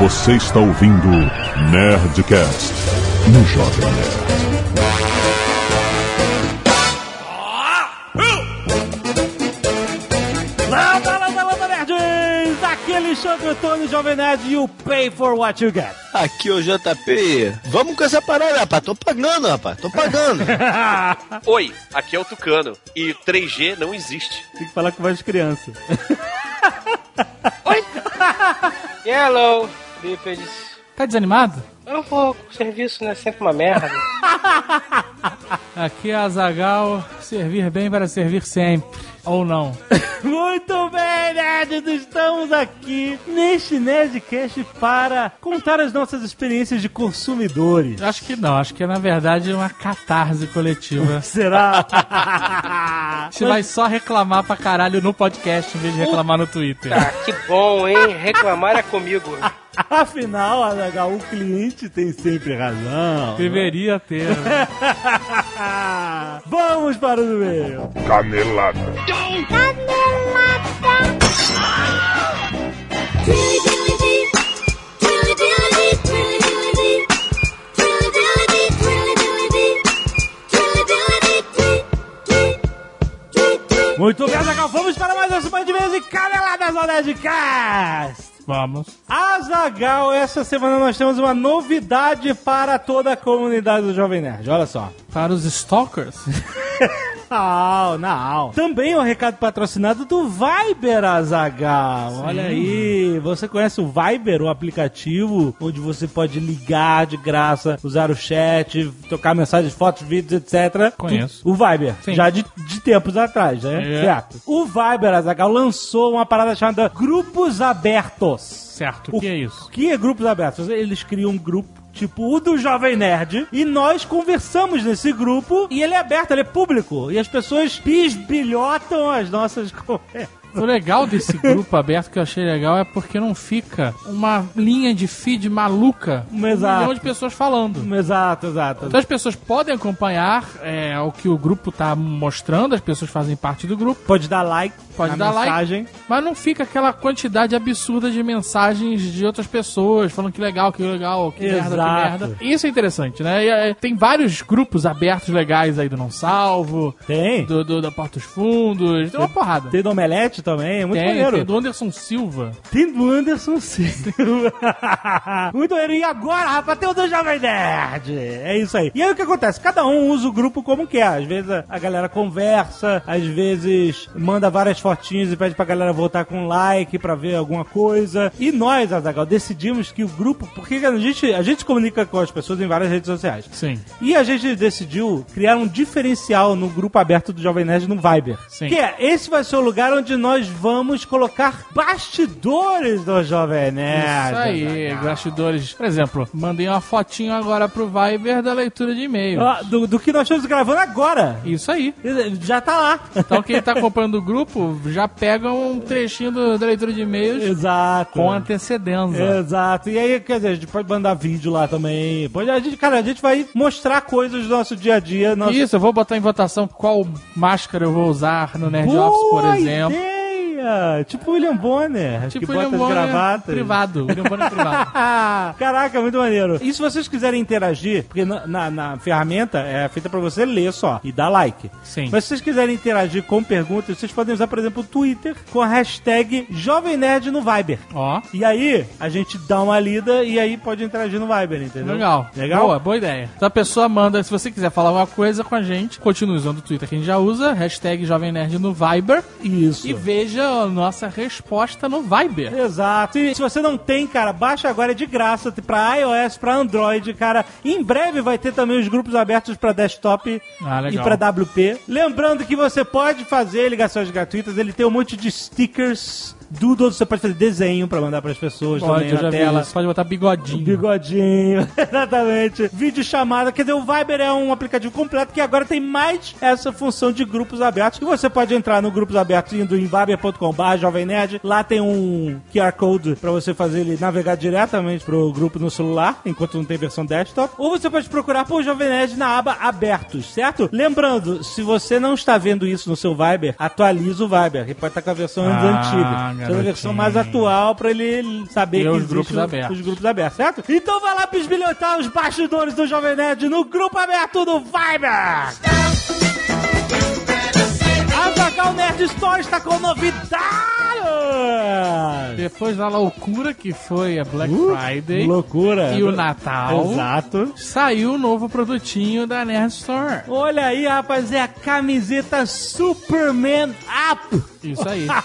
Você está ouvindo Nerdcast no Jovem Nerd. Landa, landa, landa, nerds! Aqui é Alexandre Antônio, Jovem Nerd e o Pay for What You Get. Aqui é o JP. Vamos com essa parada, rapaz. Tô pagando, rapaz. Tô pagando. Oi, aqui é o Tucano. E 3G não existe. Tem que falar com voz de criança. Oi! Hello, bípedes. Tá desanimado? Um pouco, o serviço não é sempre uma merda. Aqui é a Zagal, servir bem para servir sempre. Ou não. Muito bem, nerds! Estamos aqui neste Nerdcast para contar as nossas experiências de consumidores. Acho que não, acho que é na verdade uma catarse coletiva. Será? A gente vai só reclamar pra caralho no podcast em vez de reclamar no Twitter. Ah, que bom, hein? Reclamar é comigo. Afinal, Azaghal, o cliente tem sempre razão. Deveria ter. né? Vamos para o meio. Canelada. Muito bem, Azaghal, vamos para mais uma semana de mês e caneladas ao Nerdcast. Vamos. Azagal, essa semana nós temos uma novidade para toda a comunidade do Jovem Nerd. Olha só. Para os stalkers. Não, não. Também um recado patrocinado do Viber, Azagal. Olha aí. Você conhece o Viber, o aplicativo onde você pode ligar de graça, usar o chat, tocar mensagens, fotos, vídeos, etc. Conheço. O Viber. Sim. Já de, de tempos atrás, né? É. Certo. O Viber, Azagal, lançou uma parada chamada Grupos Abertos. Certo, o que é isso? O que é grupos abertos? Eles criam um grupo. Tipo o do Jovem Nerd, e nós conversamos nesse grupo, e ele é aberto, ele é público, e as pessoas bisbilhotam as nossas conversas. O legal desse grupo aberto que eu achei legal é porque não fica uma linha de feed maluca. Um Exato. milhão de pessoas falando. Exato, exato. Então as pessoas podem acompanhar é, o que o grupo tá mostrando, as pessoas fazem parte do grupo, Pode dar like, pode dar like, mensagem. mas não fica aquela quantidade absurda de mensagens de outras pessoas falando que legal, que legal, que merda, que Exato. merda. Isso é interessante, né? E, é, tem vários grupos abertos legais aí do Não Salvo, Tem. do, do da Porta dos Fundos, tem uma porrada. Tem do Omelete também, é muito Tem, maneiro. tem do Anderson Silva. Tem do Anderson Silva. Muito maneiro. E agora, rapaz, tem o do Jovem Nerd. É isso aí. E aí o que acontece? Cada um usa o grupo como quer. Às vezes a, galera conversa, às vezes manda várias fotinhas e pede pra galera voltar com like pra ver alguma coisa. E nós, Azagal, decidimos que o grupo. Porque a gente, a gente comunica com as pessoas em várias redes sociais. Sim. E a gente decidiu criar um diferencial no grupo aberto do Jovem Nerd no Viber. Sim. Que é, esse vai ser o lugar onde nós vamos colocar bastidores do Jovem Nerd. Isso aí, bastidores. Por exemplo, mandei uma fotinho agora pro Viber da leitura de e-mail. Ó, Do, do que nós estamos gravando agora. Isso aí. Já tá lá. Então quem tá acompanhando o grupo já pega um trechinho do- da leitura de e-mails Exato. com antecedência. Exato. E aí, quer dizer, a gente pode mandar vídeo lá também. Pode, a gente, cara, a gente vai mostrar coisas do nosso dia a dia. Nosso... Isso, eu vou botar em votação qual máscara eu vou usar no Nerd Office, por Boa exemplo. Ideia. Tipo William Bonner, Tipo que William bota Bonner gravatas. privado. William Bonner privado. Caraca, muito maneiro. E se vocês quiserem interagir, porque na, na- na ferramenta é feita pra você ler só e dar like. Sim. Mas se vocês quiserem interagir com perguntas, vocês podem usar, por exemplo, o Twitter com a hashtag Jovem Nerd no Viber. Ó, E aí, a gente dá uma lida e aí pode interagir no Viber, entendeu? legal. Legal? Boa, boa ideia. Então a pessoa manda, se você quiser falar alguma coisa com a gente, continue usando o Twitter que a gente já usa, hashtag Jovem Nerd no Viber, Isso. e veja a nossa resposta no Viber. Exato. E se você não tem, cara, baixa agora é de graça pra iOS, pra Android, cara. Em breve vai ter também os grupos abertos pra desktop Ah, e pra WP. Lembrando que você pode fazer ligações gratuitas, ele tem um monte de stickers, doodles, você pode fazer desenho pra mandar pras pessoas Pode, também na tela. isso. Pode botar bigodinho. Bigodinho, exatamente. Vídeo chamada, quer dizer, o Viber é um aplicativo completo que agora tem mais essa função de grupos abertos. E você pode entrar no grupos abertos indo em viber.com.br Jovem Nerd. Lá tem um QR Code pra você fazer ele navegar diretamente pro grupo no celular, enquanto não tem versão desktop. Ou você pode procurar por Jovem Nerd na aba Abertos, certo? Lembrando, se você não está vendo isso no seu Viber, atualiza o Viber, que pode estar com a versão Ah, antiga. Precisa da versão mais atual pra ele saber E que os grupos o- abertos. os grupos abertos, certo? Então vai lá bisbilhotar os bastidores do Jovem Nerd no grupo aberto do Viber! A Zagal Nerd Store está com novidades! Depois da loucura que foi a Black Uh, Friday Loucura! e o Natal, Exato. saiu o novo produtinho da Nerd Store. Olha aí, rapaz, é a camiseta Superman Up! Isso aí.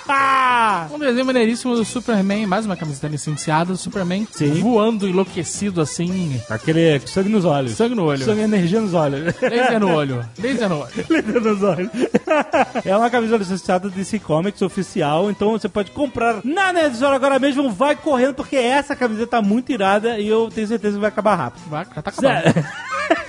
Um desenho maneiríssimo do Superman, mais uma camiseta licenciada do Superman, Sim. voando enlouquecido assim, Aquele sangue nos olhos. sangue no olho. Sangue energia nos olhos. Laser no olho. Laser no olho. Laser nos olhos. é uma camisa licenciada DC Comics oficial, então você pode comprar na Nerd Store agora mesmo. Vai correndo, porque essa camiseta tá muito irada e eu tenho certeza que vai acabar rápido. Vai, já tá acabando.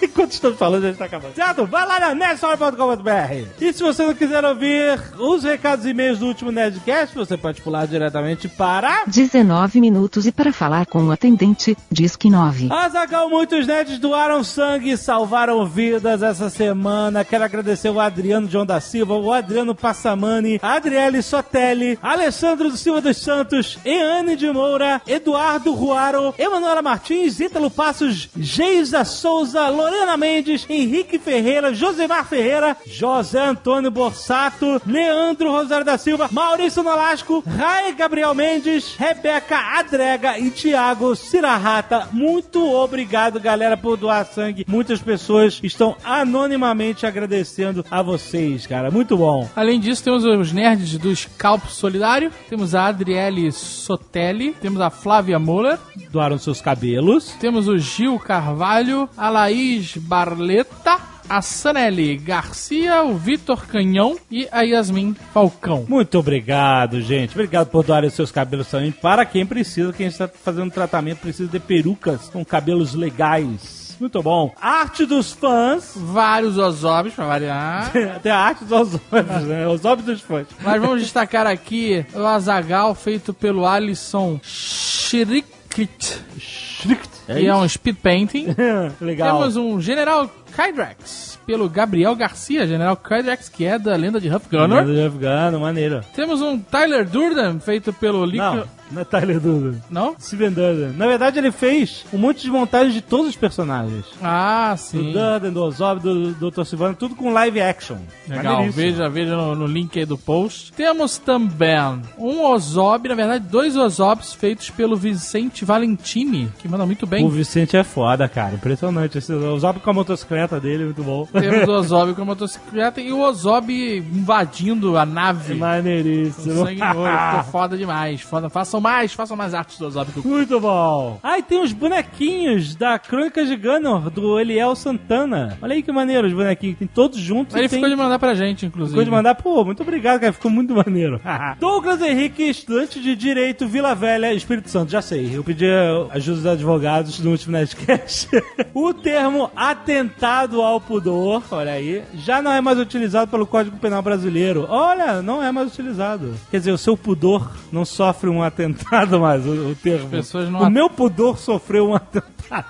Enquanto estamos falando, já está acabando. Certo? Vai lá na nerdstore.com.br. E se você não quiser ouvir os recados e e-mails do último Nerdcast, você pode pular diretamente para... 19 minutos e para falar com o atendente, diz que 9. Azagal, muitos nerds doaram sangue e salvaram vidas essa semana. Quero agradecer o Adriano João da Silva, o Adriano Passamani, a Adriele Sotelli, Alessandro do Silva dos Santos, Eane de Moura, Eduardo Ruaro, Emanuela Martins, Ítalo Passos, Geisa Souza, Lorena Mendes, Henrique Ferreira, Josemar Ferreira, José Antônio Borsato, Leandro Rosário da Silva, Maurício Nolasco, Rai Gabriel Mendes, Rebeca Adrega e Thiago Cirarrata. Muito obrigado, galera, por doar sangue. Muitas pessoas estão anonimamente agradecendo a vocês, cara. Muito bom. Além disso, temos os nerds do Scalp Solidário, temos a Adriele Sotelli, temos a Flávia Moller, Doaram seus cabelos. temos o Gil Carvalho, a Laís Barleta, a Sanelli Garcia, o Vitor Canhão e a Yasmin Falcão. Muito obrigado, gente. Obrigado por doarem seus cabelos também para quem precisa, quem está fazendo tratamento, precisa de perucas com cabelos legais. Muito bom. Arte dos fãs. Vários osóbios, pra variar. Até a arte dos osóbios, né? Os óbios dos fãs. Mas vamos destacar aqui o Azagal feito pelo Alisson Shirikit, que é um speed painting. Legal. Temos um General Kydrax pelo Gabriel Garcia, General Kydrax, que é da lenda de Huff Gunner. Gunner. Afgano, maneiro. Temos um Tyler Durden feito pelo Lico... Não, não é Tyler Durden. Não? Steven Durden. Na verdade, ele fez um monte de montagens de todos os personagens. Ah, Do sim. Durden, do Ozob, do, do Dr. Silvano, tudo com live action. Legal, veja, veja no, no link aí do post. Temos também um Ozob, na verdade, dois Ozobs feitos pelo Vicente Valentini, que manda muito bem. O Vicente é foda, cara. Impressionante. Esse Ozob com a motocicleta dele, muito bom. Temos o Ozob com a motocicleta e o Ozob invadindo a nave. Maneiríssimo. Sangue no olho, ficou foda demais. Foda. Façam mais, façam mais artes do Ozob. Muito bom. Ah, e tem os bonequinhos da Crônicas de Gunner, do Eliel Santana. Olha aí que maneiro os bonequinhos. Tem todos juntos. Ele tem... ficou de mandar pra gente, inclusive. Ficou de mandar, pô, muito obrigado, cara. Ficou muito maneiro. Douglas Henrique, estudante de Direito, Vila Velha, Espírito Santo. Já sei, eu pedi ajuda dos advogados no último Nerdcast. o termo atentado ao pudor, olha aí, já não é mais utilizado pelo Código Penal Brasileiro. Olha, não é mais utilizado. Quer dizer, o seu pudor não sofre um atentado mais, o, o termo. pessoas não o at- meu pudor sofreu um atentado.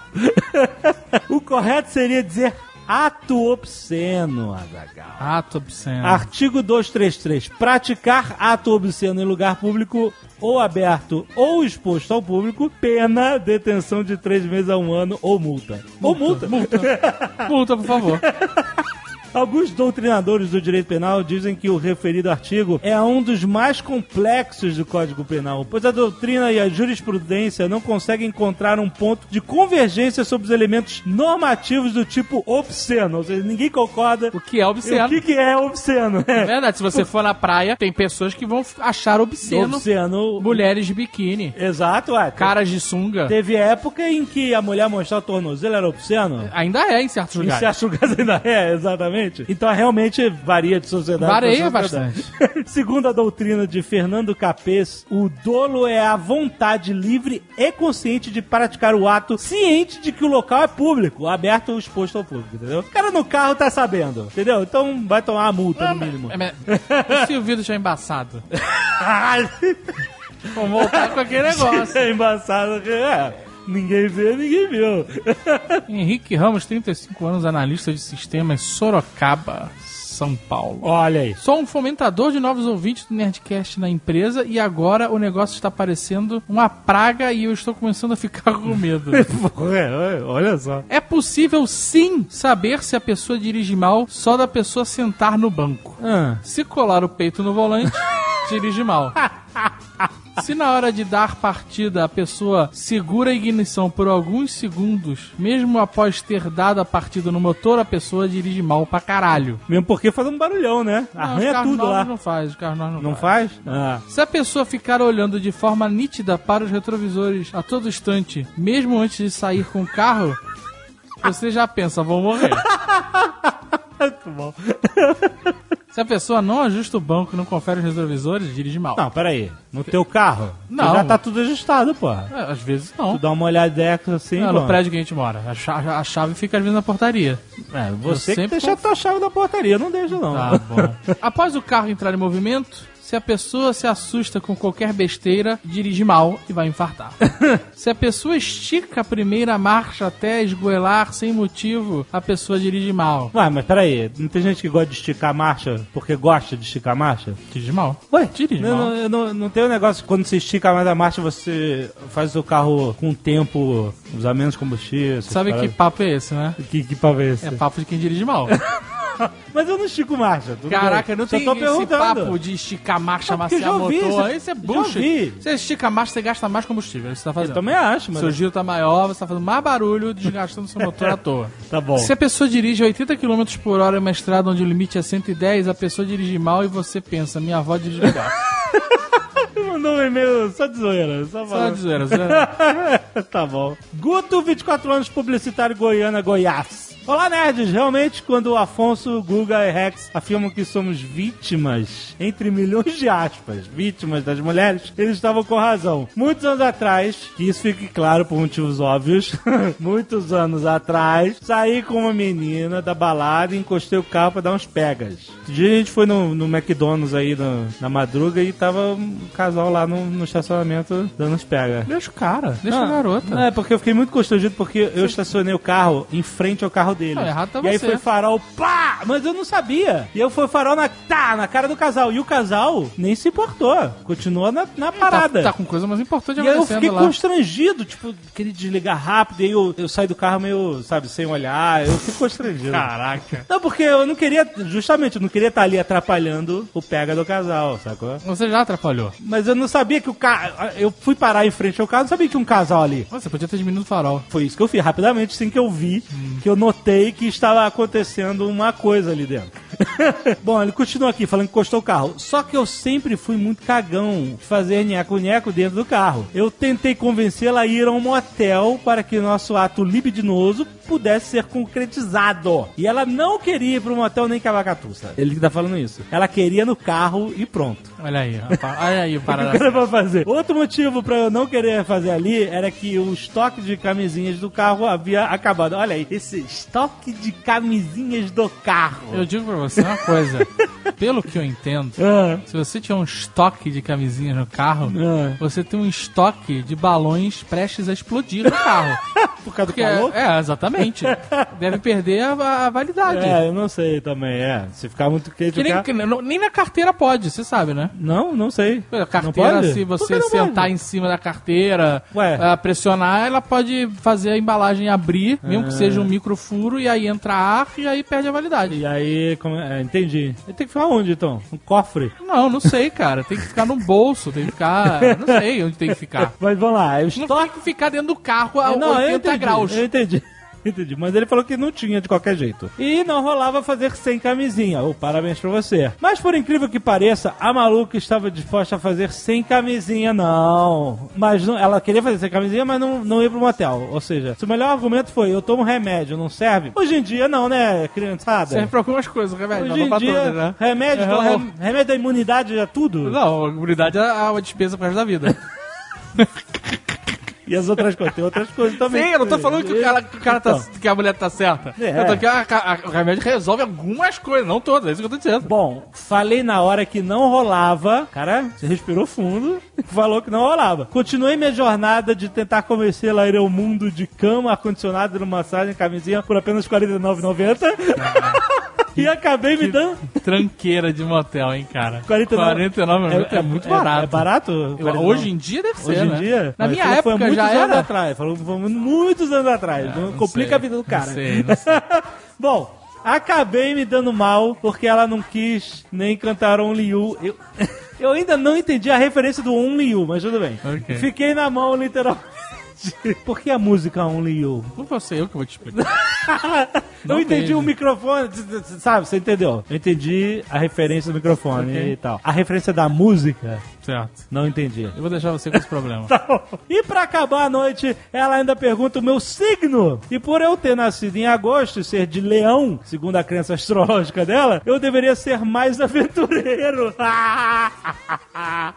o correto seria dizer ato obsceno, Azaghal. Ato obsceno. Artigo 233. Praticar ato obsceno em lugar público ou aberto ou exposto ao público, pena, detenção de três meses a um ano ou multa. ou multa. Multa, por favor. Alguns doutrinadores do direito penal dizem que o referido artigo é um dos mais complexos do Código Penal, pois a doutrina e a jurisprudência não conseguem encontrar um ponto de convergência sobre os elementos normativos do tipo obsceno. Ou seja, ninguém concorda O que é o obsceno. que, que é obsceno. É verdade, se você for na praia, tem pessoas que vão achar obsceno, Obsceno. mulheres de biquíni, Exato, ué. caras de sunga. Teve época em que a mulher mostrar o tornozelo era obsceno. Ainda é em certos Em lugares. certos lugares ainda é, exatamente. Então realmente varia de sociedade Varia sociedade. Segundo a doutrina de Fernando Capês, o dolo é a vontade livre e consciente de praticar o ato ciente de que o local é público, aberto ou exposto ao público, entendeu? O cara no carro tá sabendo, entendeu? Então vai tomar uma multa no mínimo. É, se o vidro estiver embaçado? Vamos voltar com aquele negócio. é embaçado. É, ninguém vê, ninguém viu. Henrique Ramos, 35 anos, analista de sistemas, Sorocaba. São Paulo. Olha aí. Sou um fomentador de novos ouvintes do Nerdcast na empresa e agora o negócio está parecendo uma praga e eu estou começando a ficar com medo. É, Olha só. É possível sim saber se a pessoa dirige mal só da pessoa sentar no banco. Ah. Se colar o peito no volante, dirige mal. Se na hora de dar partida a pessoa segura a ignição por alguns segundos, mesmo após ter dado a partida no motor, a pessoa dirige mal pra caralho. Mesmo porque faz um barulhão, né? Não, Arranha tudo lá. Não faz, carros novos não, Não faz. faz? Ah. Se a pessoa ficar olhando de forma nítida para os retrovisores a todo instante, mesmo antes de sair com o carro, você já pensa, vou morrer. Muito bom. Se a pessoa não ajusta o banco e não confere os retrovisores, dirige mal. Não, peraí. No teu carro? Não. Já tá tudo ajustado, porra. É, Às vezes não. Tu dá uma olhadeca assim, Não, pô. no prédio que a gente mora. A chave, a chave fica às vezes na portaria. É, você que sempre deixa a conf- tua chave da portaria, não deixa não. Tá bom. Após o carro entrar em movimento, se a pessoa se assusta com qualquer besteira, dirige mal e vai infartar. se a pessoa estica a primeira marcha até esgoelar sem motivo, a pessoa dirige mal. Ué, mas peraí, não tem gente que gosta de esticar a marcha porque gosta de esticar a marcha? Dirige mal. Ué, dirige não, mal. não, não, não tem um negócio que quando você estica mais a marcha, você faz o carro com o tempo usar menos combustível. Sabe que papo é esse, né? que, que papo é esse? É papo de quem dirige mal. Mas eu não estico marcha. Caraca, bem. não Só tem esse papo de esticar marcha, já ouvi, motor. Isso é bullshit. Você estica a marcha, você gasta mais combustível. é Isso tá fazendo. Eu também acho, mas... Seu giro tá maior, você tá fazendo mais barulho, desgastando seu motor à toa. Tá bom. Se a pessoa dirige a 80 km por hora em uma estrada onde o limite é 110, a pessoa dirige mal e você pensa, minha avó dirige melhor. mandou um e-mail só de zoeira. Só, Só de zoeira, zoeira. tá bom. Guto, 24 anos, publicitário Goiânia, Goiás. Olá, nerds! Realmente, quando o Afonso, Guga e Rex afirmam que somos vítimas, entre milhões de aspas, vítimas das mulheres, eles estavam com razão. Muitos anos atrás, que isso fique claro por motivos óbvios, muitos anos atrás, saí com uma menina da balada e encostei o carro pra dar uns pegas. Um dia a gente foi no, no McDonald's aí no- na madruga e tava um casal lá no, no estacionamento dando uns pega. Deixa o cara, deixa a Não, garota. É porque eu fiquei muito constrangido porque eu estacionei o carro em frente ao carro dele. Não, errado tá e aí você. foi farol, pá! Mas eu não sabia. E eu fui farol na, tá, na cara do casal. E o casal nem se importou. Continuou na, na parada. Tá, tá com coisa mais importante E aí eu fiquei lá. constrangido, tipo, queria desligar rápido, e aí eu, eu saí do carro meio, sabe, sem olhar, eu fiquei constrangido. Caraca. Não, porque eu não queria, justamente, eu não queria estar ali atrapalhando o pega do casal, sacou? Você já atrapalhou. Mas eu não sabia que o carro, eu fui parar em frente ao carro, não sabia que tinha um casal ali. Você podia ter diminuído o farol. Foi isso que eu fiz rapidamente, assim que eu vi, que eu notei que estava acontecendo uma coisa ali dentro. Bom, ele continua aqui falando que encostou o carro. Só que eu sempre fui muito cagão de fazer nheco-nheco dentro do carro. Eu tentei convencê-la a ir a um motel para que nosso ato libidinoso pudesse ser concretizado. E ela não queria ir para um motel nem cavacatuça. Ele que tá falando isso. Ela queria no carro e pronto. Olha aí, olha aí o O que parada. era pra fazer? Outro motivo pra eu não querer fazer ali era que o estoque de camisinhas do carro havia acabado. Olha aí, esse estoque de camisinhas do carro. Eu digo pra você uma coisa. Pelo que eu entendo, Ah, se você tiver um estoque de camisinhas no carro, ah. você tem um estoque de balões prestes a explodir no carro. Por causa do Porque calor? é, exatamente. Deve perder a, a validade. É, eu não sei também, é. Se ficar muito quente, Que nem, que nem na carteira pode, você sabe, né? Não, não sei. A Não carteira, se você não sentar pode? em cima da carteira, ah, pressionar, ela pode fazer a embalagem abrir, mesmo Ah. que seja um microfuro, e aí entra ar e aí perde a validade. E aí, como... é, entendi. Ele tem que ficar onde, então? Um cofre? Não, não sei, cara. Tem que ficar no bolso, tem que ficar. Não sei onde tem que ficar. Mas vamos lá, o Não tem que ficar dentro do carro a não, eu 80 entendi, graus. Eu entendi. Entendi, mas ele falou que não tinha de qualquer jeito. E não rolava fazer sem camisinha. Oh, parabéns pra você. Mas por incrível que pareça, a maluca estava disposta a fazer sem camisinha, não. Mas não- ela queria fazer sem camisinha, mas não, não ia pro motel. Ou seja, se o melhor argumento foi eu tomo remédio, não serve? Hoje em dia não, né, criançada? Serve pra algumas coisas, remédio, Hoje não em dia, todas, né? remédio, É, não. rem- remédio da imunidade é tudo. Não, a imunidade é uma despesa pro resto da vida. E as outras coisas, tem outras coisas também. Sim, eu não tô falando que o cara, que o cara tá, Então. que a mulher tá certa. É. Eu tô que a- a- o remédio resolve algumas coisas, não todas, é isso que eu tô dizendo. Bom, falei na hora que não rolava. Cara, você respirou fundo e falou que não rolava. Continuei minha jornada de tentar convencê-la a ir ao mundo de cama, ar-condicionado, massagem, camisinha por apenas R$ 49,90. e acabei me dando Tranqueira de motel, hein, cara. 49. 49 minutos é, muito barato. É, barato? Eu- 49. hoje em dia deve ser, Hoje em né? dia? Na Mas minha foi época muitos já anos era... atrás. Falou foi muitos anos atrás. Não complica sei. a vida do cara. Não sei, não sei. Bom, acabei me dando mal porque ela não quis nem cantar Only You. Eu, eu ainda não entendi a referência do Only You, mas tudo bem. Ok. Fiquei na mão, literalmente. Por que a música Only You? Não vou ser eu que vou te explicar. eu entendi o microfone, sabe? Você entendeu? Eu entendi a referência do microfone Ok. e tal. A referência da música, certo. não entendi. Eu vou deixar você com esse problema. E pra acabar a noite, ela ainda pergunta o meu signo. E por eu ter nascido em agosto e ser de leão, segundo a crença astrológica dela, eu deveria ser mais aventureiro.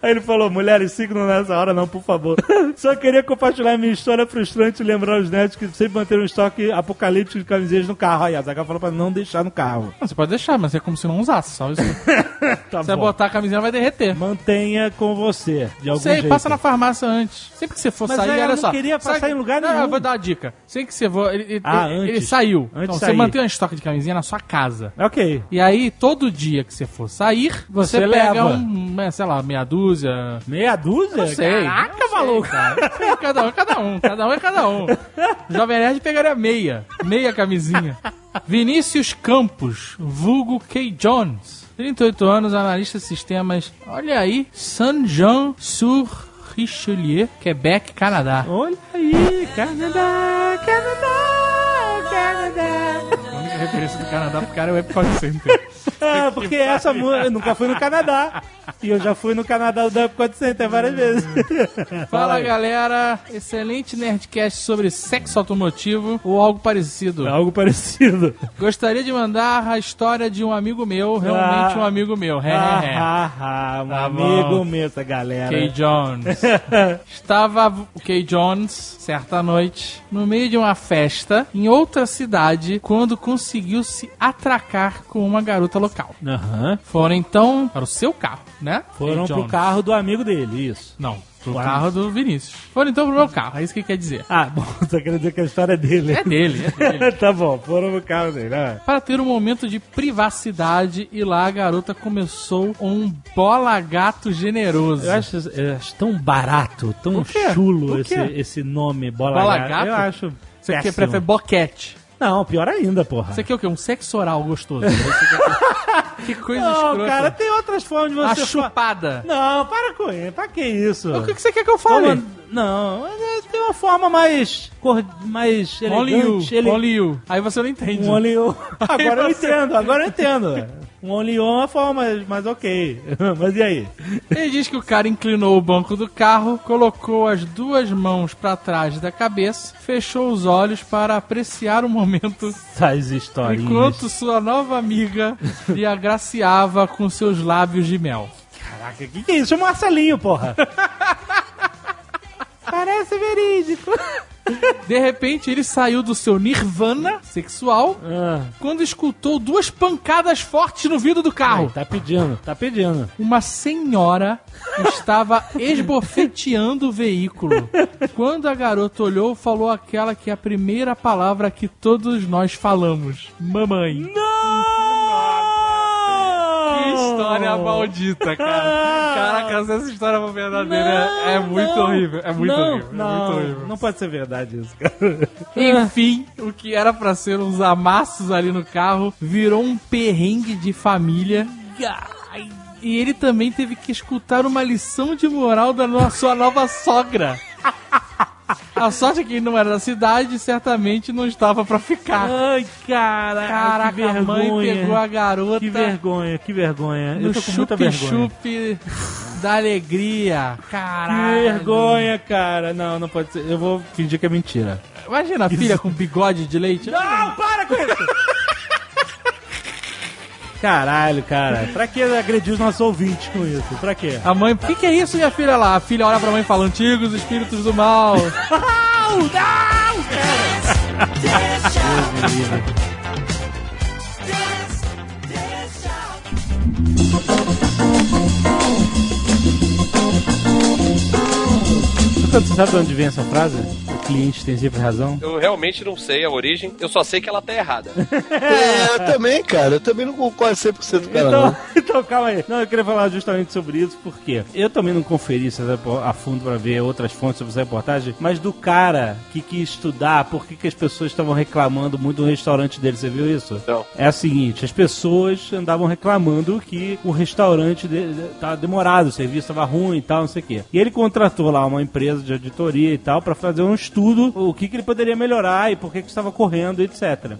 Aí ele falou, mulheres, signo nessa hora não, por favor. Só queria compartilhar minha história frustrante lembrar os netos que sempre manteram um estoque apocalíptico de camisetas no carro. Aí a Zaga falou pra não deixar no carro. Não, Você pode deixar, mas é como se não usasse, só isso. Tá Se você botar a camisinha, vai derreter. Mantenha com você, de algum Sei, jeito. passa na farmácia antes. Sempre que você for Mas sair, aí olha não só. queria passar Sabe- em lugar não, nenhum. eu vou dar uma dica. Sempre que você for. Ele, ele- Ah, ele- ele antes. saiu. Antes então você mantém um estoque de camisinha na sua casa. Ok. E aí, todo dia que você for sair, você, Você pega leva. um, é, sei lá, meia dúzia. Meia dúzia? Não sei. Caraca, Não sei, maluco. cara. Não sei, cada um cada um. Cada um é cada um. Jovem Nerd pegaria meia. Meia camisinha. Vinícius Campos, vulgo K. Jones. 38 anos, analista de sistemas. Olha aí, Saint-Jean-sur-Richelieu, Quebec, Canadá. Olha aí, Canadá, Canadá, Canadá. Referência do Canadá pro cara é o Epcot Center. Ah, porque essa música, eu nunca fui no Canadá. E eu já fui no Canadá do Epcot Center várias vezes. Fala galera, excelente Nerdcast sobre sexo automotivo ou algo parecido. É Algo parecido. Gostaria de mandar a história de um amigo meu, realmente Ah. um amigo meu. Ah, ré. ah, ah, um Tá amigo bom. meu, essa galera. Kay Jones. Estava o Kay Jones, certa noite, no meio de uma festa em outra cidade, quando conseguiu se atracar com uma garota local. Aham. Foram então para o seu carro, né? Foram pro carro do amigo dele, isso. Não, pro Uau. carro do Vinícius. Foram então pro meu carro, é isso que ele quer dizer. Ah, bom, você quer dizer que a história é dele. É dele, é dele. tá bom, foram pro carro dele. Ah. Para ter um momento de privacidade e lá a garota começou um bola gato generoso. Eu acho, eu acho tão barato, tão chulo esse, esse nome, Bola, Bola Gato. Gato? Eu acho Você prefere boquete. Não, pior ainda, porra. Você quer o quê? Um sexo oral gostoso. Quer- que coisa Não, escrota. cara, tem outras formas de você... fa- chupada. Não, para com isso. Pra que isso? O que que você quer que eu fale? Como- Não, mas tem uma forma mais... Cor... mais elegante. ele- only. Aí você não entende. Um only you. Agora eu entendo, agora eu entendo. Um only é uma forma mais, ok. mas e aí? Ele diz que o cara inclinou o banco do carro, colocou as duas mãos pra trás da cabeça, fechou os olhos para apreciar o momento Essas historinhas. enquanto sua nova amiga lhe agraciava com seus lábios de mel. Caraca, que que é isso? É o Marcelinho, porra. Parece verídico. De repente, ele saiu do seu nirvana sexual Ah, quando escutou duas pancadas fortes no vidro do carro. ai, tá pedindo, tá pedindo. Uma senhora estava esbofeteando o veículo. Quando a garota olhou, falou aquela que é a primeira palavra que todos nós falamos: Mamãe. Não! Que história maldita, cara. Caraca, se essa história for verdadeira, é, é muito Não, horrível. É muito não, horrível. Não, é muito horrível. não pode ser verdade isso, cara. Enfim, o que era pra ser uns amassos ali no carro virou um perrengue de família. E ele também teve que escutar uma lição de moral da sua nova sogra. A sorte é que não era da cidade certamente não estava pra ficar. Ai, cara, Caraca, que a mãe vergonha. pegou a garota Que vergonha, que vergonha. no Eu tô com muita vergonha. chup-chup da alegria. Que Caralho. vergonha, cara. Não, não pode ser. Eu vou fingir que é mentira. Imagina a filha com bigode de leite. Não, para com isso! Caralho, cara. Pra que agredir os nossos ouvintes com isso? Pra quê? A mãe, o que, que é isso, minha filha lá? A filha olha pra mãe e fala: Antigos espíritos do mal. Não, não, Você sabe de onde vem essa frase? cliente tem sempre razão? Eu realmente não sei a origem, eu só sei que ela tá errada. É, eu também, cara. Eu também não concordo 100% com ela, Então, não. então, calma aí. Não, eu queria falar justamente sobre isso, porque eu também não conferi isso a fundo pra ver outras fontes sobre essa reportagem, mas do cara que quis estudar por que, que as pessoas estavam reclamando muito do restaurante dele, você viu isso? Não. É a seguinte, as pessoas andavam reclamando que o restaurante de, de, tava demorado, o serviço estava ruim e tal, não sei o quê. E ele contratou lá uma empresa de auditoria e tal pra fazer um estudo o que, que ele poderia melhorar e por que, que estava correndo, etc.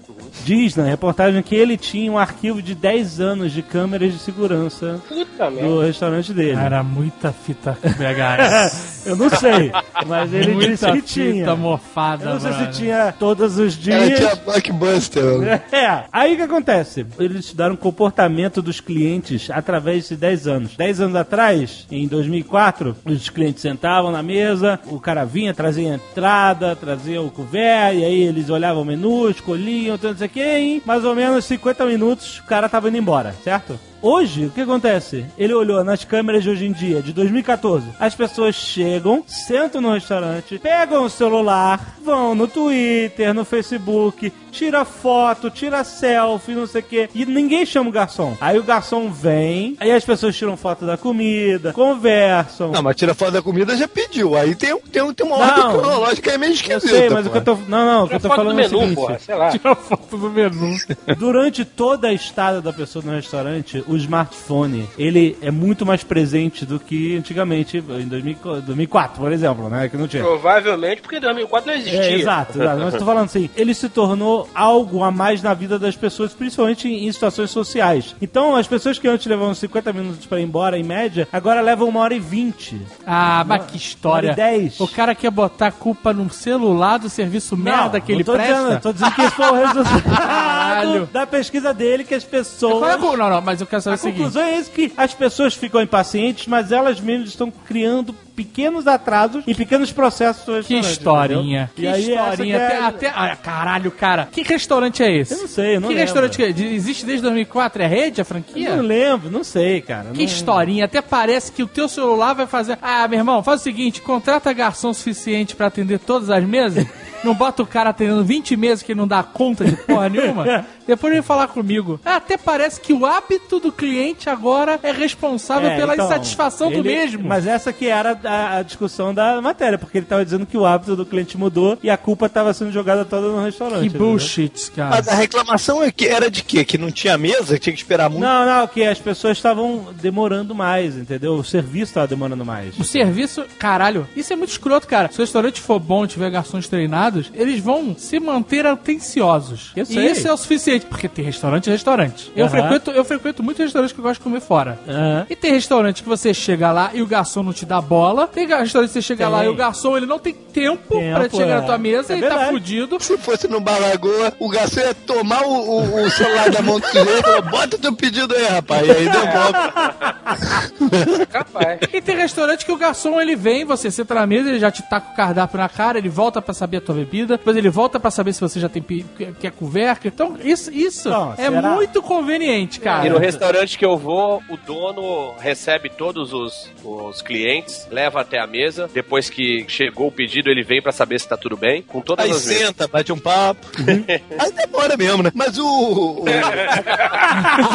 Diz na reportagem que ele tinha um arquivo de 10 anos de câmeras de segurança Puta do restaurante dele. Era muita fita VHS. Eu não sei, mas ele disse muita que fita tinha. mofada, Eu não sei se brother. tinha todos os dias. tinha blockbuster. né? É, aí o que acontece? Eles estudaram o comportamento dos clientes através de 10 anos. 10 anos atrás, em 2004, os clientes sentavam na mesa, o cara vinha, trazia a entrada, trazia o couvert, e aí eles olhavam o menu, escolhiam, não sei que, em mais ou menos 50 minutos o cara tava indo embora, certo? Hoje, o que acontece? Ele olhou nas câmeras de hoje em dia, de 2014. As pessoas chegam, sentam no restaurante, pegam o celular, vão no Twitter, no Facebook, tira foto, tira selfie, não sei o quê. E ninguém chama o garçom. Aí o garçom vem, aí as pessoas tiram foto da comida, conversam. Não, mas tira foto da comida já pediu. Aí tem, um- tem, um- tem uma Não. ordem cronológica aí meio eu esquisita. sei, mas o que eu pô. tô. Não, não, o que eu tô foto do falando é o menu, seguinte. porra, sei lá. Tira foto do menu. Durante toda a estada da pessoa no restaurante, o smartphone, ele é muito mais presente do que antigamente, em 2000 2004, por exemplo, né? Que não tinha. Provavelmente porque em 2004 não existia. É, exato, exato. Mas eu tô falando assim, ele se tornou algo a mais na vida das pessoas, principalmente em, situações sociais. Então, as pessoas que antes levavam 50 minutos pra ir embora, em média, agora levam uma hora e vinte. Ah, mas que história. Uma hora e dez. O cara quer botar a culpa no celular do serviço merda que não ele tô presta. Dizendo, tô dizendo que esse foi o resultado da pesquisa dele, que as pessoas... É Não, não, mas eu quero saber A o seguinte. conclusão é esse que as pessoas ficam impacientes, mas elas mesmas estão criando pequenos atrasos e pequenos processos Que historinha. Que essa historinha. é- Até, até- ah, caralho, cara. Que restaurante é esse? Eu não sei, eu não Que lembro. restaurante que é? Existe desde 2004? É rede, a Eu franquia? não lembro, não sei, cara. Que não... historinha. Até parece que o teu celular vai fazer... Ah, meu irmão, faz o seguinte. Contrata garçom suficiente pra atender todas as mesas. Não bota o cara atendendo 20 meses que ele não dá conta de porra nenhuma. Depois vem falar comigo. Ah, até parece que o hábito do cliente agora é responsável É, pela então, insatisfação do ele- mesmo. Mas essa que era a, a discussão da matéria, porque ele tava dizendo que o hábito do cliente mudou e a culpa tava sendo jogada toda no restaurante. Que bullshit, cara. Mas a reclamação é que era de quê? Que não tinha mesa, que tinha que esperar muito. Não, não, que as pessoas estavam demorando mais, entendeu? O serviço tava demorando mais. O serviço, caralho, isso é muito escroto, cara. Se o restaurante for bom e tiver garçons treinados, eles vão se manter atenciosos. Eu E sei. isso é o suficiente, porque tem restaurante e restaurante. Eu, frequento, eu frequento muitos restaurantes que eu gosto de comer fora. Aham. E tem restaurante que você chega lá e o garçom não te dá bola. Tem restaurante que você chega Tem. lá e o garçom ele não tem tempo, Tempo, pra chegar é. na tua mesa É e tá fudido. Se fosse no Balagoa, o garçom ia tomar o, o- o celular da mão do cliente e falou, bota teu pedido aí, rapaz. E aí devolve. Capaz. E tem restaurante que o garçom ele vem, você senta na mesa, ele já te taca o cardápio na cara, ele volta pra saber a tua bebida, depois ele volta pra saber se você já tem pi- quer couvert. Então, isso, isso Não, é será? muito conveniente, cara. E no restaurante que eu vou, o dono recebe todos os, os clientes, leva até a mesa. Depois que chegou o pedido, ele vem pra saber se tá tudo bem. Com todas Aí as mesas. senta, bate um papo. Aí demora mesmo, né? Mas o. o-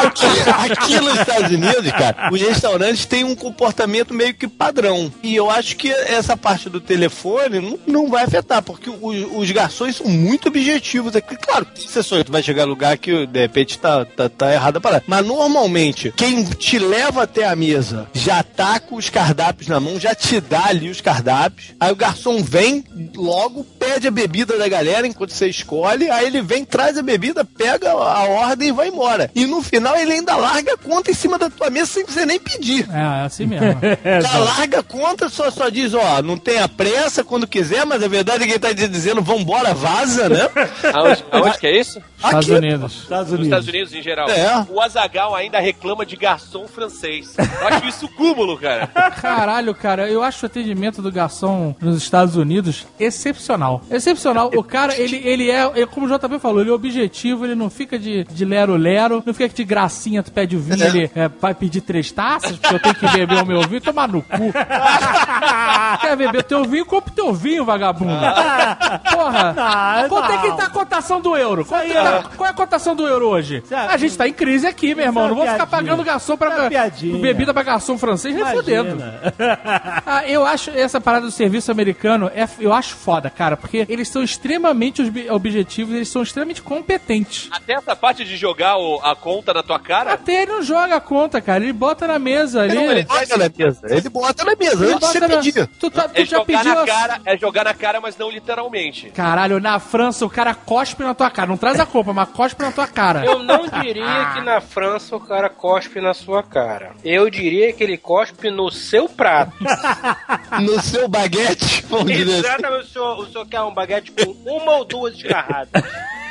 aqui, aqui nos Estados Unidos, cara, os restaurantes têm um comportamento meio que padrão. E eu acho que essa parte do telefone não, não vai afetar, porque os, os garçons são muito objetivos aqui. Claro, tem exceções, tu vai chegar em lugar que de repente tá, tá, tá errada para. Mas normalmente, quem te leva até a mesa já tá com os cardápios na mão, já te dá ali os cardápios. Aí o garçom vem logo, pede a bebida da galera enquanto você escolhe. Aí ele vem, traz a bebida, pega a ordem e vai embora. E no final ele ainda larga a conta em cima da tua mesa sem você nem pedir. É, é assim mesmo. É, Já larga a conta, só, só diz, ó, não tenha pressa quando quiser, mas a verdade é que ele tá dizendo dizendo vambora, vaza, né? Aonde, aonde que é isso? Estados Unidos. Estados Nos Unidos. Estados Unidos em geral. É. O Azagal ainda reclama de garçom francês. Eu acho isso cúmulo, cara. Caralho, cara, eu acho o atendimento do garçom nos Estados Unidos excepcional. Excepcional. O cara, ele, ele é, é, como o JP falou, ele é objetivo, ele não fica de, de lero-lero, não fica de gracinha, tu pede o vinho, ele é, vai pedir três taças, porque eu tenho que beber o meu vinho, tomar no cu. Quer beber teu vinho, compra o teu vinho, vagabundo. Porra, Ah, quanto é que não. tá a cotação do euro? Quanto é- é- Qual é a cotação do euro hoje? Sabe- A gente tá em crise aqui, meu irmão. é Não vou ficar pagando garçom pra é piadinha. bebida pra garçom francês, nem fodendo. Ah, eu acho essa parada do serviço americano, é, eu acho foda, cara, porque eles são extremamente obje- objetivos, eles são extremamente competentes. Até essa parte de jogar o- a conta na tua cara. Até ele não joga a conta, cara, ele bota na mesa ali. Não, ele bota na mesa. Ele bota na mesa, Ele bota na-. Tu, tá- tu É já jogar pediu na a- cara, é jogar na cara, mas não literalmente. Caralho, na França o cara cospe na tua cara. Não traz a culpa, mas cospe na tua cara. Eu não diria que na França o cara cospe na sua cara. Eu diria que ele cospe no seu prato. No seu baguete, assim. Exatamente, o senhor, o senhor quer um baguete com uma ou duas escarradas.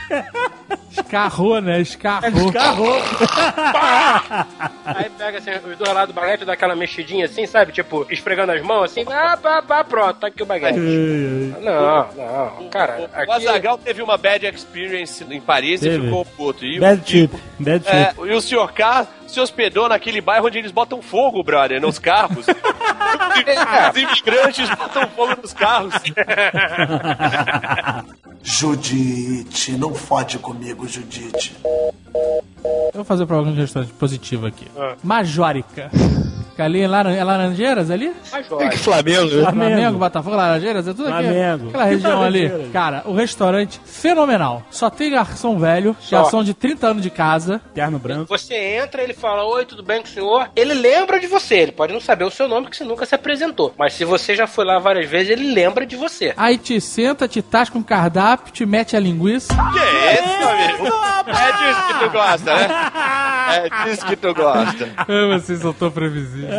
Escarrou, né? Escarrou. Carro. Aí pega assim, os dois lados do baguete, dá aquela mexidinha assim, sabe? Tipo, esfregando as mãos assim, ah, pá, pá, pronto, tá aqui o baguete. Não, não, cara, O aqui... Azagal teve uma bad experience em Paris e Teve. ficou puto. E, Bad e- tip. Bad É, tip. e o senhor K se hospedou naquele bairro onde eles botam fogo, brother, nos carros. Os imigrantes botam fogo nos carros. Judite, não fode comigo, Judite. Eu vou fazer de restaurante positivo aqui. Ah. Majórica. Fica ali em Laran- é Laranjeiras ali? Flamengo, né? Flamengo. Flamengo, Botafogo, Laranjeiras, é tudo aqui. Flamengo. Aquela região ali. Cara, o restaurante fenomenal. Só tem garçom velho, Só. garçom de 30 anos de casa. Terno branco. Você entra, ele fala, oi, tudo bem com o senhor? Ele lembra de você, ele pode não saber o seu nome, porque você nunca se apresentou. Mas se você já foi lá várias vezes, ele lembra de você. Aí te senta, te tasca um cardápio, te mete a linguiça. Que é isso, amigo? É disso que tu gosta, né? É disso que tu gosta. Ah, Vocês são tão previsíveis.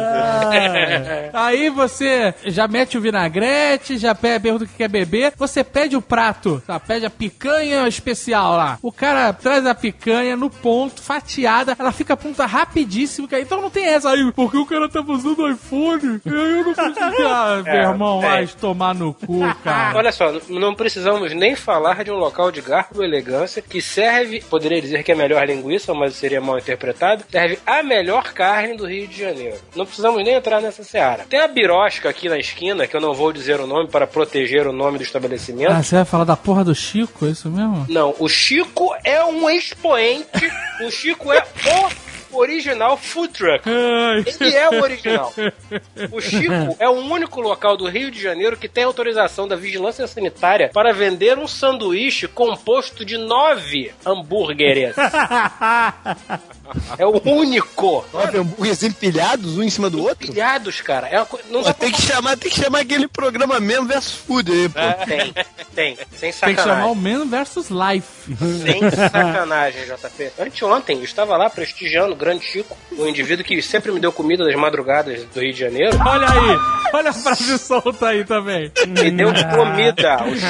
Aí você já mete o vinagrete, já pe- pergunta o que quer beber. Você pede o prato, tá? pede a picanha especial lá. O cara traz a picanha no ponto, fatiada. Ela fica pronta rapidíssimo. cara. Então não tem essa aí, porque o cara tava usando o iPhone. E aí eu não consegui. Ah, meu irmão, tem. vai tomar no cu, cara. Olha só, não precisamos nem falar de um local de garbo e elegância que serve, poderia dizer que é a melhor linguiça, mas seria mal interpretado, serve a melhor carne do Rio de Janeiro. Não precisamos nem entrar nessa seara. Tem a birosca aqui na esquina, que eu não vou dizer o nome para proteger o nome do estabelecimento. Ah, você vai falar da porra do Chico, é isso mesmo? Não, o Chico é um expoente, o Chico é o original food truck. Ele é o original. O Chico é o único local do Rio de Janeiro que tem autorização da Vigilância Sanitária para vender um sanduíche composto de nove hambúrgueres. É o único. Nove hambúrgueres empilhados, um em cima do outro? Pilhados, cara. É uma co... Não Pô, tem que chamar, tem que chamar aquele programa mesmo versus food aí, pô. pra... Tem, tem. Sem Tem que chamar o sacanagem. Man versus Life. Sem sacanagem, JP. Anteontem, eu estava lá prestigiando o grande Chico, o indivíduo que sempre me deu comida das madrugadas do Rio de Janeiro. Olha aí, olha a frase solta aí também. Me deu comida. O Chico.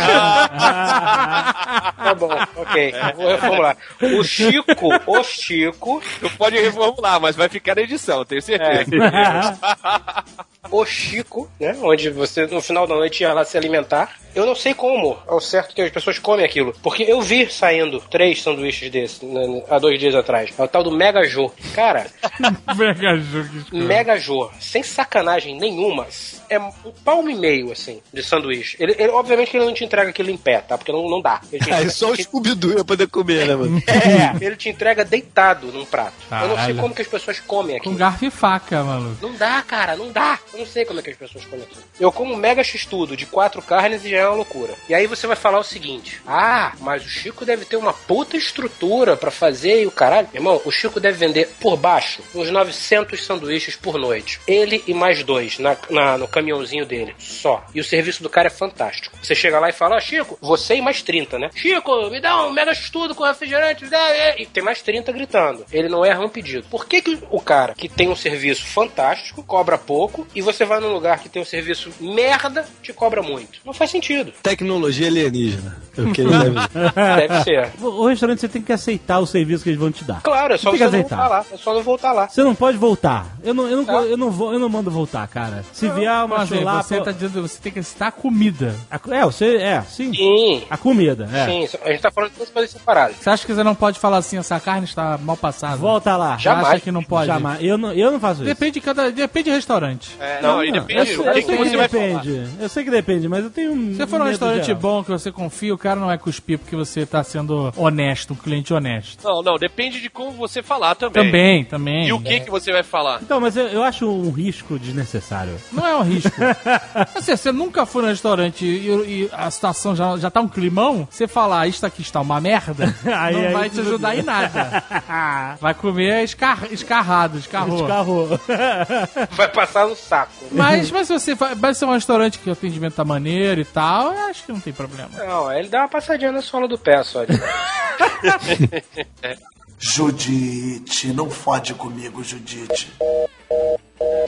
Tá bom, ok. Vou reformular. O Chico, o Chico, Tu pode reformular, mas vai ficar na edição, tenho certeza. o Chico, né? Onde você no final da noite ia lá se alimentar. Eu não sei como, ao certo que as pessoas comem aquilo. Porque eu vi saindo três sanduíches desses né, há dois dias atrás. É o tal do Mega Jô. Cara, Mega jogo. Mega Jô, sem sacanagem nenhuma, é um palmo e meio, assim, de sanduíche. Ele, ele- obviamente que ele não te entrega aquilo em pé, tá? Porque não, não dá. Ele entrega- só o Scooby-Doo ia poder comer, né, mano? É, ele te entrega deitado num prato. Eu não sei como que as pessoas comem aqui. Com garfo e faca, maluco. Não dá, cara, não dá. Eu não sei como é que as pessoas comem aqui. Eu como mega x-tudo de quatro carnes e já é uma loucura. E aí você vai falar o seguinte: Ah, mas o Chico deve ter uma puta estrutura pra fazer e o caralho. Irmão, o Chico deve vender por baixo uns 900 sanduíches por noite. Ele e mais dois na, na- no caminhãozinho dele. Só. E o serviço do cara é fantástico. Você chega lá e fala: Ó, Chico, você e mais 30, né? Chico, me dá um mega x-tudo com refrigerante. me dá, é." E tem mais 30 gritando. Ele não erra um pedido. Por que, que o cara que tem um serviço fantástico cobra pouco e você vai num lugar que tem um serviço merda, te cobra muito. Não faz sentido. Tecnologia alienígena. É o que ele deve ser. O restaurante você tem que aceitar o serviço que eles vão te dar. Claro, é só você que não aceitar. voltar lá. É só não voltar lá. Você não pode voltar. Eu não, eu não, Tá. eu não vou, eu não mando voltar, cara. Se vier Como uma chulapa, Você tá dizendo você tem que citar a comida. a- é, você é, sim. Sim. A comida, é. Sim, a gente tá falando de duas coisas separadas. Você acha que você não pode falar assim, essa carne está mal passada? Volta lá. Você Jamais. acha que não pode? Jamais. Eu não, eu não faço isso. Depende de cada. Depende de restaurante. É, não, e eu depende eu que, sei que você vai falar. depende. Eu sei que depende, mas eu tenho um. Se você for num restaurante geral. bom que você confia, o cara não vai cuspir porque você tá sendo honesto, um cliente honesto. Não, não, depende de como você falar também. Também, também. E o que, que você vai falar? Então, mas eu, eu acho um risco desnecessário. Não é um risco. Assim, você nunca foi no restaurante e, e a situação já, já tá um climão, você falar isto aqui está uma merda, Aí- não aí vai te ajudar em nada. Vai comer escar, escarrado, escarrou. Descarrou. Vai passar no saco. Mas, mas se você vai, vai ser um restaurante que o atendimento tá maneiro e tal, eu acho que não tem problema. Não, ele dá uma passadinha na sola do pé só. Judite, não fode comigo, Judite.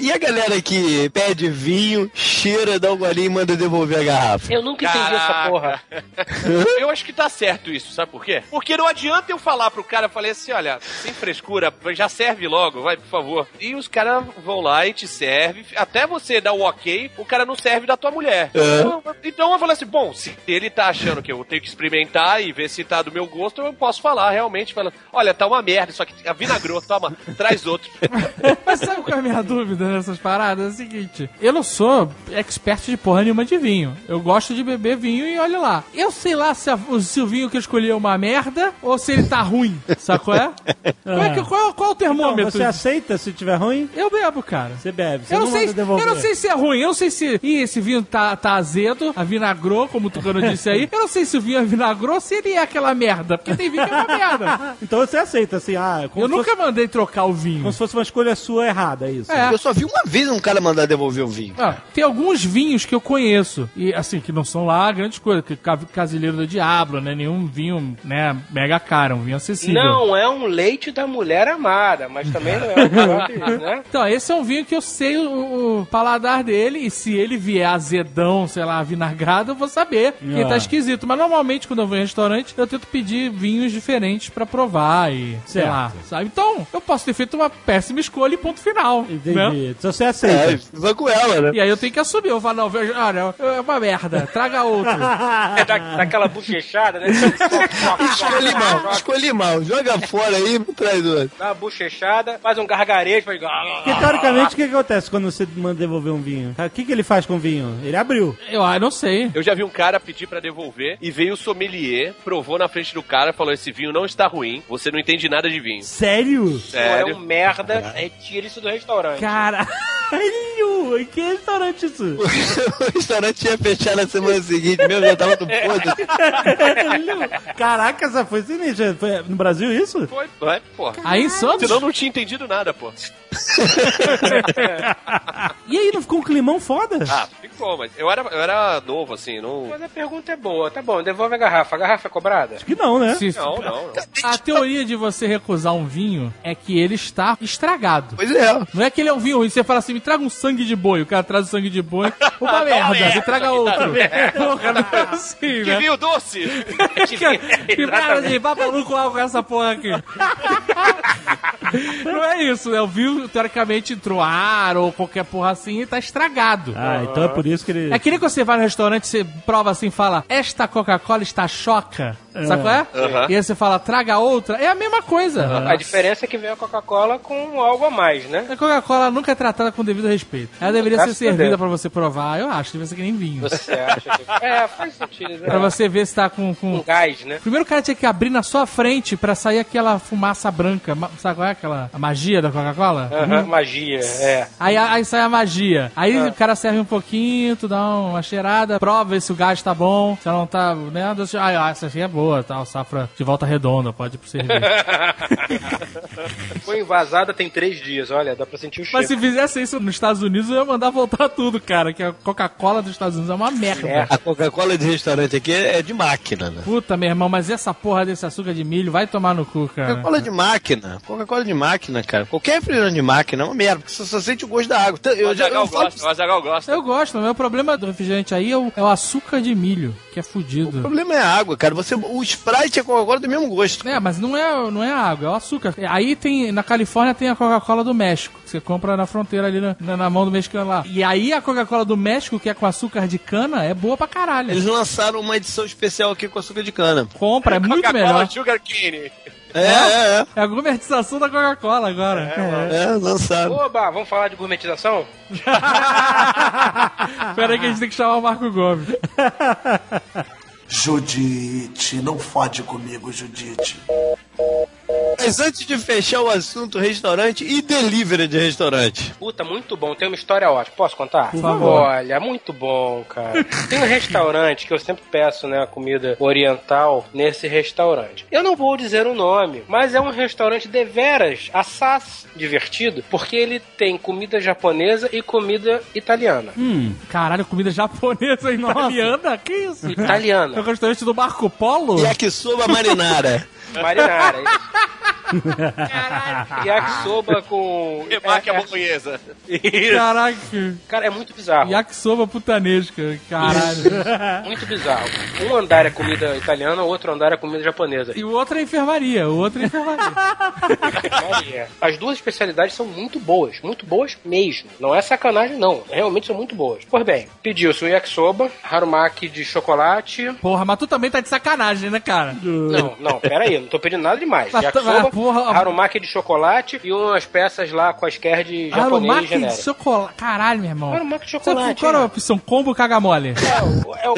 E a galera que pede vinho, cheira, dá um golinho e manda devolver a garrafa? Eu nunca entendi essa Caraca. porra. eu acho que tá certo isso, sabe por quê? Porque não adianta eu falar pro cara, eu falei assim, olha, sem frescura, já serve logo, vai, por favor. E os caras vão lá e te serve, até você dar o ok, o cara não serve da tua mulher. Então, então eu falei assim, bom, se ele tá achando que eu tenho que experimentar e ver se tá do meu gosto, eu posso falar realmente, falando, olha, tá uma merda, só que vinagrou, toma, traz outro. Mas sabe qual é a minha dúvida nessas paradas? É o seguinte: eu não sou expert de porra nenhuma de vinho. Eu gosto de beber vinho e olha lá. Eu sei lá se, a- se o vinho que eu escolhi é uma merda ou se ele tá ruim. Sabe qual é? Qual, é que- qual- qual é o Então, termômetro? você aceita se tiver ruim? Eu bebo, cara. Você bebe. Você Eu não, não, sei, devolver. eu não sei se é ruim, eu não sei se. Ih, esse vinho tá, tá azedo, a vinagrou, como o Tucano disse aí. Eu não sei se o vinho é vinagrou, se ele é aquela merda. Porque tem vinho que é uma merda. Então você aceita, assim, ah, Eu nunca fosse, mandei trocar o vinho. como se fosse uma escolha sua errada, é isso. É. Eu só vi uma vez um cara mandar devolver o vinho. Ah, tem alguns vinhos que eu conheço, e assim, que não são lá grandes coisas, que Ca- Casileiro do Diablo, né? Nenhum vinho, né, mega caro, um vinho acessível. Não é um leite da mulher amada, mas também não é um negócio, né? Então, esse é um vinho que eu sei o, o paladar dele, e se ele vier azedão, sei lá, vinagrado, eu vou saber que Ah. tá esquisito. Mas normalmente, quando eu vou em restaurante, eu tento pedir vinhos diferentes pra provar e, sei Certo. lá, sabe? Então, eu posso ter feito uma péssima escolha e ponto final. Né? Entendi. Então você aceita. É, vai com ela, né? E aí eu tenho que assumir. Eu falo, não, veja, olha, é uma merda, traga outro. É da, daquela bochechada, né? Escolhi mal, escolhi mal. Joga fora aí, traz outro. Dá uma bochechada, faz um gargarejo, faz... Porque teoricamente o que, que acontece quando você manda devolver um vinho? O que, que ele faz com o vinho? Ele abriu. Eu ah, não sei. Eu já vi um cara pedir pra devolver e veio o sommelier, provou na frente do cara, falou: esse vinho não está ruim, você não entende nada de vinho. Sério? Pô, é Sério. um merda, retira isso do restaurante. Cara. Caralho! Em que restaurante isso? o restaurante ia fechar na semana seguinte, meu, já tava do podre. Caraca, essa foi sinistra. Foi no Brasil isso? Foi, vai, porra. Aí em Santos? Senão eu não tinha entendido nada, pô. E aí, não ficou um climão foda? Ah, ficou, mas eu era, eu era novo, assim, não. Mas a pergunta é boa, tá bom, devolve a garrafa. A garrafa é cobrada? Acho que não, né? Se- Não, não, não. A teoria de você recusar um vinho é que ele está estragado. Pois é. Não é que ele é um vinho ruim, você fala assim, me traga um sangue de boi. O cara traz o sangue de boi, uma merda, me traga outro. Porra, assim, Que vinho doce! Que merda de lá com essa porra aqui. Não é isso, né? O vinho, teoricamente, entrou ar ou qualquer porra assim e tá estragado. Ah, então é por isso que ele. É que nem quando você vai no restaurante, você prova assim e fala, esta Coca-Cola está choca. Sabe qual é? Aham. E aí você fala, traga outra. É a mesma coisa. A diferença é que vem a Coca-Cola com algo a mais, né? A Coca-Cola nunca é tratada com devido respeito. Ela deveria ser servida pra você provar. Eu acho, deveria ser que nem vinho. Você acha que... É, faz sentido, né? Pra você ver se tá com... com... Com gás, né? Primeiro o cara tinha que abrir na sua frente pra sair aquela fumaça branca. Sabe qual é aquela a magia da Coca-Cola? Aham, magia, é. Aí, aí sai a magia. Aí o cara serve um pouquinho, tu dá uma cheirada, prova se o gás tá bom, se ela não tá, né? Ah, essa aqui é boa. Boa, tal, safra de volta redonda, pode ir pro serviço. Foi invasada tem três dias, olha, dá pra sentir o cheiro. Mas se fizesse isso nos Estados Unidos, eu ia mandar voltar tudo, cara, que a Coca-Cola dos Estados Unidos é uma merda. É. A Coca-Cola de restaurante aqui é de máquina, né? Puta, meu irmão, mas essa porra desse açúcar de milho vai tomar no cu, cara. Coca-Cola de máquina. Coca-Cola de máquina, cara. Qualquer refrigerante de máquina é uma merda, porque você só sente o gosto da água. Então, O Eu, já, eu falo gosta, o Azaghal gosta. Eu gosto, o meu problema do refrigerante aí é o, é o açúcar de milho, que é O fudido. problema é a água, cara. Você, o Sprite e a Coca-Cola tem o mesmo gosto. É, mas não é, não é água, é o açúcar. Aí tem, na Califórnia tem a Coca-Cola do México, que você compra na fronteira ali na, na- mão do mexicano lá. E aí a Coca-Cola do México, que é com açúcar de cana, é boa pra caralho. Eles lançaram uma edição especial aqui com açúcar de cana. Compra, é muito Coca-Cola melhor. Sugar Cane. É, é, É a gourmetização da Coca-Cola agora. é. É, lançaram. Oba, vamos falar de gourmetização? Pera aí que a gente tem que chamar o Marco Gomes. Judite, não fode comigo, Judite. Mas antes de fechar o assunto restaurante e delivery de restaurante. Puta, muito bom. Tem uma história ótima. Posso contar? Por favor. Olha, muito bom, cara. Tem um restaurante que eu sempre peço, né, comida oriental nesse restaurante. Eu não vou dizer o nome, mas é um restaurante deveras assaz divertido, porque ele tem comida japonesa e comida italiana. Caralho, comida japonesa e italiana? Que isso? É o Italiana. restaurante do Marco Polo? Yakisoba marinara. Marinara. Caralho. Yakisoba com... Remake a bolonhesa. Isso. Caraca. Cara, é muito bizarro. Yakisoba putanesca. Caralho. Muito bizarro. Um andar é comida italiana, o outro andar é comida japonesa. E o outro é enfermaria. O outro é enfermaria. Maria. As duas especialidades são muito boas, muito boas mesmo. Não é sacanagem, não. Realmente são muito boas. Pois bem, pediu-se o yakisoba, harumaki de chocolate. Porra, mas tu também tá de sacanagem, né, cara? Não, não, pera aí, não tô pedindo nada demais. Mas Yakisoba, mas, porra, harumaki de chocolate e umas peças lá quaisquer de japonês Aromaki de genérico. chocolate. Caralho, meu irmão. Aromaki de chocolate. qual era a é. opção? Combo caga mole. É o, é o,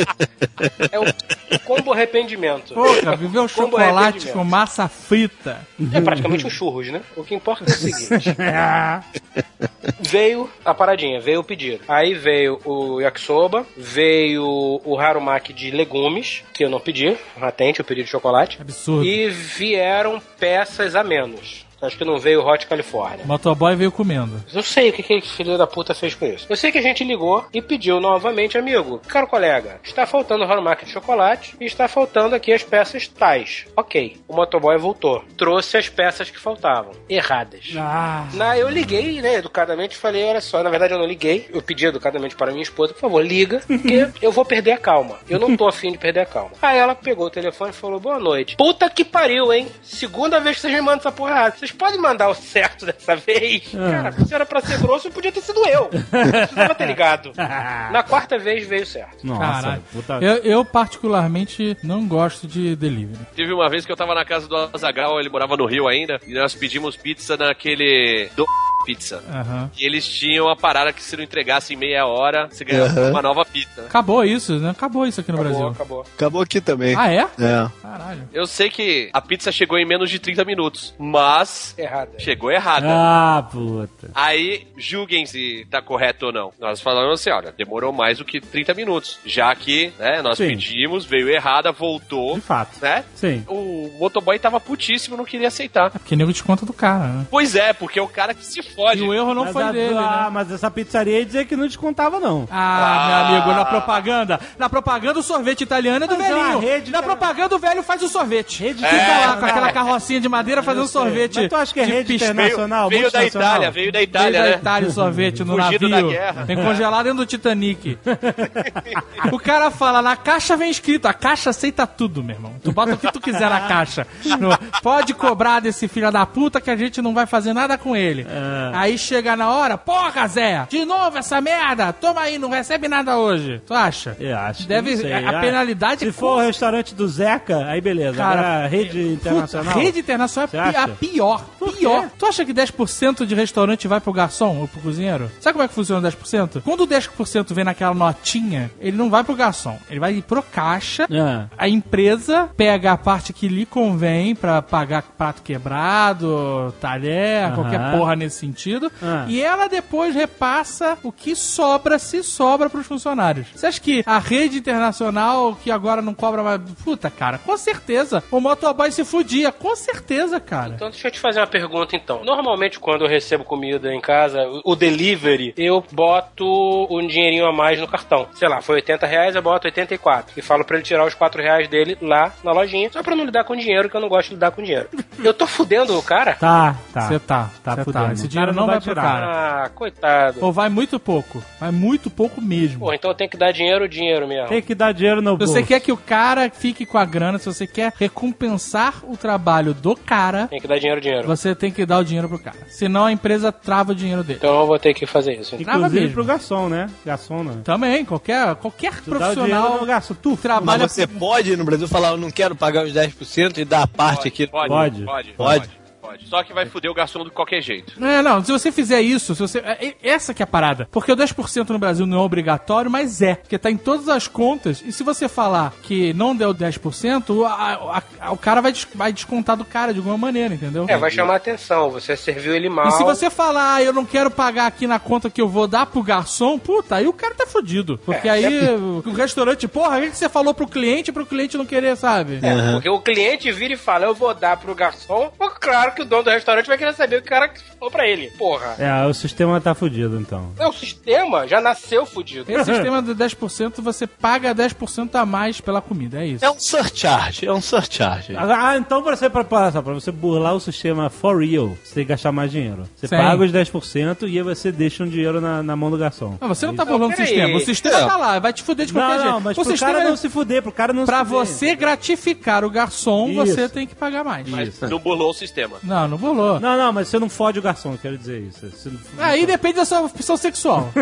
é o combo arrependimento. Porra, viveu Combo chocolate com massa frita. É praticamente um churros, né? O que importa é o seguinte. veio a paradinha, veio o pedido. Aí veio o yakisoba, veio o harumaki de legumes, que eu não pedi, atente, eu pedi de chocolate. Absurdo. E vieram peças a menos. Acho que não veio Hot California. Motoboy veio comendo. Não sei o que aquele filho da puta fez com isso. Eu sei que a gente ligou e pediu novamente, amigo. Caro colega, está faltando o Harumaki de chocolate e está faltando aqui as peças tais. Ok. O motoboy voltou. Trouxe as peças que faltavam. Erradas. Ah, Na, eu liguei, né, educadamente, falei, olha só, na verdade eu não liguei, eu pedi educadamente para minha esposa, por favor, liga, porque eu vou perder a calma. Eu não tô afim de perder a calma. Aí ela pegou o telefone e falou, boa noite. Puta que pariu, hein? Segunda vez que vocês me mandam essa porra errada. Vocês podem mandar o certo dessa vez? Cara, se era pra ser grosso, podia ter sido eu. Não precisava ter ligado. Na quarta vez veio certo. nossa, Caralho. puta. Eu, eu, particularmente, não gosto de delivery. Teve uma vez que eu tava na casa do Azagal, ele morava no Rio ainda, e nós pedimos pizza naquele. Do pizza. Aham. E eles tinham a parada que se não entregasse em meia hora, você ganhava Aham. uma nova pizza. Acabou isso, né? Acabou isso aqui no Acabou, Brasil. acabou. Acabou aqui também. Ah, é? É. Caralho. Eu sei que a pizza chegou em menos de 30 minutos, mas Errada. chegou errada. Ah, puta. Aí, julguem se tá correto ou não. Nós falamos assim, olha, demorou mais do que 30 minutos. Já que, né, nós Sim. pedimos, veio errada, voltou, De fato. né? Sim. O motoboy tava putíssimo, não queria aceitar. É porque nego desconta do cara, né? Pois é, porque é o cara que se fode. E o erro não mas foi a- dele, ah, né? mas essa pizzaria ia dizer que não descontava, não. Ah, meu amigo, na propaganda. Na propaganda o sorvete italiano é do Mas é velhinho. rede, na cara. propaganda o velho faz o sorvete. Rede Fica é, lá com aquela carrocinha de madeira fazendo sorvete. Mas tu acha que é de rede internacional? Veio da multinacional? Itália, veio da Veio Itália, da né? Itália o sorvete no Fugido navio. da. Tem congelado dentro do Titanic. o cara fala, na caixa vem escrito, a caixa aceita tudo, meu irmão. Tu bota o que tu quiser na caixa. No- pode cobrar desse filho da puta que a gente não vai fazer nada com ele. É. Aí chega na hora, porra, Zé, de novo essa merda, toma aí, não recebe nada hoje. Tu acha? Eu acho. que Deve- sei. a Ah, penalidade Se é for o restaurante do Zeca, aí beleza. Cara, Agora, rede internacional. Rede internacional é a pior. Pior. Tu acha que 10% de restaurante vai pro garçom ou pro cozinheiro? Sabe como é que funciona o 10%? Quando o 10% vem naquela notinha, ele não vai pro garçom. Ele vai pro caixa. É. A empresa pega a parte que lhe convém pra pagar prato quebrado, talher, qualquer porra nesse sentido. Ah. E ela depois repassa o que sobra, se sobra pros funcionários. Você acha que a rede internacional, que agora não cobra mais. Puta, cara, com certeza. O motoboy se fudia, com certeza, cara. Então deixa eu te fazer uma pergunta então. Normalmente quando eu recebo comida em casa, o- delivery, eu boto um dinheirinho a mais no cartão. Sei lá, foi 80 reais, eu boto 84. E falo pra ele tirar os 4 reais dele lá na lojinha, só pra não lidar com dinheiro, que eu não gosto de lidar com dinheiro. Eu tô fudendo o cara? Tá, tá. Você tá, Tá cê fudendo. Esse O dinheiro cara não não vai vai pro tirar. cara. Ah, coitado. Ou vai muito pouco. Vai muito pouco mesmo. Pô, então eu tenho que dar dinheiro, dinheiro mesmo. Tem que dar dinheiro no Se bolso. você quer que o cara fique com a grana, se você quer recompensar o trabalho do cara, Tem que dar dinheiro, dinheiro. você tem que dar o dinheiro pro cara. Senão a empresa trava o dinheiro dele. Então eu vou ter que fazer isso. então. Trava Inclusive mesmo. pro garçom, né? Garçom, né? Também, qualquer, qualquer Tu dá o dinheiro profissional no garçom. Tu trabalha. Mas você pode no Brasil falar, eu não quero pagar os 10% e dar a parte aqui. Pode, Pode. pode, Pode. pode, pode. Só que vai foder o garçom de qualquer jeito. É, não, se você fizer isso, se você. é- é- Essa que é a parada. Porque o 10% no Brasil não é obrigatório, mas é. Porque tá em todas as contas. E se você falar que não deu 10%, a- a- a- o cara vai, des- vai descontar do cara de alguma maneira, entendeu? É, vai chamar atenção. Você serviu ele mal. E se você falar, ah, eu não quero pagar aqui na conta que eu vou dar pro garçom, puta, aí o cara tá fudido. Porque aí o o restaurante, porra, o que você falou pro cliente pro cliente não querer, sabe? É, porque o cliente vira e fala, eu vou dar pro garçom. Claro que o dono do restaurante vai querer saber o que o cara falou pra ele. Porra. É, o sistema tá fudido, então. É, o sistema já nasceu fudido. Esse sistema de 10% você paga 10% a mais pela comida, é isso. É um surcharge, é um surcharge. Ah, então pra você, pra, pra, pra você burlar o sistema for real, você tem que gastar mais dinheiro. Você Sim. paga os 10% e aí você deixa um dinheiro na, na mão do garçom. Não, você não tá Isso. burlando o sistema. O sistema É. tá lá, vai te fuder de qualquer Não, jeito. não, mas o pro sistema cara é não se fuder, pro cara não pra se fuder. você gratificar o garçom, Isso. você tem que pagar mais. Mas não burlou o sistema. Não, não bolou. Não, não, mas você não fode o garçom, eu quero dizer isso. Você não- Aí depende da sua opção sexual.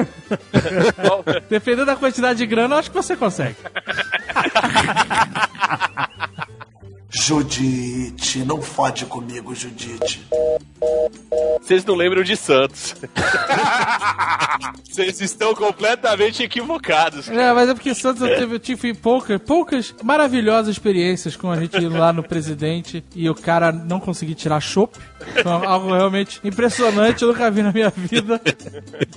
Dependendo da quantidade de grana, eu acho que você consegue. Judite, não fode comigo, Judite. Vocês não lembram de Santos. Vocês estão completamente equivocados. É, mas é porque Santos eu tive, eu tive poucas, poucas maravilhosas experiências com a gente indo lá no presidente e o cara não conseguir tirar chopp. Foi algo realmente impressionante, eu nunca vi na minha vida.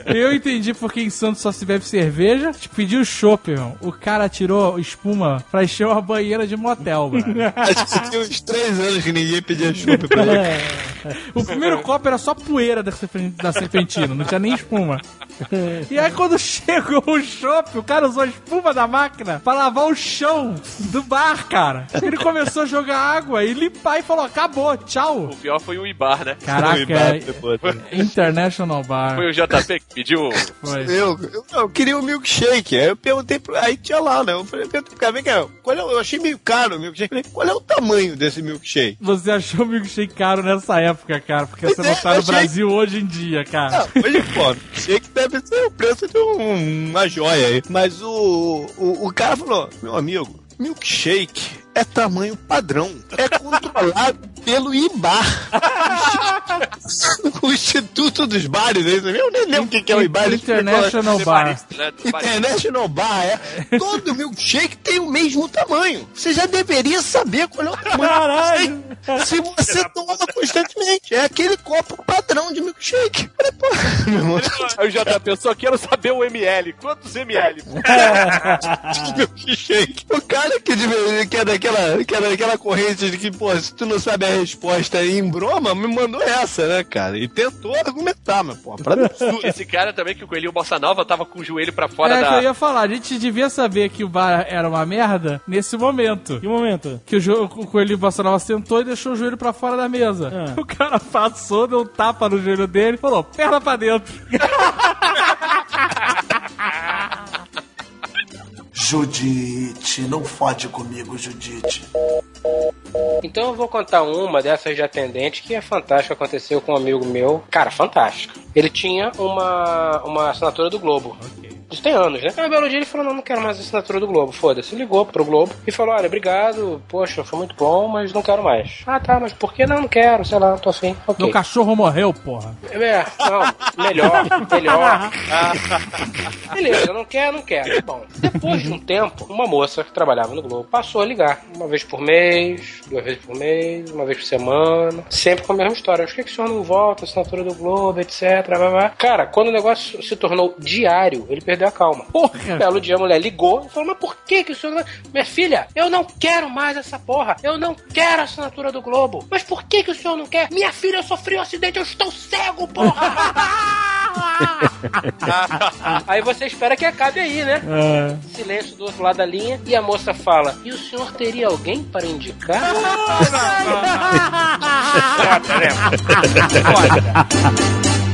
Eu entendi porque em Santos só se bebe cerveja. Tipo, pediu chopp, irmão. O cara tirou espuma pra encher uma banheira de motel, mano. Acho que tinha uns três anos que ninguém pedia chupa pra ele. O primeiro copo era só poeira da serpentina, não tinha nem espuma. E aí quando chegou o chopp, o cara usou a espuma da máquina pra lavar o chão do bar, cara. Ele começou a jogar água e limpar e falou, acabou, tchau. O pior foi o Ibar, né? Caraca, Depois. International Bar. Foi o JP que pediu. Foi. Eu, eu, eu queria um milkshake. Aí eu perguntei, pro, aí tinha lá, né? Eu falei, perguntei pro cara, vem cá, qual é, o- eu achei meio caro o milkshake. Falei, qual é o tamanho desse milkshake? Você achou o milkshake caro nessa época, cara, porque Pois você é, não tá no achei- Brasil hoje em dia, cara. Ah, hoje, pô, milkshake deve ser o preço de um- uma joia aí. Mas o, o, o cara falou, meu amigo, milkshake é tamanho padrão. É controlado pelo IBAR. o Instituto dos Bares, é? Eu nem lembro o que que é o IBAR. International Bar. Né? International Bar, é. Todo milkshake tem o mesmo tamanho. Você já deveria saber qual é o tamanho Caralho! Se você toma constantemente. É aquele copo padrão de milkshake. Pô, Aí o JP, eu só quero saber o ML. Quantos ML? milkshake. O cara que, deveria- que é daquela, que é daquela corrente de que, pô, se tu não sabe a resposta em broma, me mandou essa, né, cara? E tentou argumentar, mas, pô, pra absurdo. Esse cara também, que o Coelhinho Bossa Nova tava com o joelho pra fora É, que eu da. ia falar, a gente devia saber que o bar era uma merda nesse momento. Que momento? Que o, jo- o coelhinho Bolsonaro sentou e deixou o joelho pra fora da mesa. Ah. O cara passou, deu um tapa no joelho dele e falou: perna pra dentro. Judite, não fode comigo, Judite. Então eu vou contar uma dessas de atendente que é fantástica, aconteceu com um amigo meu. Cara, fantástico. Ele tinha uma, uma assinatura do Globo. Isso tem anos, né? Aí um belo dia ele falou, não, não quero mais a assinatura do Globo, foda-se. Ligou pro Globo e falou, olha, obrigado, poxa, foi muito bom, mas não quero mais. Ah, tá, mas por que não? Não quero, sei lá, tô afim. Ok. Meu cachorro morreu, porra. É, não, melhor, melhor. Beleza, não quer, não quer. Bom, depois de um tempo, uma moça que trabalhava no Globo passou a ligar. Uma vez por mês, duas vezes por mês, uma vez por semana. Sempre com a mesma história. Por que, que o senhor não volta? Assinatura do Globo, etc. blá, blá. Cara, quando o negócio se tornou diário, ele perdeu a calma. Porra. Um belo dia a mulher ligou e falou: Mas por que, que o senhor. não- Minha filha, eu não quero mais essa porra. Eu não quero a assinatura do Globo. Mas por que, que o senhor não quer? Minha filha, eu sofri um acidente, eu estou cego, porra! aí você espera que acabe aí, né? É. Silêncio do outro lado da linha e a moça fala: E o senhor teria alguém para indicar? Foda, né? Foda.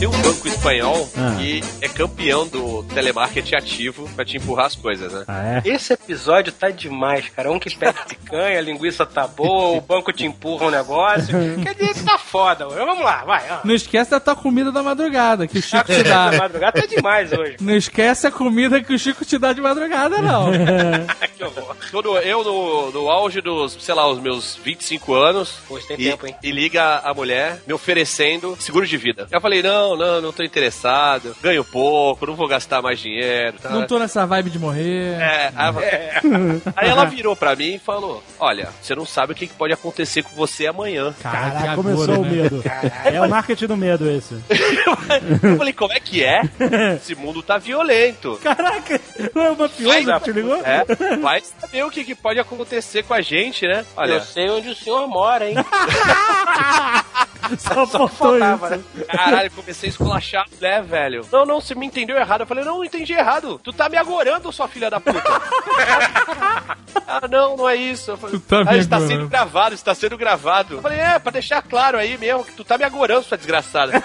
Tem um banco espanhol Ah. que é campeão do telemarketing ativo pra te empurrar as coisas, né? Ah, é? Esse episódio tá demais, cara. Um que pede picanha, a linguiça tá boa, o banco te empurra um negócio. Quer dizer que tá foda. Hoje. Vamos lá, vai. ó. Não esquece da tua comida da madrugada, que o Chico te Da dá. madrugada tá demais hoje. Não esquece a comida que o Chico te dá de madrugada, não. que horror. Todo, eu, no, no auge dos, sei lá, os meus 25 anos, Pois tem e, tempo, hein? e liga a mulher me oferecendo seguro de vida. Eu falei, não, não, não tô interessado, ganho pouco, não vou gastar mais dinheiro. Tá? Não tô nessa vibe de morrer. É, aí, aí ela virou pra mim e falou: Olha, você não sabe o que pode acontecer com você amanhã. Caraca, Caraca, começou agouro, o né? medo. É o marketing do medo esse. Eu falei, como é que é? Esse mundo tá violento. Caraca, não é uma pior que te ligou? É, vai saber o que, que pode acontecer com a gente, né? Eu Olha, sei onde o senhor mora, hein? Só faltou faltava, isso. né? caralho, comecei a esculachar, né, velho? Não, não, você me entendeu errado. Eu falei, não, entendi errado. Tu tá me agorando, sua filha da puta. ah, não, não é isso. Eu falei, Tu tá ah, me está agorando. sendo gravado, está sendo gravado. Eu falei, é, pra deixar claro aí mesmo que tu tá me agorando, sua desgraçada.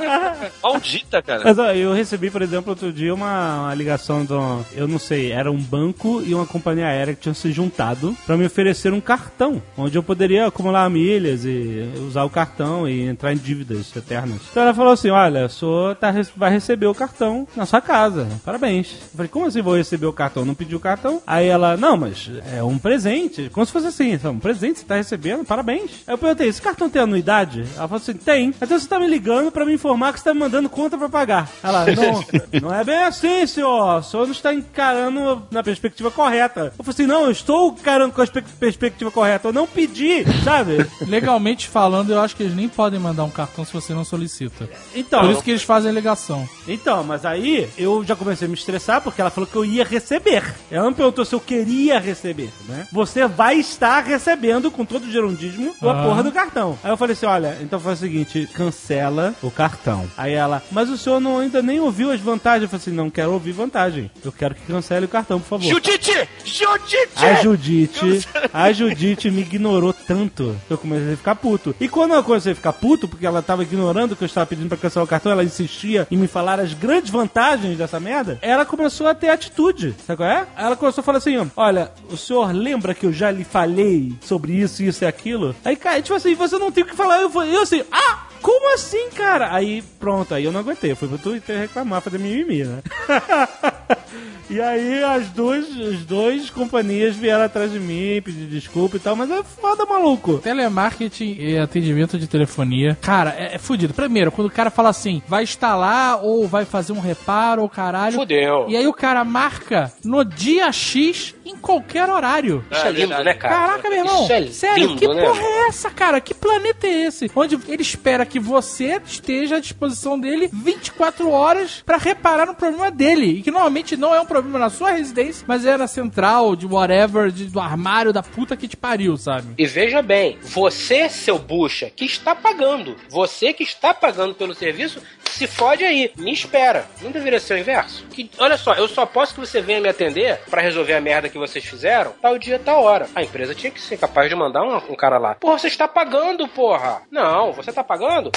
Maldita, cara. Mas ó, eu recebi, por exemplo, outro dia uma, uma ligação do. Eu não sei, era um banco e uma companhia aérea que tinham se juntado pra me oferecer um cartão, onde eu poderia acumular milhas e usar o cartão e entrar em dívidas eternas. Então ela falou assim: olha, o senhor tá, vai receber o cartão na sua casa. Parabéns. Eu falei, como assim vou receber o cartão? Não pedi o cartão? Aí ela, não, mas é um presente. Como se fosse assim, um presente, você tá recebendo, parabéns. Aí eu perguntei, esse cartão tem anuidade? Ela falou assim, tem. Então você tá me ligando pra me informar que você tá me mandando conta pra pagar. Ela, não, não é bem assim, senhor. O senhor não está encarando na perspectiva correta. Eu falei assim, não, eu estou encarando com a perspectiva correta. Eu não pedi, sabe? Legalmente falando, eu acho que eles nem podem mandar um cartão se você não solicita. Então, Por isso que eles fazem ligação. Então, mas aí eu já comecei a me estressar porque ela falou que eu ia receber. Ela não perguntou se eu queria receber, né? Você vai estar recebendo com todo o gerundismo a Ah. porra do cartão. Aí eu falei assim: olha, então faz o seguinte, cancela o cartão. Aí ela, mas o senhor não, ainda nem ouviu as vantagens. Eu falei assim: não quero ouvir vantagem. Eu quero que cancele o cartão, por favor. Judite! Judite! A Judite, a Judite me ignorou tanto que eu comecei a ficar puto. E quando eu comecei a ficar puto, porque ela tava ignorando que eu estava pedindo pra cancelar o cartão, ela insistia em me falar as grandes vantagens dessa merda, ela começou a ter atitude. Sabe qual é? Ela começou a falar assim: olha, o senhor lembra que eu já lhe falei sobre isso, isso e aquilo? Aí, cara, tipo assim, você não tem o que falar. Eu, eu assim, ah! Como assim, cara? Aí, pronto, aí eu não aguentei. Eu fui pro Twitter reclamar, fazer mimimi, né? e aí as duas, as duas companhias vieram atrás de mim, pedir desculpa e tal, mas é foda, maluco. Telemarketing e atendimento de telefonia. Cara, é, é fudido. Primeiro, quando o cara fala assim, vai instalar ou vai fazer um reparo ou caralho. Fudeu. E aí o cara marca no dia X em qualquer horário. Isso é lindo, né, cara? Caraca, meu irmão. Isso é sério, lindo, que né? porra é essa, cara? Que planeta é esse? Onde ele espera que você esteja à disposição dele 24 horas pra reparar no problema dele. E que normalmente não é um problema na sua residência, mas é na central, de whatever, de- do armário da puta que te pariu, sabe? E veja bem, você, seu bucha, que está pagando, você que está pagando pelo serviço, se fode aí, me espera. Não deveria ser o inverso? Que, olha só, eu só posso que você venha me atender pra resolver a merda que vocês fizeram, tal dia, tal hora. A empresa tinha que ser capaz de mandar um, um cara lá. Porra, você está pagando, porra! Não, você está pagando?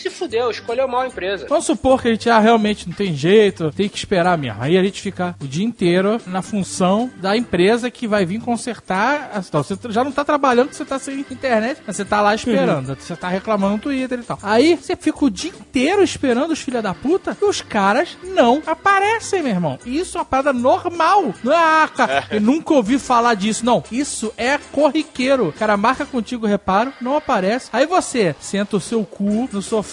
Se fudeu, escolheu mal a empresa. Vamos supor que a gente, ah, realmente não tem jeito, tem que esperar mesmo. Aí a gente fica o dia inteiro na função da empresa que vai vir consertar situação. Você já não tá trabalhando porque você tá sem internet, mas você tá lá esperando. Você tá reclamando no Twitter e tal. Aí você fica o dia inteiro esperando os filha da puta e os caras não aparecem, meu irmão. Isso é uma parada normal. Não é, ah, cara, eu nunca ouvi falar disso. Não, isso é corriqueiro. O cara marca contigo o reparo, não aparece. Aí você senta o seu cu no sofá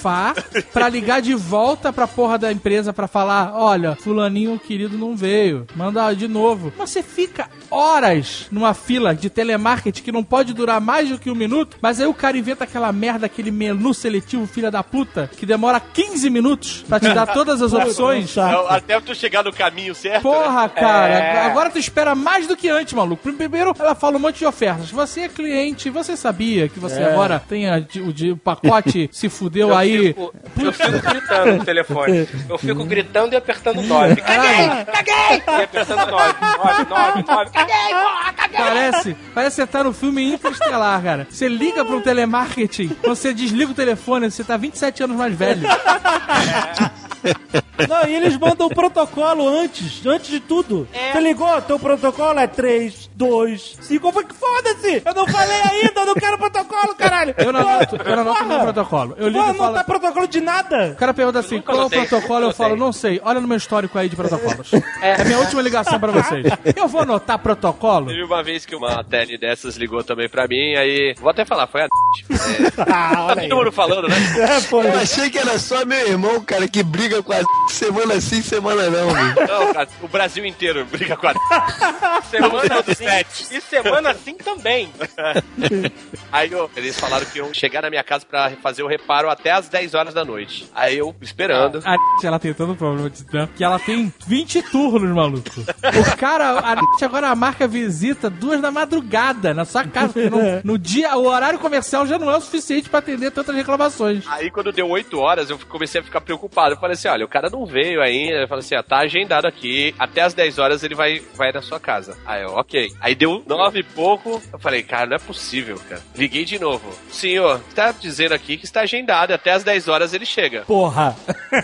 pra ligar de volta pra porra da empresa pra falar: olha, fulaninho querido não veio. Manda de novo. Mas você fica horas numa fila de telemarketing que não pode durar mais do que um minuto, mas aí o cara inventa aquela merda, aquele menu seletivo, filha da puta, que demora 15 minutos pra te dar todas as opções. Então, Até tu chegar no caminho certo. né? Porra, cara, agora tu espera mais do que antes, maluco. Primeiro, ela fala um monte de ofertas. Você é cliente, você sabia que você agora tem a- o, de- o pacote se fudeu Eu aí. fico, eu fico gritando no telefone. Eu fico gritando e apertando 9. Caguei! Caguei! E apertando 9. 9, 9, 9. Caguei, porra! Caguei! Parece, parece que você tá no filme Interestelar, cara. Você liga pra um telemarketing, você desliga o telefone, você tá 27 anos mais velho. Não, e eles mandam o protocolo antes, antes de tudo. Você ligou? Teu protocolo é 3, 2, 5. Eu falei, foda-se! Eu não falei ainda, eu não quero protocolo, caralho! Eu não anoto, eu não anoto no protocolo. Eu ligo Vou e falo... anotar protocolo de nada! O cara pergunta assim, qual é o protocolo? Eu nunca falo, não sei. Olha no meu histórico aí de protocolos. É a minha última ligação pra vocês. Eu vou anotar protocolo? Teve uma vez que uma tele dessas ligou também pra mim, aí. Vou até falar, foi a. É, Ah, tá olha aí. todo mundo falando, né? É, pô, Eu achei que era só meu irmão, cara, que briga com a semana sim, semana não, bicho. Não, cara, o Brasil inteiro briga com a. Semana sim. Sete. E semana sim também. Aí eu- eles falaram que iam chegar na minha casa pra fazer o reparo até as 10 horas da noite. Aí eu esperando. A ela tem tanto problema de tempo que ela tem 20 turnos, maluco. O cara, a agora marca visita duas da madrugada na sua casa. No, no dia, o horário comercial já não é o suficiente pra atender tantas reclamações. Aí quando deu 8 horas, eu comecei a ficar preocupado. Eu falei assim: olha, o cara não veio ainda. Eu falei assim: ah, tá agendado aqui. Até as 10 horas ele vai, vai na sua casa. Aí eu, ok. Aí deu 9 e pouco. Eu falei, cara, não é possível, cara. Liguei de novo. Senhor, tá dizendo aqui que está agendado. Até as 10 horas ele chega. Porra!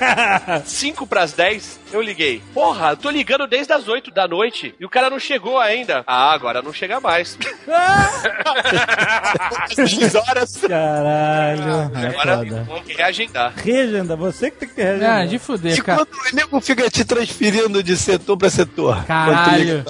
5 pras 10, eu liguei. Porra, eu tô ligando desde as 8 da noite e o cara não chegou ainda. Ah, agora não chega mais. 10 horas. Caralho, é Agora foda. vamos reagendar. Regenda, você que tem que reagendar. Ah, de E fuder, cara. quando o nego fica te transferindo de setor pra setor? Caralho.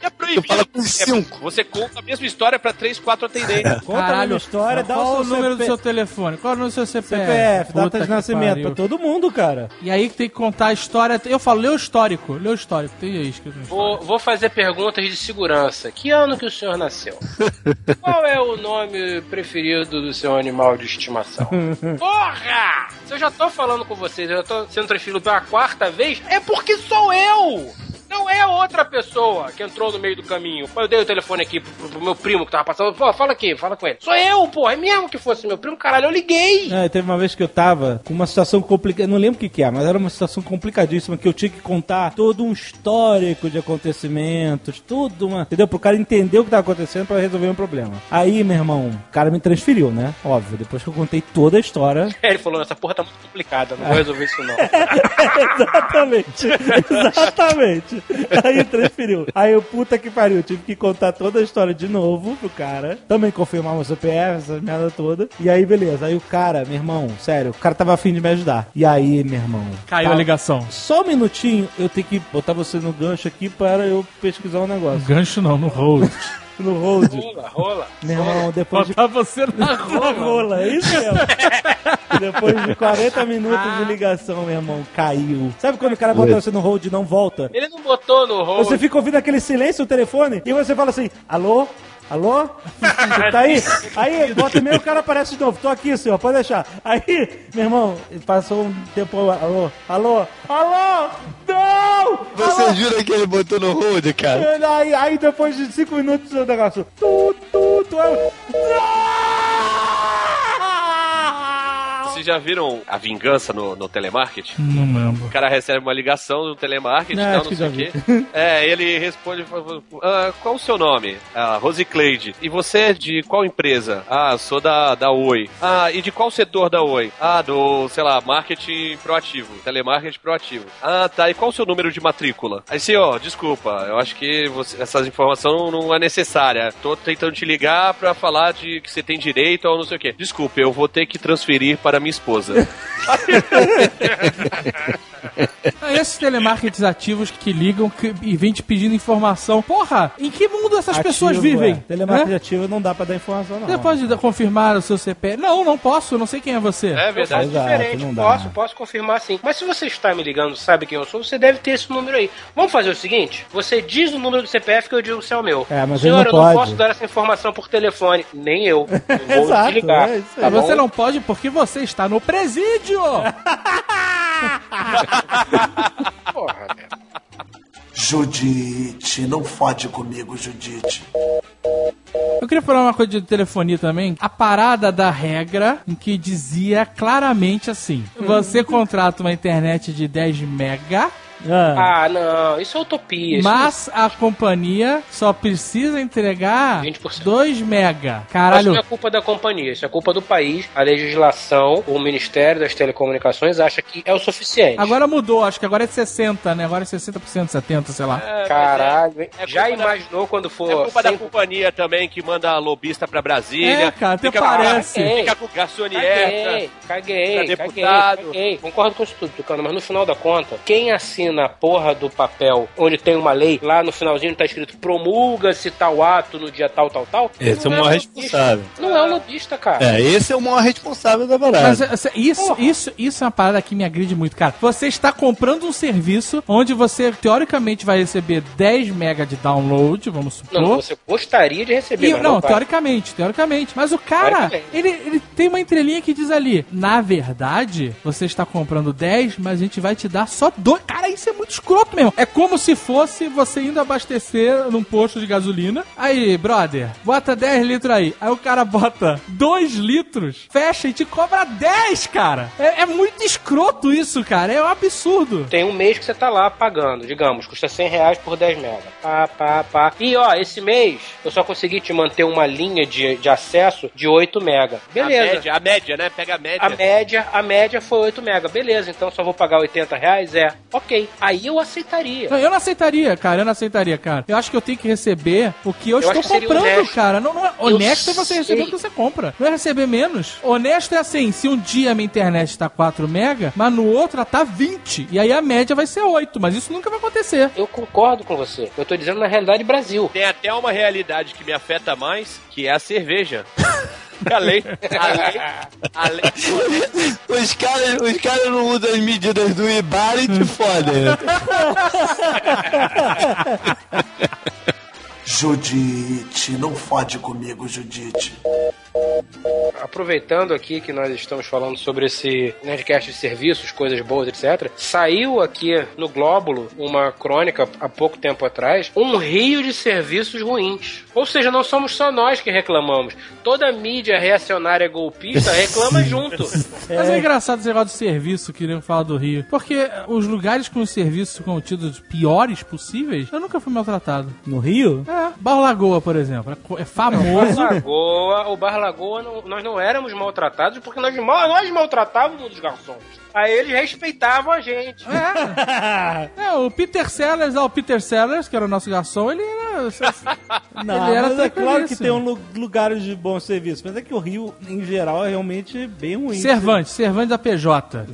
É proibido. Tu fala com cinco. Você conta a mesma história pra 3, 4 atendentes. Conta a mesma história, dá Qual o o seu número do CP seu telefone? Qual é o número do seu CPF? CPF, Puta data de nascimento, pariu. pra todo mundo, cara. E aí que tem que contar a história. Eu falo, lê o histórico. Lê o histórico. Tem aí escrito no histórico. Vou, vou fazer perguntas de segurança. Que ano que o senhor nasceu? Qual é o nome preferido do seu animal de estimação? Porra! Se eu já tô falando com vocês, eu já tô sendo transferido pela quarta vez, é porque sou eu! Não é outra pessoa que entrou no meio do caminho. Eu dei o telefone aqui pro, pro meu primo que tava passando. Pô, fala aqui, fala com ele. Sou eu, pô. É mesmo que fosse meu primo. Caralho, eu liguei. É, teve uma vez que eu tava com uma situação complicada, não lembro o que que é, mas era uma situação complicadíssima que eu tinha que contar todo um histórico de acontecimentos, tudo uma, entendeu? Pro cara entender o que tava acontecendo pra resolver um problema. Aí, meu irmão, o cara me transferiu, né? Óbvio, depois que eu contei toda a história. Ele falou, essa porra tá muito complicada, não vou resolver isso não. exatamente, exatamente. Aí transferiu. Aí eu, puta que pariu, tive que contar toda a história de novo pro cara. Também confirmar o CPF, essa merda toda. E aí, beleza. Aí o cara, meu irmão, sério, o cara tava afim de me ajudar. E aí, meu irmão. Caiu tá- a ligação. Só um minutinho, eu tenho que botar você no gancho aqui para eu pesquisar um negócio. Gancho não, no hold. No hold. Rola, rola. Meu irmão, depois de Botar você na na rola. rola, é isso mesmo. Depois de 40 minutos de ligação, meu irmão, caiu. Sabe quando o cara bota você no hold e não volta? Ele não botou no rolo. Você fica ouvindo aquele silêncio no telefone e você fala assim, alô? Alô? Tá aí? Aí, bota e meio, o cara aparece de novo. Tô aqui, senhor, pode deixar. Aí, meu irmão, passou um tempo, alô? Alô? Alô? Não! Você jura que ele botou no hold, cara? Alô? Aí, aí depois de cinco minutos o negócio. Tu, tu, tu. Não! Vocês já viram a vingança no, no telemarketing? Não lembro. O cara recebe uma ligação do telemarketing Não, tal, não sei o quê. É, ele responde, ah, qual o seu nome? Ah, Rosicleide. E você é de qual empresa? Ah, sou da, da Oi. Ah, e de qual setor da Oi? Ah, do, sei lá, marketing proativo, telemarketing proativo. Ah, tá, e qual o seu número de matrícula? Aí sim, ó, desculpa, eu acho que você, essa informação não é necessária. Tô tentando te ligar pra falar de que você tem direito ou não sei o quê. Desculpe, eu vou ter que transferir para minha esposa. Ah, Esses telemarketers ativos que ligam que- e vêm te pedindo informação. Porra, em que mundo essas pessoas Ativo, vivem? é. Telemarketing Né? ativo não dá pra dar informação, não. Você pode dar- confirmar o seu CPF? Não, não posso, eu não sei quem é você. É verdade. Exato, diferente, não dá. posso, posso confirmar sim. Mas se você está me ligando, sabe quem eu sou, você deve ter esse número aí. Vamos fazer o seguinte: você diz o número do CPF que eu digo se é o meu. É, mas Senhor, eu não não pode. posso dar essa informação por telefone. Nem eu. Eu vou Exato, desligar. é isso aí. tá? Você não pode porque você está no presídio! Porra, velho. Judite, não fode comigo, Judite. Eu queria falar uma coisa de telefonia também. A parada da regra em que dizia claramente assim: você contrata uma internet de 10 mega, Ah, Ah, não, isso é utopia. isso mas a companhia só precisa entregar 20%. 2 mega. Caralho. não é culpa da companhia, isso é culpa do país. A legislação, o Ministério das Telecomunicações acha que é o suficiente. Agora mudou, acho que agora é 60, né? Agora é 60%, 70, sei lá. É, mas Caralho, é- é já culpa da- imaginou quando for. É culpa da sem- companhia também que manda lobista pra Brasília. É, cara, até parece. Fica com garçonete. Caguei, caguei, caguei, deputado. caguei. Concordo com isso tudo, Tucano, mas no final da conta, quem assina a porra do papel onde tem uma lei, lá no finalzinho tá escrito promulga-se tal ato no dia tal, tal, tal. Esse é o não maior lobista. responsável. Não é o lobista, cara. É, esse é o maior responsável da parada. Mas é, é, isso, isso, isso é uma parada que me agride muito, cara. Você está comprando um serviço onde você, teoricamente, vai receber 10 mega de download, vamos supor. Não, você gostaria de receber, E- mas não, não, teoricamente, teoricamente. Mas o cara, Teoricamente. ele, ele tem uma entrelinha que diz ali: na verdade, você está comprando 10, mas a gente vai te dar só dois. Cara, isso é muito escroto mesmo. É como se fosse você indo abastecer num posto de gasolina. Aí, brother, bota 10 litros aí. Aí o cara bota 2 litros, fecha e te cobra 10, cara. É, é muito escroto isso, cara. É um absurdo. Tem um mês que você tá lá pagando, digamos, custa 100 reais por 10 mega. Pá, pá, pá. E ó, esse mês eu só consegui te manter uma linha de, de acesso de 8 mega. A Beleza. média, a média, né? Pega a média. A média, a média foi 8 mega. Beleza, então só vou pagar 80 reais? É. Ok. Aí eu aceitaria. Não, Eu não aceitaria, cara. Eu não aceitaria, cara. Eu acho que eu tenho que receber o que eu, Eu estou comprando, honesto. cara. Não, não é... Honesto é você sei. receber o que você compra. Não é receber menos. Honesto é assim, se um dia a minha internet tá 4 mega, mas no outro ela tá 20. E aí a média vai ser 8. Mas isso nunca vai acontecer. Eu concordo com você. Eu tô dizendo na realidade Brasil. Tem até uma realidade que me afeta mais, que é a cerveja. A lei, a lei, a lei, Os caras os cara não usam as medidas do Ibar e te fodem. Judite, não fode comigo, Judite. Aproveitando aqui que nós estamos falando sobre esse Nerdcast de serviços, coisas boas, etc. Saiu aqui no Glóbulo uma crônica há pouco tempo atrás, um rio de serviços ruins. Ou seja, não somos só nós que reclamamos. Toda a mídia reacionária golpista reclama junto. Mas é engraçado esse negócio de serviço que nem falar do Rio. Porque os lugares com os serviços contidos piores possíveis, eu nunca fui maltratado. no Rio? É, Barro Lagoa, por exemplo. é É Bar famoso. Lagoa, o Bar Lagoa, não- nós não éramos maltratados porque nós, mal- nós maltratávamos os garçons. Aí eles respeitavam a gente. É. É, o Peter Sellers, ó, o Peter Sellers, que era o nosso garçom, ele era. Não, Ele era mas é claro que tem um lu- lugares de bom serviço. Mas é que o Rio, em geral, é realmente bem ruim. Cervantes, Cervantes da PJ.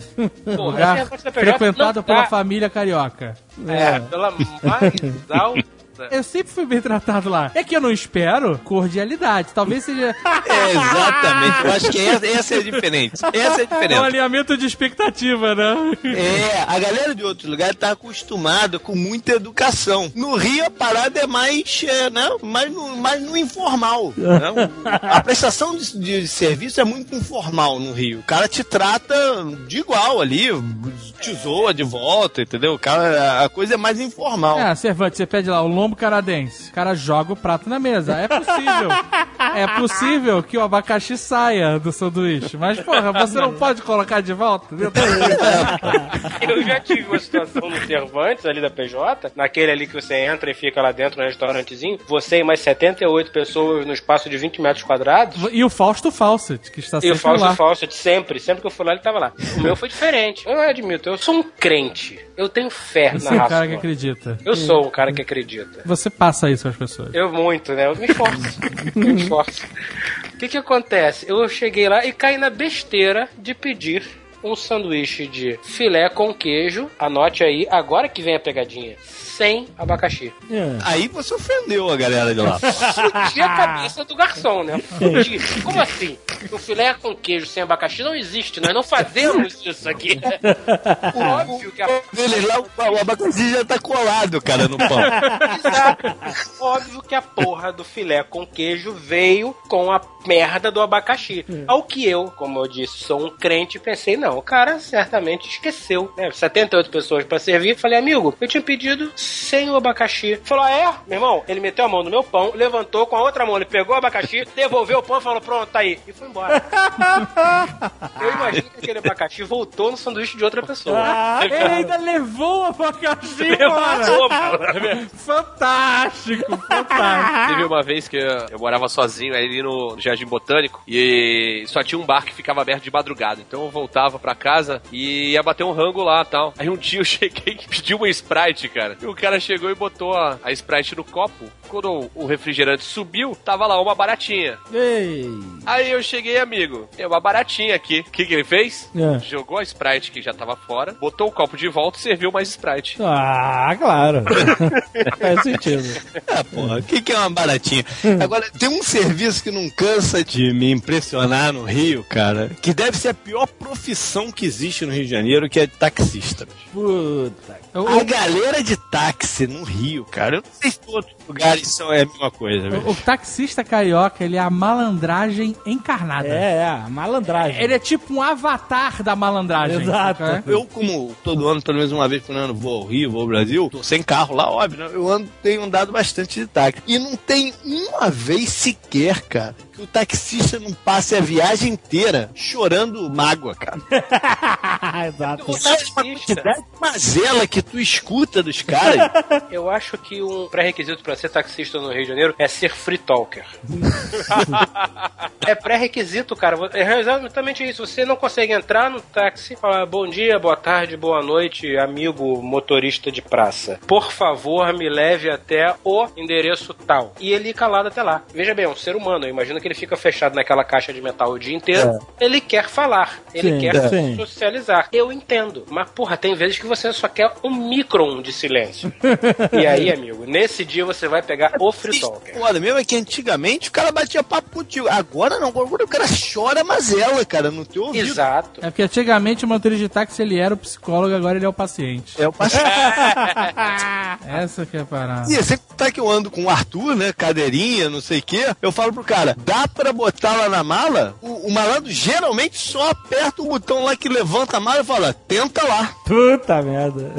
Pô, Lugar da PJ frequentado pela dá. família carioca. É, pela mais alta. Eu sempre fui bem tratado lá. É que eu não espero cordialidade. Talvez seja É, exatamente. Eu acho que essa, essa é a diferença. Essa é a um diferença. alinhamento de expectativa, né? É, a galera de outros lugares tá acostumada com muita educação. No Rio a parada é mais, é, né, mais, no, mais no informal. né? A prestação de, de serviço é muito informal no Rio. O cara te trata de igual ali, te zoa de volta, entendeu? O cara, a coisa é mais informal. É, Cervantes, você pede lá o lombo canadense. O cara joga o prato na mesa. É possível. é possível que o abacaxi saia do sanduíche. Mas, porra, você não pode colocar de volta? Eu já tive uma situação no Cervantes, ali da PJ, naquele ali que você entra e fica lá dentro no restaurantezinho, você e mais 78 pessoas no espaço de 20 metros quadrados. E o Fausto Fawcett, que está E o sempre Fausto lá. Fawcett, sempre, sempre que eu fui lá, ele tava lá. O meu foi diferente. Eu admito, eu sou um crente. Eu tenho fé Você na é um raça. cara que acredita. Eu sou um cara que acredita. Você passa isso às pessoas. Eu muito, né? Eu me esforço. Me esforço. O que que acontece? Eu cheguei lá e caí na besteira de pedir um sanduíche de filé com queijo. Anote aí, agora que vem a pegadinha. Sem abacaxi. É. Aí você ofendeu a galera de lá. Fudi a cabeça do garçom, né? Fudi. Como assim? O filé com queijo sem abacaxi não existe. Nós não fazemos isso aqui. Óbvio que a Eles lá, o, o abacaxi já tá colado, cara, no pão. Exato. Óbvio que a porra do filé com queijo veio com a merda do abacaxi. Ao que eu, como eu disse, sou um crente, pensei, não, o cara certamente esqueceu. Né? 78 pessoas pra servir. Falei, amigo, eu tinha pedido sem o abacaxi. Falou, ah, é? Meu irmão, ele meteu a mão no meu pão, levantou com a outra mão, ele pegou o abacaxi, devolveu o pão e falou, pronto, tá aí. E foi embora. eu imagino que aquele abacaxi voltou no sanduíche de outra pessoa. Ah, Ele ainda levou o abacaxi. Levantou, mano. Fantástico, fantástico. Teve uma vez que eu, eu morava sozinho ali no Jardim Botânico e só tinha um bar que ficava aberto de madrugada. Então eu voltava pra casa e ia bater um rango lá e tal. Aí um dia eu cheguei e pedi uma Sprite, cara. E o cara chegou e botou a, a Sprite no copo. Quando o, o refrigerante subiu, tava lá uma baratinha. Ei. Aí eu cheguei, amigo, tem uma baratinha aqui. O que, que ele fez? É. Jogou a Sprite que já tava fora, botou o copo de volta e serviu mais Sprite. Ah, claro. Faz sentido. Ah, porra, o que, que é uma baratinha? Agora, tem um serviço que não cansa de me impressionar no Rio, cara, que deve ser a pior profissão que existe no Rio de Janeiro, que é de taxista. Puta. A galera de táxi no Rio, cara, eu não sei se outros lugares são é a mesma coisa. O, o taxista carioca, ele é a malandragem encarnada. É, é, a malandragem. Ele é tipo um avatar da malandragem. Exato. saca? Eu, como todo ano, pelo menos uma vez por ano, vou ao Rio, vou ao Brasil, tô sem carro lá, óbvio, né? eu ando, tenho andado bastante de táxi. E não tem uma vez sequer, cara, que o taxista não passe a viagem inteira chorando mágoa, cara. Exato. Sabe uma quantidade de mazela que tu escuta dos caras? Eu acho que um pré-requisito pra ser taxista no Rio de Janeiro é ser free talker. é pré-requisito, cara. É exatamente isso. Você não consegue entrar no táxi e falar bom dia, boa tarde, boa noite, amigo motorista de praça. Por favor, me leve até o endereço tal. E ele ir calado até lá. Veja bem, é um ser humano. Eu imagino que ele fica fechado naquela caixa de metal o dia inteiro. Ele quer falar. Ele Sim, quer sim. socializar. Eu entendo. Mas, porra, tem vezes que você só quer um micron de silêncio. e aí, amigo, nesse dia você vai pegar o free talker. Foda mesmo é que antigamente o cara batia papo contigo. Agora não, agora o cara chora mazela, cara, no teu ouvido. Exato. É porque antigamente o motorista de táxi ele era o psicólogo, agora ele é o paciente. É o paciente. Essa que é a parada. E sem contar que eu ando com o Arthur, né? Cadeirinha, não sei o quê. Eu falo pro cara, dá pra botar lá na mala? O, o malandro geralmente só aperta o botão lá que levanta a mala e fala, tenta lá. Puta merda.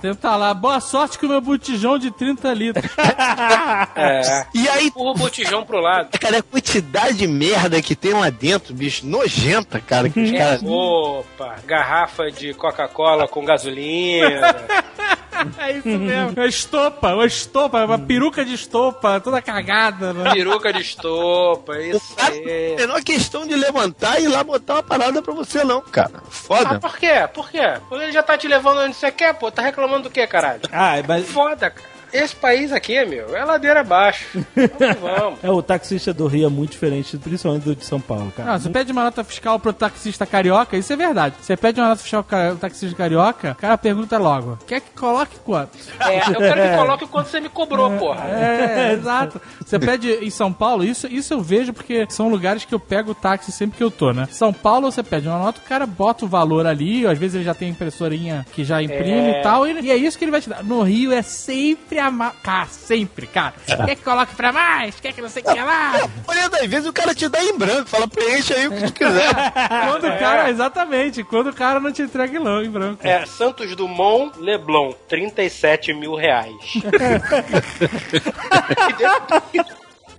Tenta lá, boa sorte com o meu botijão de 30 litros. É. E aí, Empurra o botijão pro lado. cara, a quantidade de merda que tem lá dentro, bicho, nojenta, cara, que os caras... Opa, garrafa de Coca-Cola com gasolina. É isso mesmo. Uma estopa, uma estopa, uma peruca de estopa, toda cagada. Né? Peruca de estopa, O isso cara não tem aí. a menor questão de levantar e ir lá botar uma parada pra você, não, cara. Ah, Foda. por quê? Por quê? Porque ele já tá te levando onde você quer, pô. Tá reclamando do quê, caralho? Ah, mas Foda, cara. Esse país aqui, meu, é ladeira abaixo. Vamos, vamos. é, o taxista do Rio é muito diferente, principalmente do de São Paulo, cara. Não, você pede uma nota fiscal pro taxista carioca, isso é verdade. Você pede uma nota fiscal pro taxista carioca, o cara pergunta logo: quer que coloque quanto? É, eu quero que coloque o quanto você me cobrou, porra. É, exato. Você pede em São Paulo, isso, isso eu vejo porque são lugares que eu pego o táxi sempre que eu tô, né? São Paulo, você pede uma nota, o cara bota o valor ali, às vezes ele já tem impressorinha que já imprime É. e tal, e, e é isso que ele vai te dar. No Rio é sempre sempre a ma... Cara, sempre, cara. Quer que coloque pra mais? Quer que não sei o que lá? A maioria das vezes o cara te dá em branco, fala preenche aí o que tu quiser. Quando o cara, exatamente, quando o cara não te entrega em branco. É, Santos Dumont Leblon, 37 mil reais.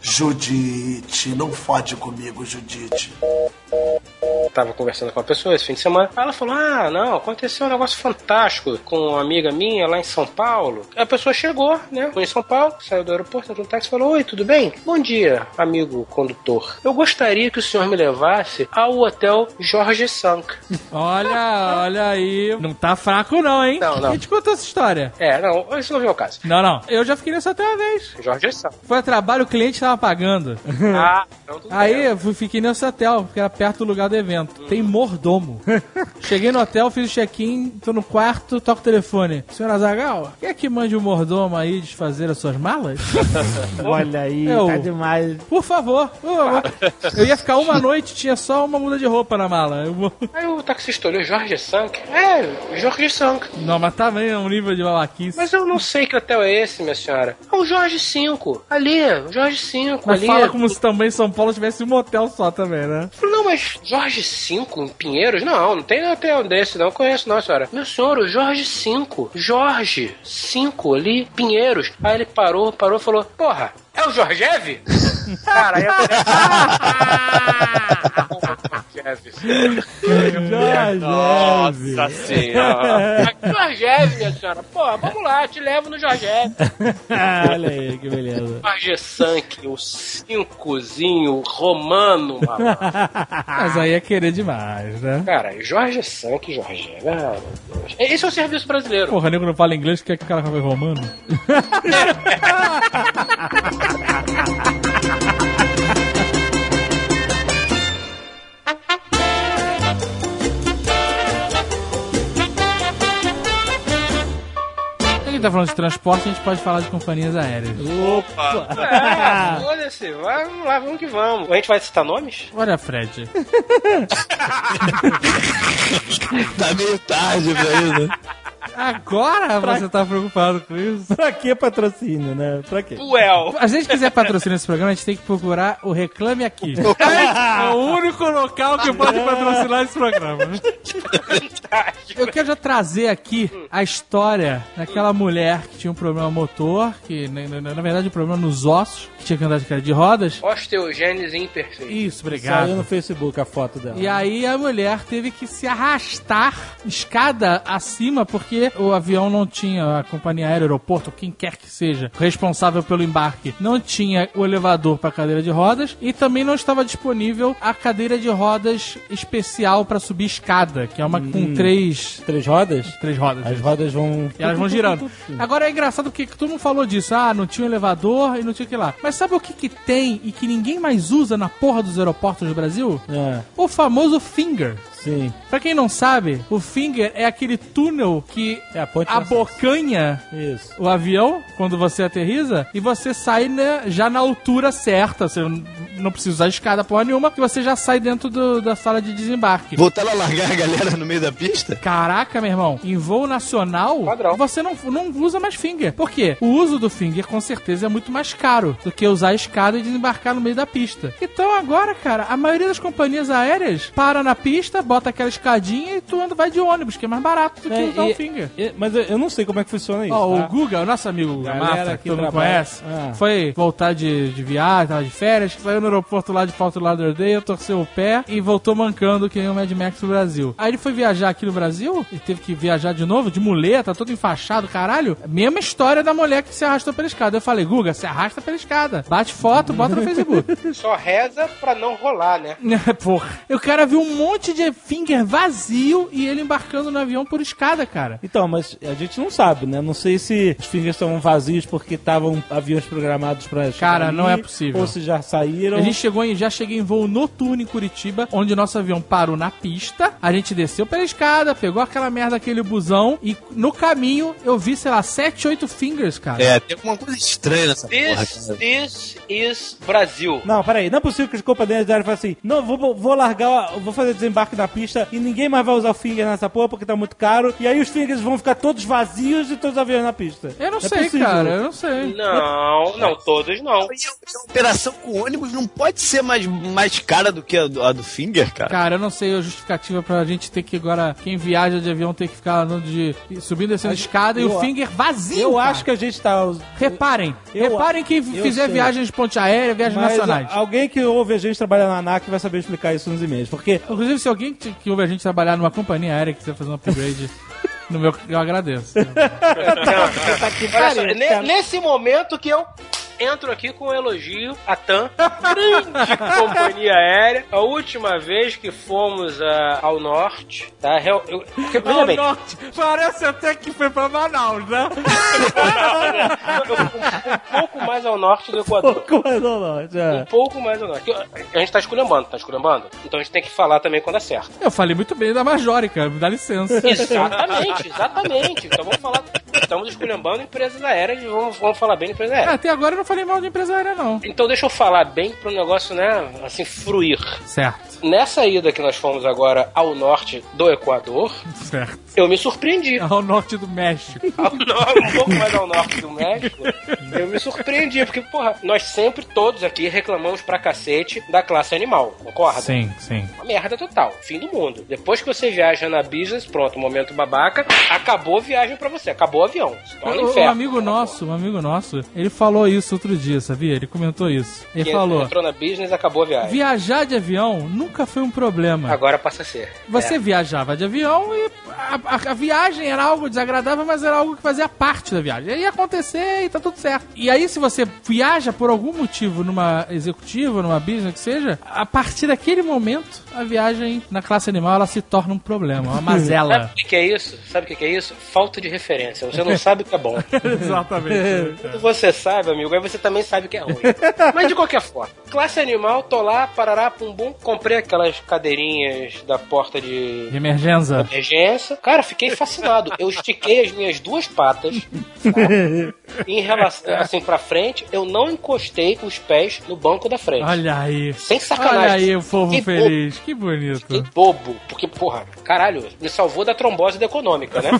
Judite, não fode comigo, Judite. Tava conversando com uma pessoa esse fim de semana. Aí ela falou: Ah, não, aconteceu um negócio fantástico com uma amiga minha lá em São Paulo. A pessoa chegou, né? Foi em São Paulo, saiu do aeroporto, entrou no táxi e falou: Oi, tudo bem? Bom dia, amigo condutor. Eu gostaria que o senhor me levasse ao hotel Jorge Sank. Olha, olha aí. Não tá fraco, não, hein? Não, não. Quem te contou essa história? É, não, isso não vem ao caso. Não, não. Eu já fiquei nessa até uma vez. Jorge Sank. Foi a trabalho, o cliente tava pagando. Ah, então tudo Aí bem. eu fiquei nesse hotel, porque era perto do lugar do evento. Tem mordomo. Cheguei no hotel, fiz o check-in, tô no quarto, toco o telefone. Senhora Zagal, quer que mande o mordomo aí desfazer as suas malas? Olha aí, Eu- tá demais. Por favor, por favor. Eu ia ficar uma noite, tinha só uma muda de roupa na mala. Eu. Aí o taxista olhou Jorge Sank. É, Jorge Sank. Não, mas também é um nível de babaquice. Mas eu não sei que hotel é esse, minha senhora. É o Jorge 5. Ali, o Jorge 5. Mas ali. fala como se também São Paulo tivesse um motel só também, né? Não, mas Jorge 5 em Pinheiros? Não, não tem hotel desse, não conheço não, senhora. Meu senhor, o Jorge 5. Jorge 5 ali, Pinheiros. Aí ele parou, parou e falou: Porra, é o Jorgev? Cara, aí eu Jorgev. Nossa senhora. Jorgev, minha senhora. Porra, vamos lá, te levo no Jorgev. Olha aí, que beleza. Jorge Sank, o cincozinho romano, mano. Mas aí é querer demais, né? Cara, Jorge Sank, Jorge. Ah, meu Deus. Esse é o serviço brasileiro. Porra, nego não fala inglês, quer que o cara fale romano? gente tá falando de transporte, a gente pode falar de companhias aéreas. Opa. É, foda-se. Vamos lá, vamos que vamos. A gente vai citar nomes? Olha, Fred. Tá meio tarde pra isso. Agora você tá preocupado com isso? Pra que patrocínio, né? Pra quê? Well. Se a gente quiser patrocinar esse programa, a gente tem que procurar o Reclame Aqui. É o único local que pode patrocinar esse programa. né? Eu quero já trazer aqui a história daquela mulher que tinha um problema motor, que na, na- na verdade um problema nos ossos, que tinha que andar de cadeira de rodas. Osteogênese imperfeita. Isso, Saiu obrigado. no Facebook a foto dela. E aí a mulher teve que se arrastar escada acima porque o avião não tinha, a companhia aérea, aeroporto, quem quer que seja, responsável pelo embarque, não tinha o elevador para cadeira de rodas e também não estava disponível a cadeira de rodas especial para subir escada, que é uma com três, Três rodas? três rodas. As rodas vão. E elas vão girando. Agora é engraçado porque todo mundo falou disso. Ah, não tinha um elevador e não tinha que lá. Mas sabe o que, que tem e que ninguém mais usa na porra dos aeroportos do Brasil? É, O famoso finger. Sim. Pra quem não sabe, o finger é aquele túnel que É a ponte abocanha Isso. o avião quando você aterriza e você sai né, já na altura certa. Você não- precisa usar escada porra nenhuma, que você já sai dentro do- da sala de desembarque. Voltar a largar a galera no meio da pista? Caraca, meu irmão, em voo nacional, Padrão. você não, não usa mais finger. Por quê? O uso do finger, com certeza, é muito mais caro do que usar a escada e desembarcar no meio da pista. Então agora, cara, a maioria das companhias aéreas para na pista, bota aquela escadinha e tu anda, vai de ônibus, que é mais barato do que É, usar e- o finger. e- mas eu, eu não sei como é que funciona isso. Ó, tá? o Guga, o nosso amigo Guga Galera Mafra, que que todo mundo trabalha- conhece, Ah. foi voltar de, de viagem, tava de férias, saiu no aeroporto lá de Fort Lauderdale, torceu o pé e voltou mancando que nem o Mad Max pro Brasil. Aí ele foi viajar aqui no Brasil e teve que viajar de novo, de muleta, todo enfaixado, caralho. Mesma história da mulher que se arrastou pela escada. Eu falei, Guga, se arrasta pela escada. Bate foto, bota no Facebook. Só reza pra não rolar, né? Porra. E o cara viu um monte de finger vazio e ele embarcando no avião por escada, cara. Então, mas a gente não sabe, né? Não sei se os fingers estavam vazios porque estavam aviões programados pra chegar Cara, ali, não é possível. Ou se já saíram. A gente chegou em, já cheguei em voo noturno em Curitiba, onde o nosso avião parou na pista. A gente desceu pela escada, pegou aquela merda, aquele busão, e no caminho eu vi, sei lá, 7, 8 fingers, cara. É, tem alguma coisa estranha nessa porra. This, cara. this is Brasil. Não, peraí, não é possível que os companheiros aéreos falem assim: não, vou, vou largar, vou fazer desembarque na pista e ninguém mais vai usar o finger nessa porra porque tá muito caro. E aí os fingers vão ficar todos vazios e todos os aviões na pista. Eu não É sei, possível. cara, eu não sei. Não, não, todos não. E a operação com ônibus não pode ser mais, mais cara do que a do, a do Finger, cara. Cara, eu não sei a justificativa pra gente ter que agora, quem viaja de avião ter que ficar andando de. subindo e descendo escada e eu- o finger vazio. Eu cara. acho que a gente tá. Reparem, Eu- reparem quem eu fizer sei. viagens de ponte aérea, viagens Mas nacionais. alguém que ouve a gente trabalhar na ANAC vai saber explicar isso nos e-mails. Porque Inclusive, se alguém que, que ouve a gente trabalhar numa companhia aérea que quiser fazer um upgrade no meu, eu agradeço. Olha só, ne- nesse momento que eu entro aqui com um elogio a TAM, grande companhia aérea. A última vez que fomos ah, ao norte, tá? Real- eu- porque, veja bem, norte, parece até que foi pra Manaus, né? eu- um, um pouco mais ao norte do Equador. Pouco mais ao norte, Um é. pouco mais ao norte. A gente tá esculhambando, tá esculhambando? Então a gente tem que falar também quando acerta. Eu falei muito bem da Majórica, me dá licença. Exatamente, exatamente. Então vamos falar. Estamos esculhambando empresas aéreas e vamos, vamos falar bem de empresa Ah, aérea. Até agora eu não falei mal de empresa aérea, não. Então deixa eu falar bem pro negócio, né, assim, fruir. Certo, Nessa ida que nós fomos agora ao norte do Equador, certo. eu me surpreendi. Ao norte do México. Ao no- um pouco mais ao norte do México, eu me surpreendi, porque, porra, nós sempre, todos aqui, reclamamos pra cacete da classe animal, concorda? Sim, sim. Uma merda total, fim do mundo. Depois que você viaja na business, pronto, momento babaca, acabou a viagem pra você, acabou o avião. Um, amigo nosso, um amigo nosso, ele falou isso outro dia, sabia? Ele comentou isso. Ele Quem falou: entrou na business, acabou a viagem. viajar de avião nunca foi um problema. Agora passa a ser. Você É. viajava de avião e a, a- a viagem era algo desagradável, mas era algo que fazia parte da viagem. Aí ia acontecer e tá tudo certo. E aí, se você viaja por algum motivo numa executiva, numa business, que seja, a partir daquele momento, a viagem na classe animal ela se torna um problema, uma Sabe mazela. o que que é isso? Sabe o que que é isso? Falta de referência. Você não sabe o que é bom. Exatamente. Quando você sabe, amigo, aí você também sabe que é ruim. Mas de qualquer forma, classe animal, tô lá, parará, pum bum, comprei aquelas cadeirinhas da porta de De emergência. emergência. Cara, fiquei fascinado. Eu estiquei as minhas duas patas tá? em relação, assim, pra frente. Eu não encostei os pés no banco da frente. Olha aí. Sem sacanagem. Olha aí o povo Que feliz. Que bonito. Que bobo, porque, porra, caralho, me salvou da trombose da econômica, né?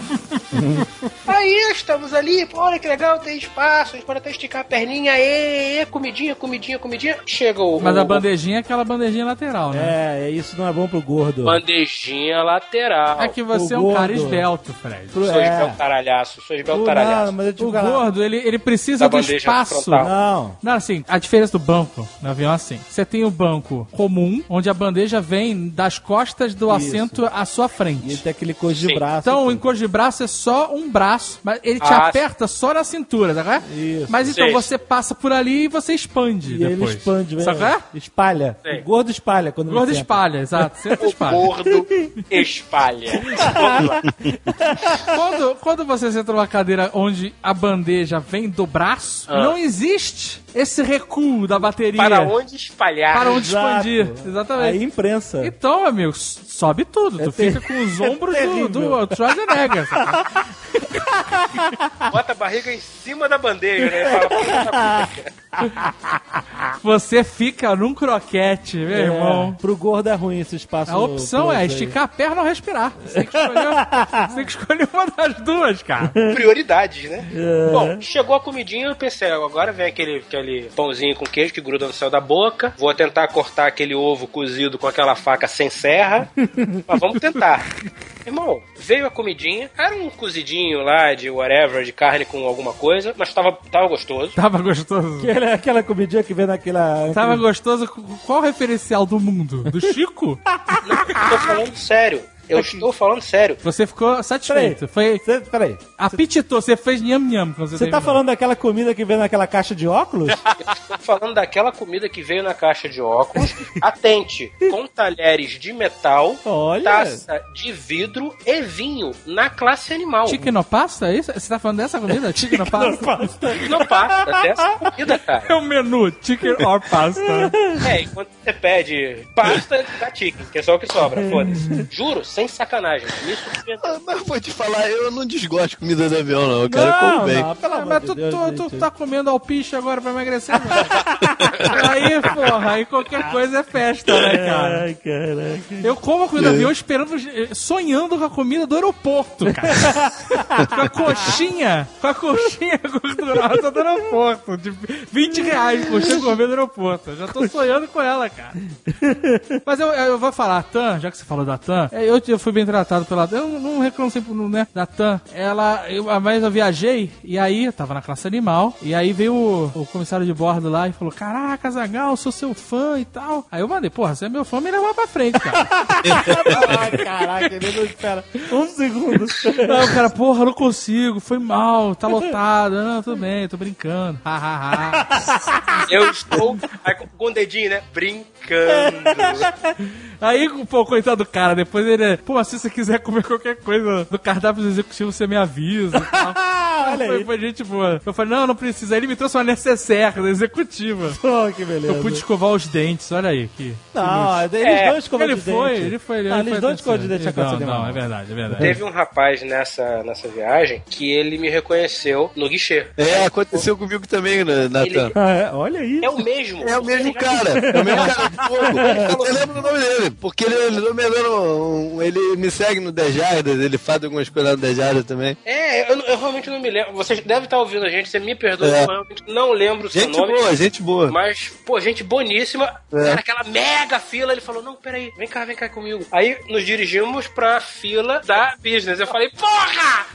Aí estamos ali, pô, olha que legal, tem espaço, a gente pode até esticar a perninha, ê, comidinha, comidinha, comidinha. Chega o. Mas a bandejinha é aquela bandejinha lateral, né? É, é, isso não é bom pro gordo. Bandejinha lateral. É que você o é um cara gordo. esbelto, Fred. Pro- Sou é. esbelto taralhaço, sou esbelto Não, taralhaço. mas eu te O falar. Ele, ele precisa Da do espaço. frontal. Não. Não, assim, a diferença do banco no avião é assim. Você tem o banco comum, onde a bandeja vem das costas do Isso. assento à sua E ele frente. tem aquele coisa de Sim. braço. Então, o encosto de braço é só um braço, mas ele te Ah, aperta só na cintura, tá vendo? Isso. Mas então Sei. você passa por ali e você expande E depois. ele expande, velho. Sabe qual é? Espalha. O gordo espalha quando gordo espalha, exato. Senta O espalha. gordo espalha. Quando, quando você senta numa cadeira onde a bandeja vem do braço, Ah. não existe esse recuo da bateria. Para onde espalhar? Para onde Exato. expandir. Exatamente. Aí imprensa. Então, amigo, sobe tudo. É tu fica com os ombros do, terrível. do Schwarzenegger. Bota a barriga em cima da bandeja, né? Fala, "Puta, Você fica num croquete, meu É, irmão. Pro gordo é ruim esse espaço. A opção é esticar a perna ou respirar. Você tem que escolher, você tem que escolher uma das duas, cara. prioridades, né? É. Bom, chegou a comidinha, eu pensei, agora vem aquele, aquele pãozinho com queijo que gruda no céu da boca. Vou tentar cortar aquele ovo cozido com aquela faca sem serra. mas vamos tentar. Irmão, veio a comidinha, era um cozidinho lá de whatever, de carne com alguma coisa, mas tava, tava gostoso. Tava gostoso. Aquela, aquela comidinha que vem naquela. Tava gostoso. Qual o referencial do mundo? Do Chico? Tô falando sério. Eu estou falando sério. Você ficou satisfeito. Foi. Cê, peraí. Apetitou, você fez nham nham quando você Você tá terminou. falando daquela comida que vem naquela caixa de óculos? Estou falando daquela comida que veio na caixa de óculos. Atente, com talheres de metal, Olha. taça de vidro e vinho na classe animal. Chiquinopasta? É isso? Você tá falando dessa comida? Chiquinopasta? Não passa dessa comida, é cara. o menu, chicken or pasta. É, enquanto você pede pasta, dá chicken, que é só o que sobra, foda-se. Juro, sem sacanagem. Me surpreendeu. Ah, Mas vou te falar, eu não desgosto de comida de avião, não. Eu quero como bem. não, pelo Ah, amor mas de tu, Deus, tu, tu tá comendo alpiche agora pra emagrecer, mano. aí, porra, aí qualquer coisa é festa, né, cara? Ai, caraca. Eu como a comida do avião esperando, sonhando com a comida do aeroporto, cara. com a coxinha, com a coxinha gordurosa do aeroporto. De 20 reais, coxinha gourmet do aeroporto. Eu já tô sonhando com ela, cara. Mas eu, eu vou falar, a TAM, já que você falou da TAM, é, eu, eu fui bem tratado pela Eu não, não reclamo sempre né, da TAM. Ela, eu, mas eu viajei, e aí eu tava na classe animal, e aí veio o, o comissário de bordo lá e falou: Caraca, Zagal, sou seu fã e tal. Aí eu mandei, porra, você é meu fã, me leva pra frente, cara. Ai, caraca, ele não espera um segundo. Aí o cara, porra, não consigo, foi mal, tá lotado. Não, tudo bem, tô brincando. Ha, ha, ha. Eu estou aí, com o dedinho, né? Brincando. Aí, pô, coitado do cara, depois ele, pô, se você quiser comer qualquer coisa do cardápio do executivo, você me avisa e tal. Olha foi, aí. foi gente boa. Eu falei, não, não precisa. Aí ele me trouxe uma necessaire da executiva. Pô, que beleza. Eu pude escovar os dentes, olha aí. Que... Não, eles É, dois escovam Ele de foi, ele foi. Ele Não, foi eles dois até escovam de dente na certo. classe Não, não, é verdade, é verdade. Teve um rapaz nessa, nessa viagem que ele me reconheceu no guichê. É, aconteceu comigo também, né, Natan. Ah, é? Olha aí. É o mesmo. É o mesmo cara, é o mesmo cara de fogo. Eu lembro o nome dele, porque ele, ele, tá me dando um- ele me segue no Dejardas, ele faz algumas coisas no Dejardas também. É, eu, eu realmente não me lembro. Você deve estar ouvindo a gente, você me perdoa, É. eu realmente não lembro o seu Gente nome. boa, gente boa. Mas, pô, gente boníssima. É. Cara, aquela mega fila. Ele falou: Não, peraí, vem cá, vem cá comigo. Aí nos dirigimos pra fila da business. Eu falei: Porra!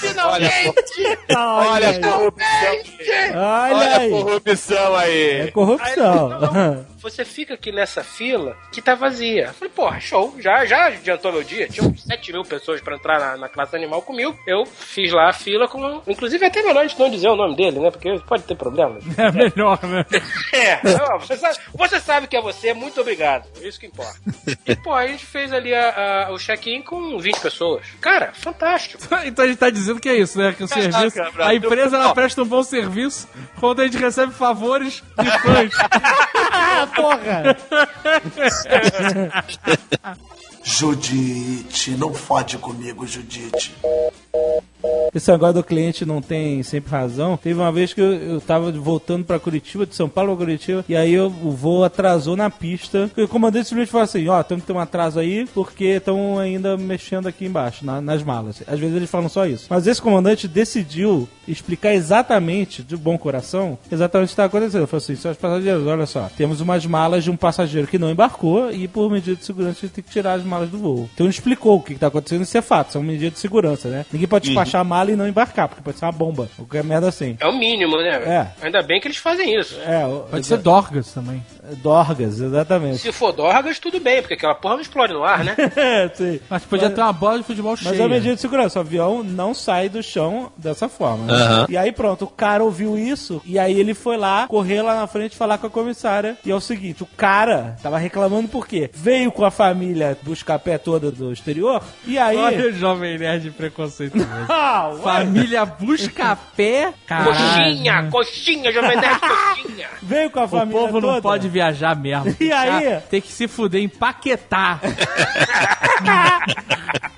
Finalmente! Olha aí. Finalmente! Olha aí. corrupção aí. É corrupção. Não, Você fica aqui nessa fila que tá vazia. Eu falei, porra, show. Já, já adiantou meu dia. Tinha uns 7 mil pessoas pra entrar na, na classe animal comigo. Eu fiz lá a fila com. Inclusive, é até melhor a gente não dizer o nome dele, né? Porque pode ter problemas. É melhor, né? É, não, você, sabe, você sabe que é você, muito obrigado. É isso que importa. E, pô, a gente fez ali a- a- o check-in com 20 pessoas. Cara, fantástico. Então a gente tá dizendo que é isso, né? Que o serviço. A empresa ela presta um bom serviço quando a gente recebe favores de fãs. Porra. Judite, não fode comigo, Judite. Esse negócio do cliente não tem sempre razão. Teve uma vez que eu, eu tava voltando pra Curitiba, de São Paulo pra Curitiba, e aí eu- o voo atrasou na pista. E o comandante simplesmente falou assim: Ó, temos que ter um atraso aí, porque estão ainda mexendo aqui embaixo, na- nas malas. Às vezes eles falam só isso. Mas esse comandante decidiu explicar exatamente, de bom coração, exatamente o que estava acontecendo. Ele falou assim: senhores passageiros, olha só, temos umas malas de um passageiro que não embarcou, e por medida de segurança a gente tem que tirar as malas do voo. Então ele explicou o que está acontecendo, isso é fato, são medidas de segurança, né? Ninguém pode despachar a mala e não embarcar, porque pode ser uma bomba, qualquer merda assim. É o mínimo, né? É. Ainda bem que eles fazem isso. É, o- Pode ser Dorgas também. Dorgas, exatamente. Se for Dorgas, tudo bem, porque aquela porra não explode no ar, né? É, sim. Mas podia ter uma bola de futebol Mas cheia. é uma medida de segurança, o avião não sai do chão dessa forma. né? Aham. E aí pronto, o cara ouviu isso e aí ele foi lá, correr lá na frente falar com a comissária. E é o seguinte, o cara tava reclamando por quê? Veio com a família buscar pé toda do exterior e aí... Olha o jovem nerd preconceituoso. Ah. Família busca pé. Caralho. Coxinha, coxinha, Jovem Nerd, coxinha. Veio com a O família povo toda. não pode viajar mesmo. E aí? Tem que se fuder em Paquetá.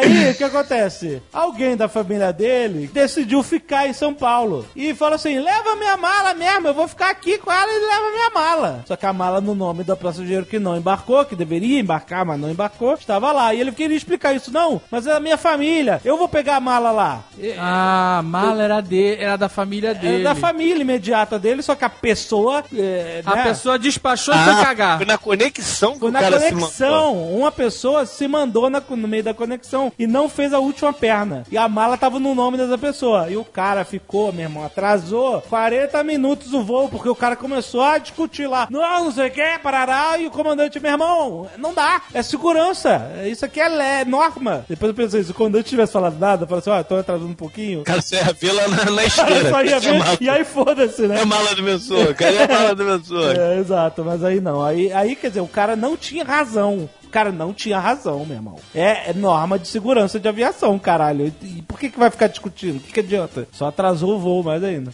Aí, o que acontece? Alguém da família dele decidiu ficar em São Paulo. E falou assim: leva minha mala mesmo, eu vou ficar aqui com ela e leva minha mala. Só que a mala no nome do passageiro que não embarcou, que deveria embarcar, mas não embarcou, estava lá. E ele queria explicar isso. Não, mas é da minha família, eu vou pegar a mala lá. Ah, a mala era, de, era da família dele. da família imediata dele, só que a pessoa. é, A né, pessoa despachou e foi cagar. foi na conexão que Foi o na cara se conexão. Uma pessoa se mandou na- no meio da conexão. Avião e não fez a última perna. E a mala tava no nome dessa pessoa. E o cara ficou, meu irmão, atrasou 40 minutos o voo, porque o cara começou a discutir lá. Não, não sei o que, parará. E o comandante, meu irmão, não dá. É segurança. Isso aqui é, lé, norma. Depois eu pensei, se o comandante tivesse falado nada, eu falei assim, ó, tô atrasando um pouquinho. Cara, você ia ver lá na, na esteira. Só ia ver, e aí foda-se, né? É a mala do pessoa. Cadê a mala do pessoa? É, exato, mas aí não. Aí, aí, quer dizer, o cara não tinha razão. Cara não tinha razão, meu irmão. É, é norma de segurança de aviação, caralho. E, por que, que vai ficar discutindo? O que, que adianta? Só atrasou o voo mais ainda.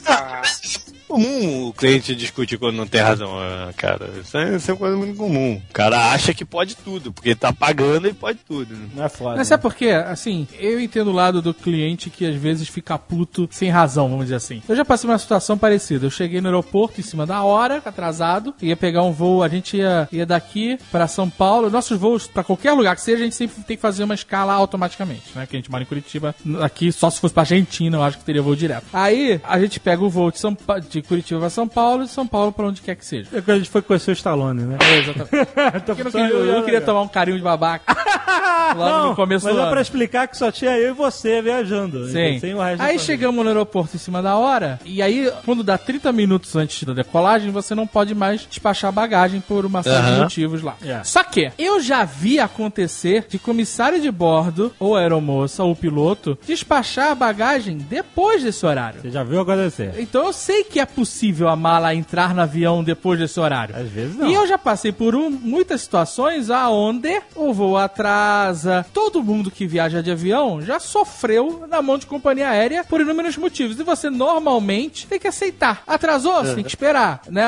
Comum o cliente discutir quando não tem razão, ah, cara. Isso é, isso é uma coisa muito comum. O cara acha que pode tudo, porque tá pagando e pode tudo. né? Não é foda. Mas sabe por quê? Assim, eu entendo o lado do cliente que às vezes fica puto sem razão, vamos dizer assim. Eu já passei uma situação parecida. Eu cheguei no aeroporto em cima da hora, atrasado, ia pegar um voo, a gente ia, ia daqui pra São Paulo. Nossos voos, pra qualquer lugar que seja, a gente sempre tem que fazer uma escala automaticamente, né? Que a gente mora em Curitiba. Aqui, só se fosse pra Argentina, eu acho que teria voo direto. Aí, a gente pega o voo de, São Pa- de Curitiba pra São Paulo e de São Paulo pra onde quer que seja. É que a gente foi conhecer o Stallone, né? É, exatamente. Porque eu, não queria, eu não queria tomar um carinho de babaca. Logo Não, no começo mas do é pra explicar que só tinha eu e você viajando. Sim. Sem o resto da Aí chegamos no aeroporto em cima da hora, e aí, quando dá 30 minutos antes da decolagem, você não pode mais despachar bagagem por uma série de motivos lá. É. Só que eu já vi acontecer de comissário de bordo, ou aeromoça, ou piloto, despachar a bagagem depois desse horário. Você já viu acontecer? Então eu sei que é possível a mala entrar no avião depois desse horário. Às vezes não. E eu já passei por um- muitas situações aonde o voo atrasa. Todo mundo que viaja de avião já sofreu na mão de companhia aérea por inúmeros motivos. E você normalmente tem que aceitar. Atrasou, você tem que esperar. Né?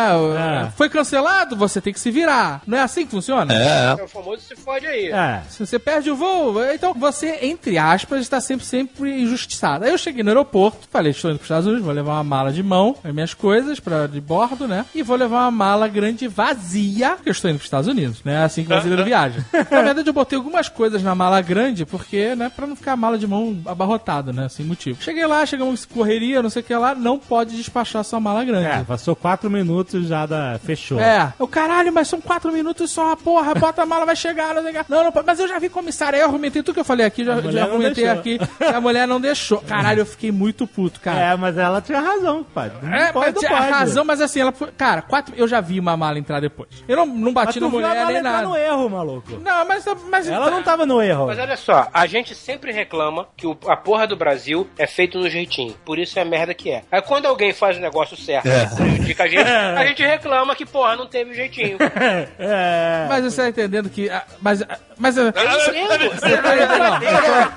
É. Foi cancelado, você tem que se virar. Não é assim que funciona? É, É o famoso se fode aí. É. Se você perde o voo, então você, entre aspas, está sempre, sempre injustiçado. Aí eu cheguei no aeroporto, falei, estou indo para os Estados Unidos, vou levar uma mala de mão, as minhas coisas pra, de bordo, né? E vou levar uma mala grande vazia, porque eu estou indo para os Estados Unidos, né? Assim que o brasileiro viaja. Na verdade, eu botei algumas coisas na mala grande, porque, né, pra não ficar a mala de mão abarrotada, né? Sem motivo. Cheguei lá, chegamos em correria, não sei o que lá, não pode despachar sua mala grande. É, passou quatro minutos já da. Fechou. É. O caralho, mas são quatro minutos só, porra, bota a mala, vai chegar, não sei o que. Não, não, pode. mas eu já vi comissário, aí eu argumentei tudo que eu falei aqui, já, já argumentei aqui, a mulher não deixou. Caralho, eu fiquei muito puto, cara. É, mas ela tinha razão, pai. Não É, não tinha pode. razão, mas assim, ela foi. Cara, quatro. Eu já vi uma mala entrar depois. Eu não, não bati tu na viu a mulher mala nem entrar nada. no erro, maluco. Não, mas. mas Ela não tava no erro. Mas olha só, a gente sempre reclama que o- a porra do Brasil é feito no jeitinho. Por isso é a merda que é. Aí quando alguém faz o negócio certo É. e prejudica a gente, a gente reclama que, porra, não teve jeitinho. É. Mas você tá entendendo que. Mas. Mas. eu- Eu entendo. Você tá entendendo?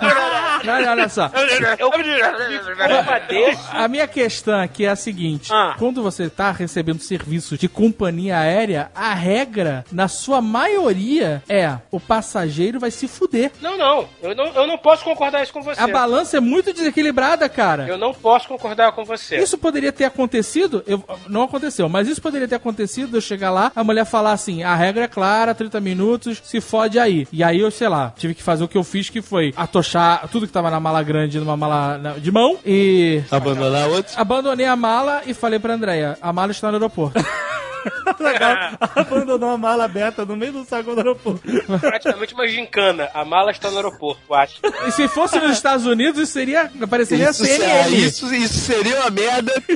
Não, não, olha só. Eu compadeço. A minha questão aqui é a seguinte: Ah. quando você está recebendo serviços de companhia aérea, a regra, na sua maioria, é o passageiro vai se fuder. Não, não. Eu não, eu não posso concordar isso com você. A balança é muito desequilibrada, cara. Eu não posso concordar com você. Isso poderia ter acontecido, eu- não aconteceu, mas isso poderia ter acontecido, eu chegar lá, a mulher falar assim, a regra é clara, 30 minutos, se fode aí. E aí eu, sei lá, tive que fazer o que eu fiz, que foi atochar tudo que tava na mala grande numa mala na- de mão e abandonar outro. abandonei a mala e falei pra Andréia, a mala está no aeroporto. Abandonou a mala aberta no meio do saco do aeroporto. Praticamente uma gincana. A mala está no aeroporto, eu acho. e se fosse nos Estados Unidos, isso seria, apareceria Isso, CNN. isso, isso seria uma merda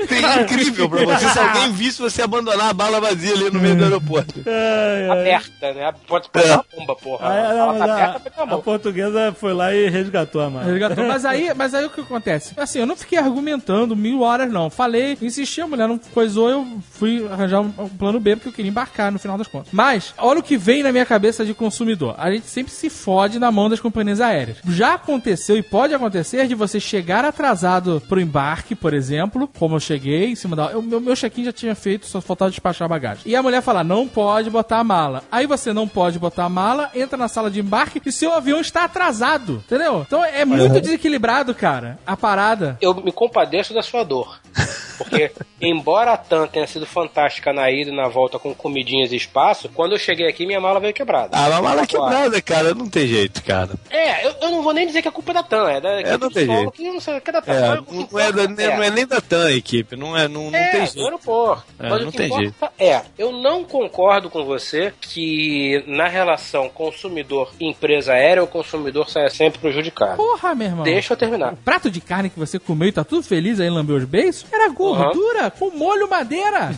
incrível pra você se alguém visse você abandonar a bala vazia ali no meio do aeroporto. Ai, ai. Aberta, né? Pode pôr uma bomba, porra. Aí, a não, tá a, aberta, tá a portuguesa foi lá e resgatou a mala. Resgatou. Mas aí, mas aí o que acontece? Assim, eu não fiquei argumentando mil horas, não. Falei, insisti, a mulher não coisou, eu fui arranjar um, um plano B porque eu queria embarcar no final das contas. Mas, olha o que vem na minha cabeça de consumidor. A gente sempre se fode na mão das companhias aéreas. Já aconteceu e pode acontecer de você chegar atrasado pro embarque, por exemplo, como eu cheguei em cima da. O meu, meu check-in já tinha feito, só faltava despachar a bagagem. E a mulher fala: não pode botar a mala. Aí você não pode botar a mala, entra na sala de embarque e seu avião está atrasado. Entendeu? Então é muito desequilibrado, cara, a parada. Eu me compadeço da sua dor. Porque, embora a TAM tenha sido fantástica na ida e na volta com comidinhas e espaço, quando eu cheguei aqui, minha mala veio quebrada. Ah, mas mala Agora, quebrada, cara, não tem jeito, cara. É, eu, eu não vou nem dizer que a culpa é da TAM, é da equipe não tem solo, jeito. que não sei, que é da TAM. É, Mas o que não, é importa da- não é nem da TAM a equipe, não, é, não, não é, tem do jeito. aeroporto. É, Mas não o que tem importa é, eu não concordo com você que na relação consumidor e empresa aérea, o consumidor saia sempre prejudicado. Porra, meu irmão. Deixa eu terminar. O prato de carne que você comeu e tá tudo feliz aí, lambeu os beiços, era gordura com molho madeira.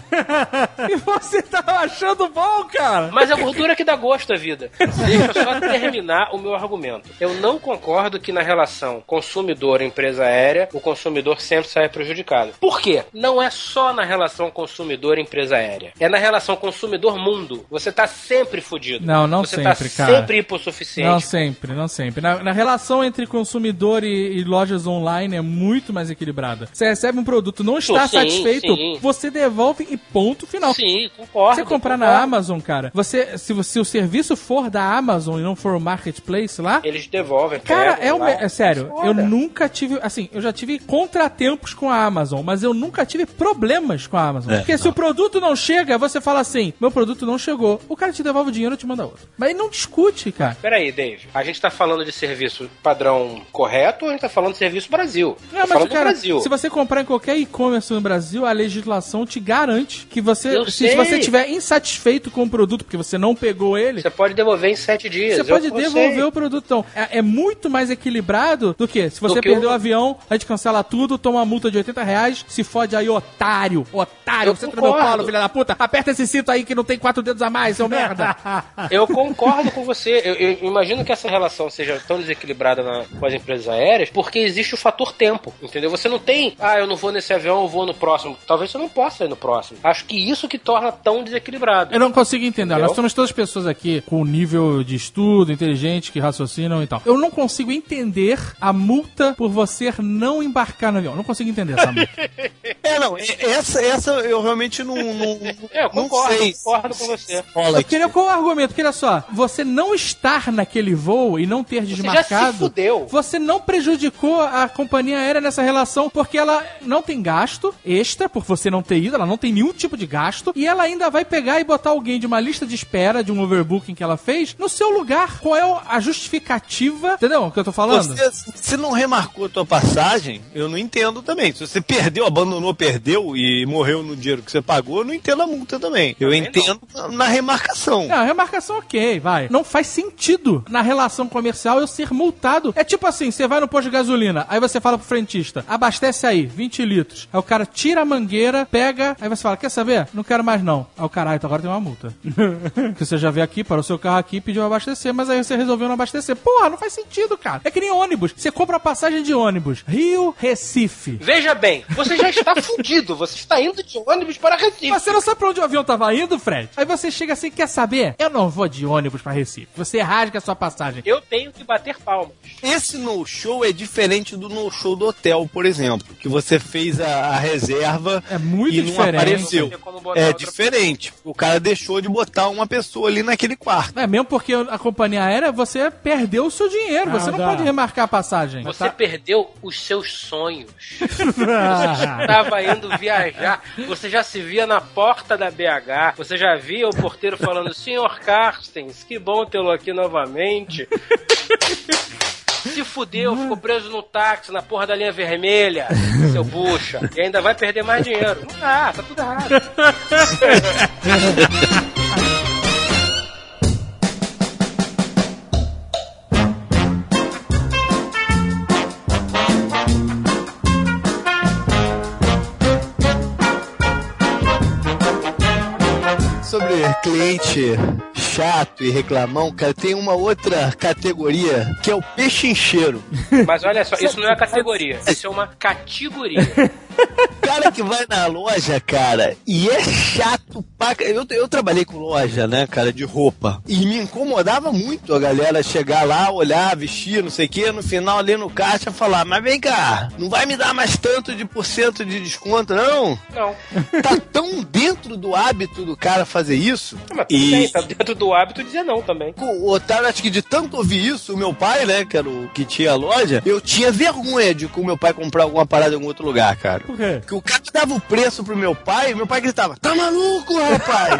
e você tava achando bom, cara. Mas a gordura que dá gosto à vida. Deixa eu só terminar o meu argumento. Eu não concordo que na relação consumidor-empresa aérea, o consumidor sempre saia prejudicado. Por quê? Não é só na relação consumidor-empresa aérea. É na relação consumidor-mundo. Você tá sempre fudido. Não, não Você tá sempre, cara. sempre hipossuficiente. Não sempre, não sempre. Na, na relação entre consumidor e, e lojas online é muito mais equilibrada. Você recebe um produto, não está Sim, satisfeito, sim. você devolve e ponto final. Sim, concordo. Você comprar concordo. na Amazon, cara, você se, você- se o serviço for da Amazon e não for o marketplace lá, Eles devolvem. Cara, pegam é, o me- é sério, Foda. eu nunca tive, assim, eu já tive contratempos com a Amazon, mas eu nunca tive problemas com a Amazon. É, Porque se o produto não chega, você fala assim, meu produto não chegou, o cara te devolve o dinheiro e te manda outro. Mas não discute, cara. Peraí, Dave. A gente tá falando de serviço padrão correto ou a gente tá falando de serviço Brasil? Não, Tá mas, falando do cara, Brasil. se você comprar em qualquer e-commerce no Brasil, a legislação te garante que você, Eu se, se você estiver insatisfeito com o produto porque você não pegou ele, Você pode devolver em sete dias. Você pode devolver o produto. Então, é, é muito mais equilibrado do que se você Do que perdeu o- avião, a gente cancela tudo, toma uma multa de 80 reais, se fode aí, otário, otário, Eu você tá no meu colo, filha da puta, aperta esse cinto aí que não tem quatro dedos a mais, seu merda. Eu concordo com você. Eu, eu imagino que essa relação seja tão desequilibrada na- com as empresas aéreas porque existe o fator tempo, entendeu? Você não tem, ah, eu não vou nesse avião, eu vou no próximo. Talvez você não possa ir no próximo. Acho que isso que torna tão desequilibrado. Eu não consigo entender. Entendeu? Nós somos todas pessoas aqui com nível de estudo, inteligente, que raciocinam e tal. Eu não consigo entender a multa por você não embarcar no avião. Não consigo entender essa multa. É, não, e- essa, essa eu realmente não, não, É, eu concordo, não sei. concordo com você. Rola Eu queria qual o argumento? Porque olha só, você não estar naquele voo e não ter já se desmarcado. fudeu. Você não prejudicou a companhia aérea nessa relação porque ela não tem gasto extra por você não ter ido, ela não tem nenhum tipo de gasto e ela ainda vai pegar e botar alguém de uma lista de espera de um overbooking que ela fez no seu lugar. Qual é a justificativa? Entendeu o que eu tô falando? Você, se não remarcou a tua passagem, eu não entendo também. Se você perdeu, abandonou, perdeu e morreu no dinheiro que você pagou, eu não entendo a multa também. Eu Também entendo na remarcação. Não, a remarcação ok, vai. Não faz sentido na relação comercial eu ser multado. É tipo assim, você vai no posto de gasolina, aí você fala pro frentista, abastece aí, 20 litros. Aí o cara tira a mangueira, pega, aí você fala, quer saber? Não quero mais não. Aí o cara, ah, então agora tem uma multa. que você já veio aqui, para o seu carro aqui e pediu abastecer, mas aí você resolveu não abastecer. Porra, não faz sentido, cara. É que nem ônibus. Você compra a passagem de ônibus. Rio, Recife. Veja bem, você já está fudido. Você está indo de ônibus para Recife. Você não sabe pra onde o avião tava indo, Fred? Aí você chega assim, quer saber? Eu não vou de ônibus pra Recife. Você rasga a sua passagem. Eu tenho que bater palmas. Esse no-show é diferente do no-show do hotel, por exemplo, que você fez a, a reserva É muito e não diferente. apareceu. Não como botar É diferente. O cara deixou de botar uma pessoa ali naquele quarto. É mesmo porque a companhia aérea você perdeu o seu dinheiro. Ah, você não dá. pode remarcar a passagem. Você perdeu os seus sonhos. Você estava indo viajar. Você já se via na porta da BH. Você já via o porteiro falando: Senhor Carstens, que bom tê-lo aqui novamente. Se fudeu, ficou preso no táxi, na porra da linha vermelha, seu bucha. E ainda vai perder mais dinheiro. Não dá, tá tudo errado. Sobre cliente chato e reclamão, cara, tem uma outra categoria que é o pechincheiro. Mas olha só, isso não é categoria, isso é uma categoria. cara que vai na loja, cara, e é chato pra... Eu, eu trabalhei com loja, né, cara, de roupa. E me incomodava muito a galera chegar lá, olhar, vestir, não sei o quê, no final ali no caixa falar, mas vem cá, não vai me dar mais tanto de por cento de desconto, não? Não. Tá tão dentro do hábito do cara fazer isso. Mas tudo E bem, tá dentro do hábito dizer não também. o Otário, acho que de tanto ouvir isso, o meu pai, né, que era o que tinha a loja, eu tinha vergonha de com o meu pai comprar alguma parada em algum outro lugar, cara. Por quê? Que o cara dava o preço pro meu pai, meu pai gritava, tá maluco, rapaz?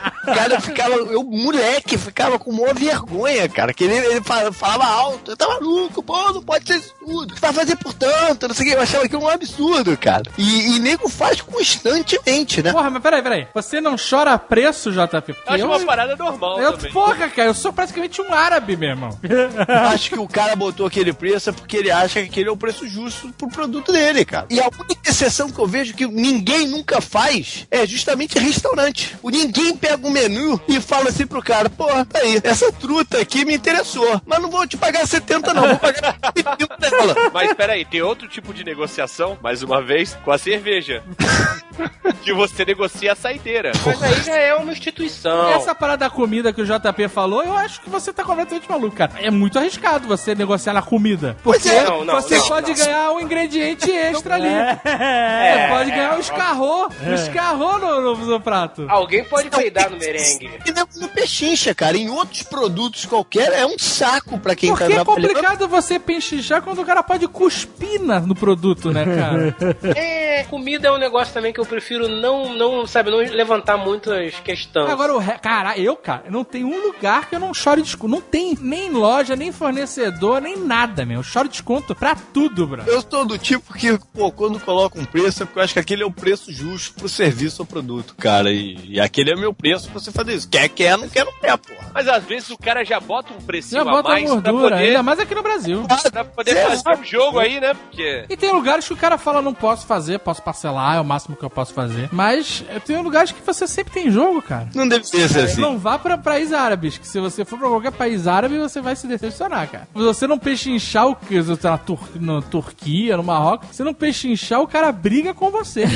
o cara ficava, eu, moleque, ficava com maior vergonha, cara, que ele, ele fala- falava alto, tá maluco, pô, não pode ser isso tudo, vai fazer por tanto, não sei o que, eu achava aquilo um absurdo, cara. E, e nego faz constantemente, né? Porra, mas peraí, peraí. Você não chora preço, JP? Eu acho uma parada normal eu, também. porra, cara, eu sou praticamente um árabe, meu irmão. acho que o cara botou aquele preço é porque ele acha que aquele é o preço justo pro produto dele, cara. E a única exceção que eu vejo que ninguém nunca faz é justamente restaurante. O ninguém pega um menu e fala assim pro cara, porra, tá aí, essa truta aqui me interessou, mas não vou te pagar 70 não, vou pagar 25 dela. Mas peraí, tem outro tipo de negociação, mais uma vez, com a cerveja. que você negocia a saideira. Mas aí já é uma instituição. Essa parada da comida que o JP falou, eu acho que você tá completamente maluco, cara. É muito arriscado você negociar na comida. Porque é, não, não, você não, pode não. ganhar um ingrediente extra ali. É. Você pode ganhar um escarrô. Um escarrô no, no, no prato. Alguém pode peidar no merengue. E nego no pechincha, cara. Em outros produtos qualquer, é um saco pra quem Porque tá é trabalhando. complicado você pechinchar quando o cara pode cuspir na- no produto, né, cara? É, comida é um negócio também que eu prefiro não, não, sabe, não levantar muitas questões. Agora, o re... cara, eu, cara, não tem um lugar que eu não chore desconto. Não tem nem loja, nem fornecedor, nem nada, meu. Eu choro desconto pra tudo, bro. Eu sou do tipo que, pô, quando coloca um preço, é porque eu acho que aquele é o preço justo pro serviço ou produto, cara. E, e aquele é o meu preço pra você fazer isso. Quer, quer, não quer, não quer, porra. Mas às vezes o cara já bota um precinho Já a bota a mais pra gordura, poder, ainda mais aqui no Brasil. pra poder É, fazer um jogo aí, né? Porque. E tem lugares que o cara fala, não posso fazer, posso parcelar, é o máximo que eu posso fazer. Mas eh, tem lugares que você sempre tem jogo, cara. Não deve ser assim. Não vá pra países árabes, que se você for pra qualquer país árabe, você vai se decepcionar, cara. Se você não pechinchar o que você tá na, Tur na Turquia, no Marrocos, se não pechinchar, o cara briga com você.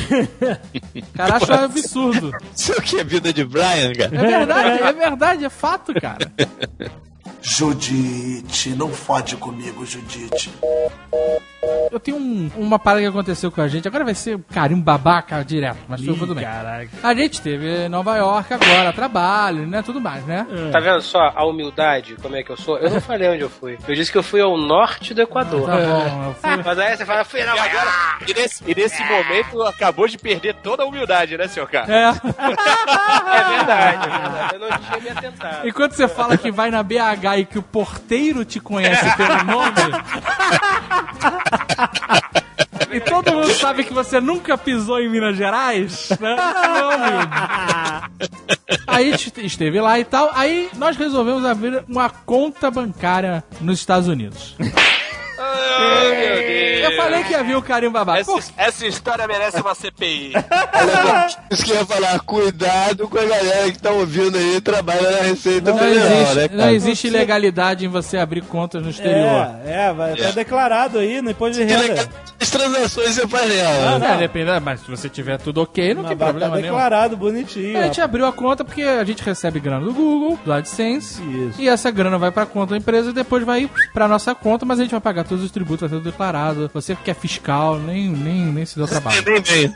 O cara acha um absurdo. Isso é o que é vida de Brian, É cara? verdade, é verdade, é fato, cara. Judite, não fode comigo, Judite. Eu tenho um- uma parada que aconteceu com a gente, agora vai ser carinho babaca direto, mas foi tudo bem. Caraca. A gente teve em Nova York agora, trabalho, né, tudo mais, né? Tá vendo só a humildade, como é que eu sou? Eu não falei onde eu fui. Eu disse que eu fui ao norte do Equador. Tá bom, eu fui... Mas aí você fala, fui não, agora, e nesse, e nesse momento, acabou de perder toda a humildade, né, senhor K? É. É verdade, é verdade. Eu não tinha me atentado. Enquanto você fala que vai na BH e que o porteiro te conhece pelo nome. E todo mundo sabe que você nunca pisou em Minas Gerais, né? Não, amigo. Aí esteve lá e tal. Aí nós resolvemos abrir uma conta bancária nos Estados Unidos. Ai, meu Deus. Eu falei que ia vir o carinho babaca. Pô, Essa, essa história merece uma CPI. Isso que eu ia falar, cuidado com a galera que tá ouvindo aí trabalha na Receita não Federal, existe, né, não existe ilegalidade em você abrir contas no exterior. É, é, vai, tá declarado aí no imposto de renda. As transações você faz nela. É, depende, mas se você tiver tudo ok, não Mas tem problema tá nenhum. declarado bonitinho. A gente abriu a conta porque a gente recebe grana do Google, do AdSense, Isso. e essa grana vai pra conta da empresa e depois vai pra nossa conta, mas a gente vai pagar todos os tributos, vai ser tudo declarado. Você que é fiscal, nem, nem, nem se deu trabalho. Nem vem.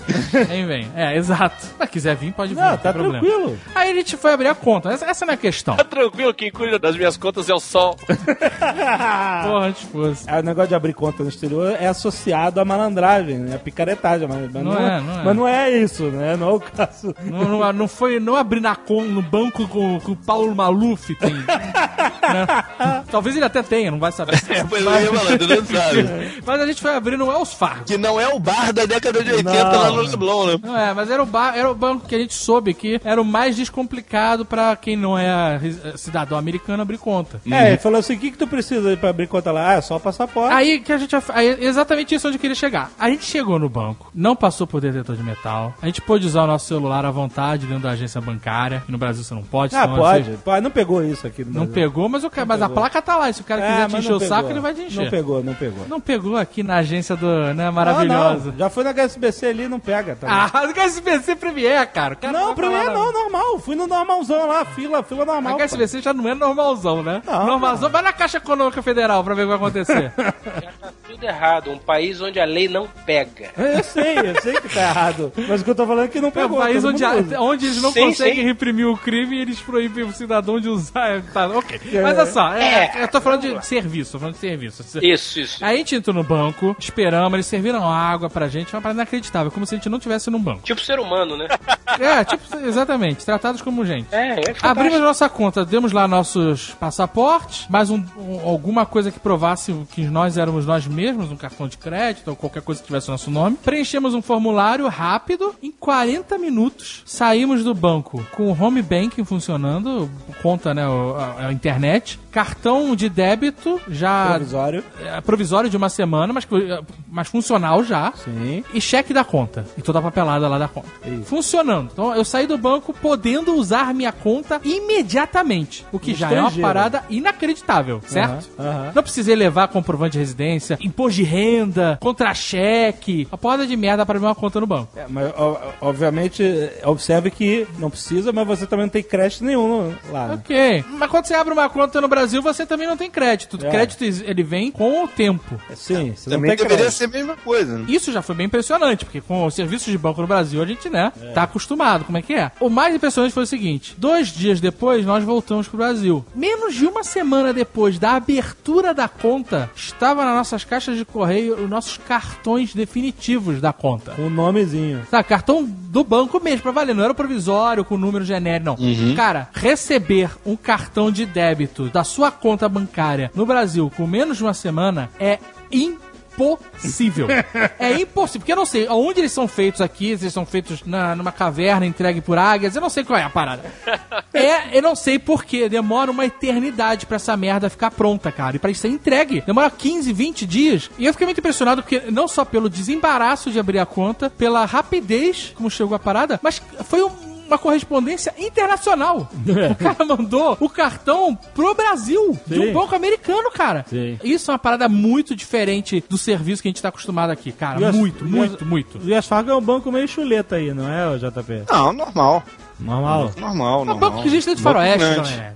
nem vem. É, exato. Se quiser vir, pode vir, Não, não, tá tem problema. tranquilo. Aí a gente foi abrir a conta. Essa, essa não é a questão. Tá tranquilo, quem cuida das minhas contas é o sol. Porra, antes fosse. É, o negócio de abrir conta no exterior é associado à malandragem, né? A picaretagem, mas, mas Não não, é, não é. Mas não é isso, né? Não é o caso. Não, não, não foi não abrir na conta no banco com, com o Paulo Maluf tem. né? Talvez ele até tenha, não vai saber. É, pois eu ia falando, tu não sabe. Mas a gente foi abrir no Wells Fargo. Que não é o bar da década de 80 Não. lá no Leblon, né? Não é, mas era o, ba- era o banco que a gente soube que era o mais descomplicado pra quem não é res- cidadão americano abrir conta. É, ele falou assim: o que, que tu precisa pra abrir conta lá? Ah, é só o passaporte. Aí que a gente. Aí, exatamente isso onde eu queria chegar. A gente chegou no banco, não passou por detetor de metal. A gente pôde usar o nosso celular à vontade dentro da agência bancária. Que no Brasil você não pode. ah, pode. você pode. Não pegou isso aqui no Não pegou, mas, o cara, mas a pegou. placa tá lá. Se o cara É, quiser te encher não o saco, ele vai te encher. Não pegou, não pegou. Não pegou aqui na agência do. né, Não, maravilhosa. não. Já foi na HSBC ali, não pega. Tá Ah, HSBC Premier, cara. Cara não, falar é não, normal. Fui no normalzão lá, fila, fila normal. A HSBC já não é normalzão, né? Não, normalzão. Vai na Caixa Econômica Federal pra ver o que vai acontecer. Tá tudo errado. Um país onde a lei não pega. Eu sei, eu sei que tá errado. Mas o que eu tô falando é que não É um pegou. país todo onde, a- onde eles não Sim, conseguem sim. reprimir o crime e eles proíbem o cidadão de usar. Tá, ok. É. Mas olha só, é, É. eu tô falando de serviço, tô falando de serviço. Isso, isso. Aí a gente entrou no banco, esperamos, eles serviram água pra gente, uma parada inacreditável, como se a gente não tivesse num banco. Tipo ser humano, né? É, tipo, exatamente, tratados como gente. É, é fantástico. Abrimos nossa conta, demos lá nossos passaportes, mais um, um- alguma coisa que provasse que nós éramos nós mesmos, um cartão de crédito ou qualquer coisa que tivesse o nosso nome. Preenchemos um formulário rápido, em 40 minutos saímos do banco com o home banking funcionando, conta, né, a, a internet, cartão de débito já Provisório. é, provisório de uma semana, mas, que- mas funcional já. Sim. E cheque da conta. E toda a papelada lá da conta. Isso. Funcionando. Então eu saí do banco podendo usar minha conta imediatamente. O que já é uma parada inacreditável, certo? Aham, aham. Não precisei levar comprovante de residência, imposto de renda, contra-cheque, a porra de merda para abrir uma conta no banco. É, mas, obviamente, observe que não precisa, mas você também não tem crédito nenhum lá. né? Ok. Mas quando você abre uma conta no Brasil, você também não tem crédito. É. Crédito ele vem com o tempo. É, Sim, você não Também tem deveria crédito. ser a mesma coisa. né? Isso já foi bem impressionante, porque com os serviços de banco no Brasil, a gente, né, tá acostumado. Como é que é? O mais impressionante foi o seguinte: dois dias depois, nós voltamos pro Brasil. Menos de uma semana depois da abertura da conta, estava nas nossas caixas de correio os nossos cartões definitivos da conta. Com o nomezinho. Tá, cartão do banco mesmo, pra valer. Não era o provisório com número genérico, não. Cara, receber um cartão de débito da sua conta bancária no Brasil com menos de uma semana é impossível. é impossível. Porque eu não sei aonde eles são feitos aqui, se eles são feitos na, numa caverna entregue por águias, eu não sei qual é a parada. É, eu não sei porquê. Demora uma eternidade pra essa merda ficar pronta, cara. E pra isso ser entregue. Demora 15, 20 dias. E eu fiquei muito impressionado porque não só pelo desembaraço de abrir a conta, pela rapidez como chegou a parada, mas foi um- uma correspondência internacional. O cara mandou o cartão pro Brasil, de um Sim. banco americano, cara. Sim. Isso é uma parada muito diferente do serviço que a gente tá acostumado aqui, cara. As- muito, muito, as- muito. E as Fargo é um banco meio chuleta aí, não é, JP? Não, normal. Normal. Normal, É um normal. banco que existe dentro de faroeste, né?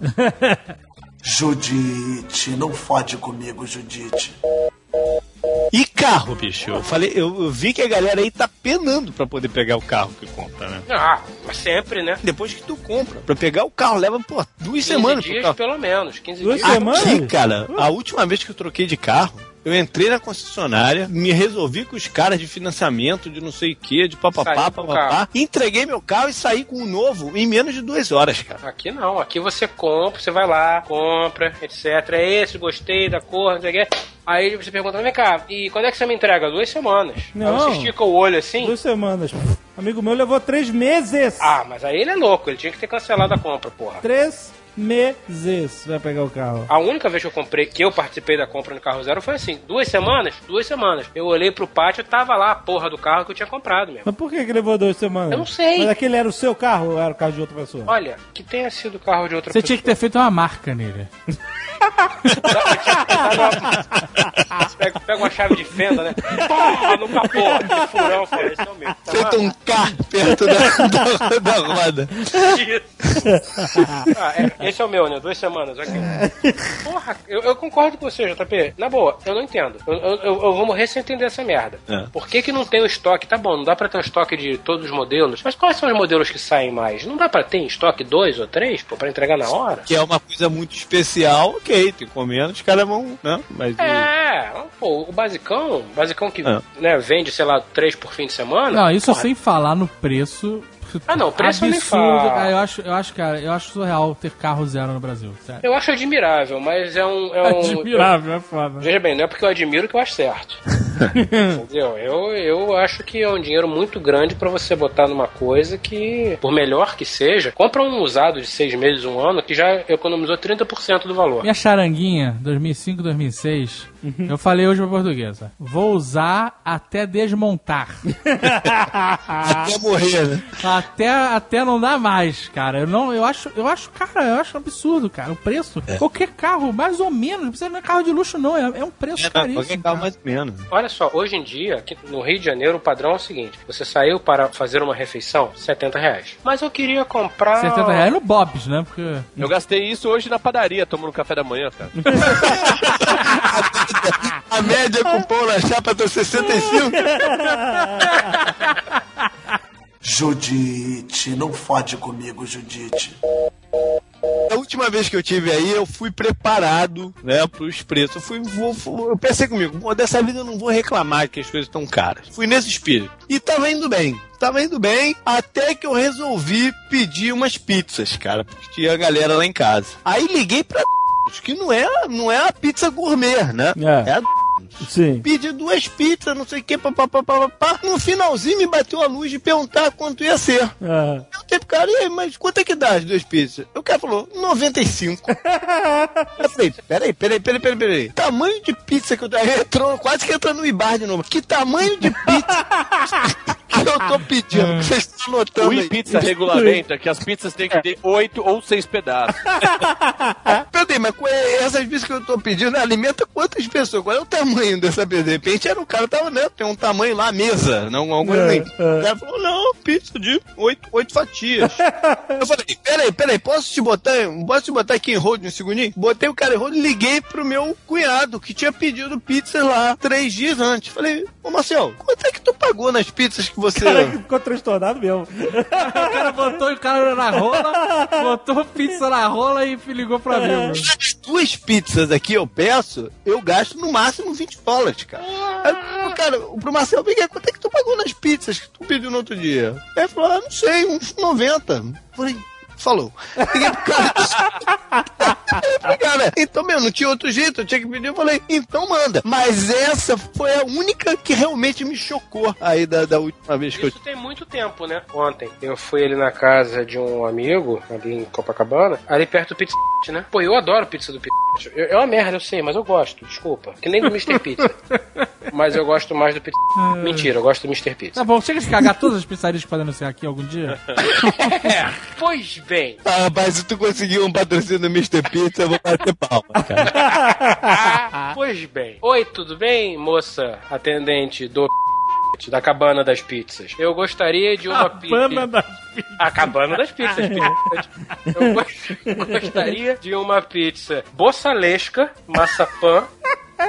Judite, não fode comigo, Judite. E carro, bicho? Eu falei, eu, eu vi que a galera aí tá penando pra poder pegar o carro que compra, né? Ah, mas sempre, né? Depois que tu compra, pra pegar o carro, leva, pô, duas 15 semanas dias pelo menos. 15 Duas dias. semanas? Aqui, cara, a última vez que eu troquei de carro, eu entrei na concessionária, me resolvi com os caras de financiamento, de não sei o que, de papapá, papapá, entreguei meu carro e saí com um novo em menos de duas horas, cara. Aqui não, aqui você compra, você vai lá, compra, etc. É esse, gostei da cor, não sei o quê. Aí você pergunta, vem cá, e quando é que você me entrega? Duas semanas. Não. Aí você estica o olho assim. Duas semanas. Amigo meu levou três meses. Ah, mas aí ele é louco, ele tinha que ter cancelado a compra, porra. Três meses vai pegar o carro. A única vez que eu comprei, que eu participei da compra no carro zero foi assim, duas semanas, duas semanas. Eu olhei pro pátio, tava lá a porra do carro que eu tinha comprado mesmo. Mas por que, que levou duas semanas? Eu não sei. Mas aquele era o seu carro ou era o carro de outra pessoa? Olha, que tenha sido o carro de outra Você pessoa. tinha que ter feito uma marca nele. Pega, pega uma chave de fenda, né? Pá, no capô, que furão, foi esse é o meu. Tá Feito um K perto da, da, da roda. Ah, é, esse é o meu, né? Duas semanas, ok. Porra, eu, eu concordo com você, JP. Na boa, eu não entendo. Eu, eu, eu- vou morrer sem entender essa merda. É. Por que, que não tem o estoque? Tá bom, não dá pra ter um estoque de todos os modelos. Mas quais são os modelos que saem mais? Não dá pra ter em estoque dois ou três, pô, pra entregar na hora? Que é uma coisa muito especial, ok, tem comendo, os caras vão, né? Mas o- É, pô, o basicão, o basicão que É. né, vende, sei lá, três por fim de semana. Não, isso porra, sem falar no preço. Ah, não, preço eu nem absurdo. falo. Ah, eu acho, eu acho, cara, eu acho surreal ter carro zero no Brasil. Sério. Eu acho admirável, mas é um. É um Admirável, é foda. Veja bem, não é porque eu admiro que eu acho certo. Entendeu? Eu, eu acho que é um dinheiro muito grande pra você botar numa coisa que, por melhor que seja, compra um usado de seis meses, um ano, que já economizou 30% do valor. Minha charanguinha, 2005, 2006, eu falei hoje pra portuguesa. Vou usar até desmontar. Até morrer, né? até, até não dá mais, cara. Eu não, eu acho, eu acho, cara, eu acho um absurdo, cara. O preço. Qualquer carro, mais ou menos, não precisa não é carro de luxo, não. É, é um preço É, caríssimo. qualquer carro cara. mais ou menos. Olha só, hoje em dia, aqui no Rio de Janeiro, o padrão é o seguinte: você saiu para fazer uma refeição, 70 reais. Mas eu queria comprar. 70 reais no Bob's, né? Porque. Eu gastei isso hoje na padaria, tomando café da manhã, cara. A média com pão na chapa tá 65. Judite, não fode comigo, Judite. A última vez que eu tive aí, eu fui preparado, né, pros preços. Eu fui, vou- vou- eu pensei comigo, dessa vida eu não vou reclamar que as coisas estão caras. Fui nesse espírito. E tava indo bem. Tava indo bem, até que eu resolvi pedir umas pizzas, cara, porque tinha a galera lá em casa. Aí liguei pra que não é, não é a pizza gourmet, né? É. é a Sim. pedi duas pizzas, não sei o que, papapá. No finalzinho me bateu a luz de perguntar quanto ia ser. Ah. Eu tempo, cara, e aí, mas quanto é que dá as duas pizzas? O cara falou, 95. eu falei, peraí, peraí, peraí, peraí, peraí. Tamanho de pizza que eu. Entrou, quase que entrou no Ibar de novo. Que tamanho de pizza que eu tô pedindo? Que vocês estão O notando aí? pizza regulamenta que as pizzas têm que ter oito ou seis pedaços. Peraí, mas é- essas pizzas que eu tô pedindo alimenta quantas pessoas? Qual é o tamanho dessa pizza? De repente era o cara tava, né? Tem um tamanho lá, mesa, não alguma É. O cara falou, não, pizza de oito, oito fatias. eu falei, peraí, peraí, posso te botar, posso te botar aqui em hold um segundinho? Botei o cara em hold e liguei pro meu cunhado, que tinha pedido pizza lá três dias antes. Falei, ô Marcel, quanto é que tu pagou nas pizzas que você... Cara, ficou transtornado mesmo. O cara botou o cara na rola, botou pizza na rola e ligou pra mim. mano. As duas pizzas aqui eu peço, eu gasto no máximo 20 dólares, cara. Aí, cara, pro Marcelo, quanto é que tu pagou nas pizzas que tu pediu no outro dia? Aí ele falou, ah, não sei, uns 90. Falei, falou. Então, meu, não tinha outro jeito, eu tinha que pedir. Eu falei, então manda. Mas essa foi a única que realmente me chocou aí da, da última vez que eu Isso tem muito tempo, né? Ontem eu fui ali na casa de um amigo, ali em Copacabana, ali perto do Pizza, né? Pô, eu adoro pizza do Pizza. Eu- É uma merda, eu sei, mas eu gosto, desculpa. Que nem do Mr. Pizza. mas eu gosto mais do Pizza. Mentira, eu gosto do Mr. Pizza. Tá bom, chega de cagar todas as pizzarias que podem anunciar aqui algum dia. Pois bem, Ah, rapaz, se tu conseguir um patrocínio do Mr. Pizza, eu vou bater palma, cara. pois bem. Oi, tudo bem, moça atendente do da cabana das pizzas. Eu gostaria de uma Cabana pizza. das A cabana das pizzas. pizzas. Eu go- gostaria de uma pizza boçalesca, maçapã,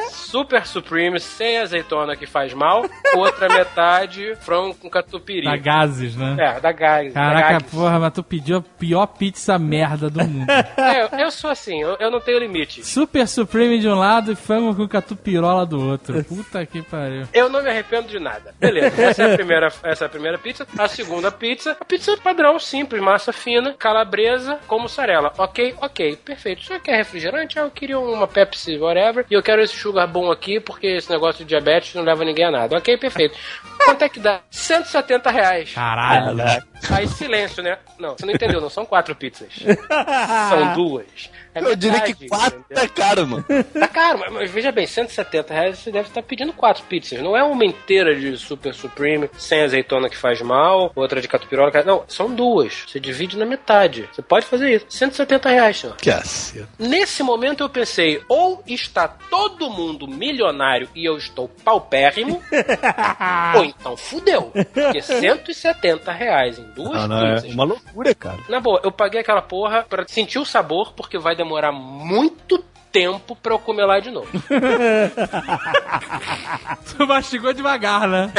super supreme, sem azeitona que faz mal, outra metade frango com catupiry. Da gases, né? É, da gás. Caraca, da porra, mas tu pediu a pior pizza merda do mundo. É, eu sou assim, eu, eu não tenho limite. Super Supreme de um lado e frango com catupirola do outro. Puta que pariu. Eu não me arrependo de nada. Beleza, essa é a primeira, essa é a primeira pizza. A segunda pizza, a pizza padrão, simples, massa fina, calabresa com mussarela. Ok, ok, perfeito. Senhor quer refrigerante? Ah, eu queria uma Pepsi, whatever. E eu quero esse sugar bom aqui, porque esse negócio de diabetes não leva ninguém a nada. Ok, perfeito. Quanto é que dá? 170 reais. Caralho. Aí silêncio, né? Não, você não entendeu, não são quatro pizzas. São duas. É Eu diria que metade, quatro entendeu? é caro, mano. Tá caro, mas, mas veja bem, 170 reais você deve estar pedindo quatro pizzas. Não é uma inteira de Super Supreme, sem azeitona que faz mal, outra de catupirola. que- Não, são duas. Você divide na metade. Você pode fazer isso. 170 reais, senhor. Caceta. Nesse momento eu pensei, ou está todo mundo milionário e eu estou paupérrimo, ou então fudeu. Porque 170 reais em duas Não, não, é pizzas. uma loucura, cara. Na boa, eu paguei aquela porra pra sentir o sabor, porque vai demorar muito tempo pra eu comer lá de novo. Tu mastigou devagar, né?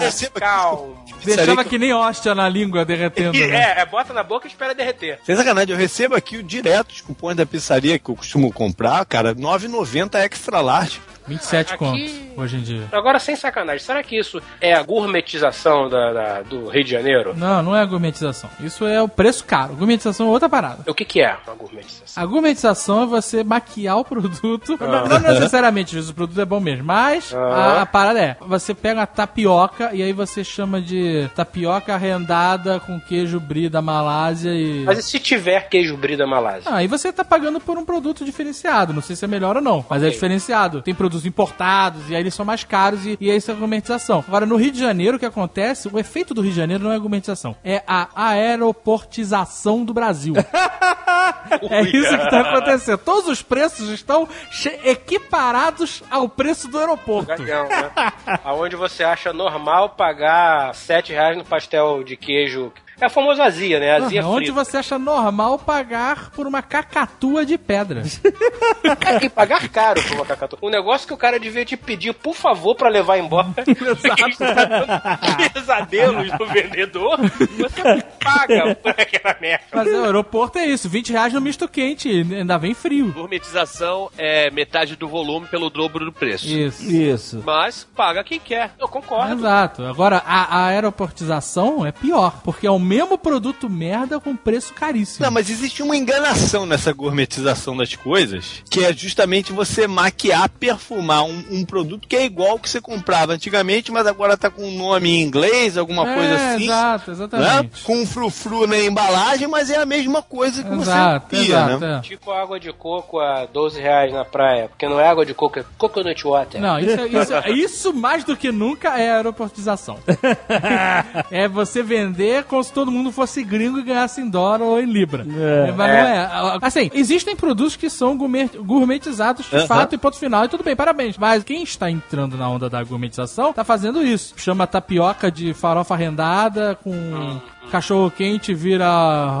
Perceba que Calma. Deixava que nem hóstia na língua derretendo, né? É, é, bota na boca e espera derreter. Sem sacanagem, eu recebo aqui o direto os cupons da pizzaria que eu costumo comprar, cara, 9,90 extra large. 27 Aqui- contos hoje em dia. Agora, sem sacanagem, será que isso é a gourmetização da, da- do Rio de Janeiro? Não, não é a gourmetização. Isso é o preço caro. Gourmetização é outra parada. O que, que é a gourmetização? A gourmetização é você maquiar o produto. Não, não necessariamente, o produto é bom mesmo. Mas Ah. a, a parada é: você pega a tapioca e aí você chama de tapioca rendada com queijo brie da Malásia e. Mas e se tiver queijo brie da Malásia? Ah, aí você tá pagando por um produto diferenciado. Não sei se é melhor ou não, mas é Ok. diferenciado. Tem produtos importados e aí eles são mais caros e, e é gourmetização. Agora, no Rio de Janeiro, o que acontece? O efeito do Rio de Janeiro não é gourmetização, é a aeroportização do Brasil. É isso que tá acontecendo. Todos os preços estão equiparados ao preço do aeroporto. Legal, né? Aonde você acha normal pagar 7 reais no pastel de queijo É a famosa azia, né? Azia Ah, Onde você acha normal pagar por uma cacatua de pedra? E pagar caro por uma cacatua. O negócio que o cara devia te pedir, por favor, pra levar embora. Exato. Pesadelos do vendedor. Você paga por aquela merda. Mas o aeroporto é isso, 20 reais no misto quente, ainda vem frio. Gourmetização é metade do volume pelo dobro do preço. Isso. Isso. Mas paga quem quer. Eu concordo. Exato. Agora, a, a aeroportização é pior, porque é o mesmo produto merda com preço caríssimo. Não, mas existe uma enganação nessa gourmetização das coisas, que é justamente você maquiar, perfumar um, um produto que é igual que você comprava antigamente, mas agora tá com um nome em inglês, alguma é, coisa assim. Exato, Né? exatamente. Com um frufru na embalagem, mas é a mesma coisa que Exato, você pia, exato. né? é. Tipo água de coco a 12 reais na praia. Porque não é água de coco, é coconut water. Não, isso, é- isso, isso mais do que nunca é aeroportização. é você vender como se todo mundo fosse gringo e ganhasse em dólar ou em libra. É. mas não é. Assim, existem produtos que são gourmet- gourmetizados de Aham. fato e ponto final, e tudo bem, parabéns. Mas quem está entrando na onda da gourmetização tá fazendo isso. Chama tapioca de farofa rendada com. Cachorro quente vira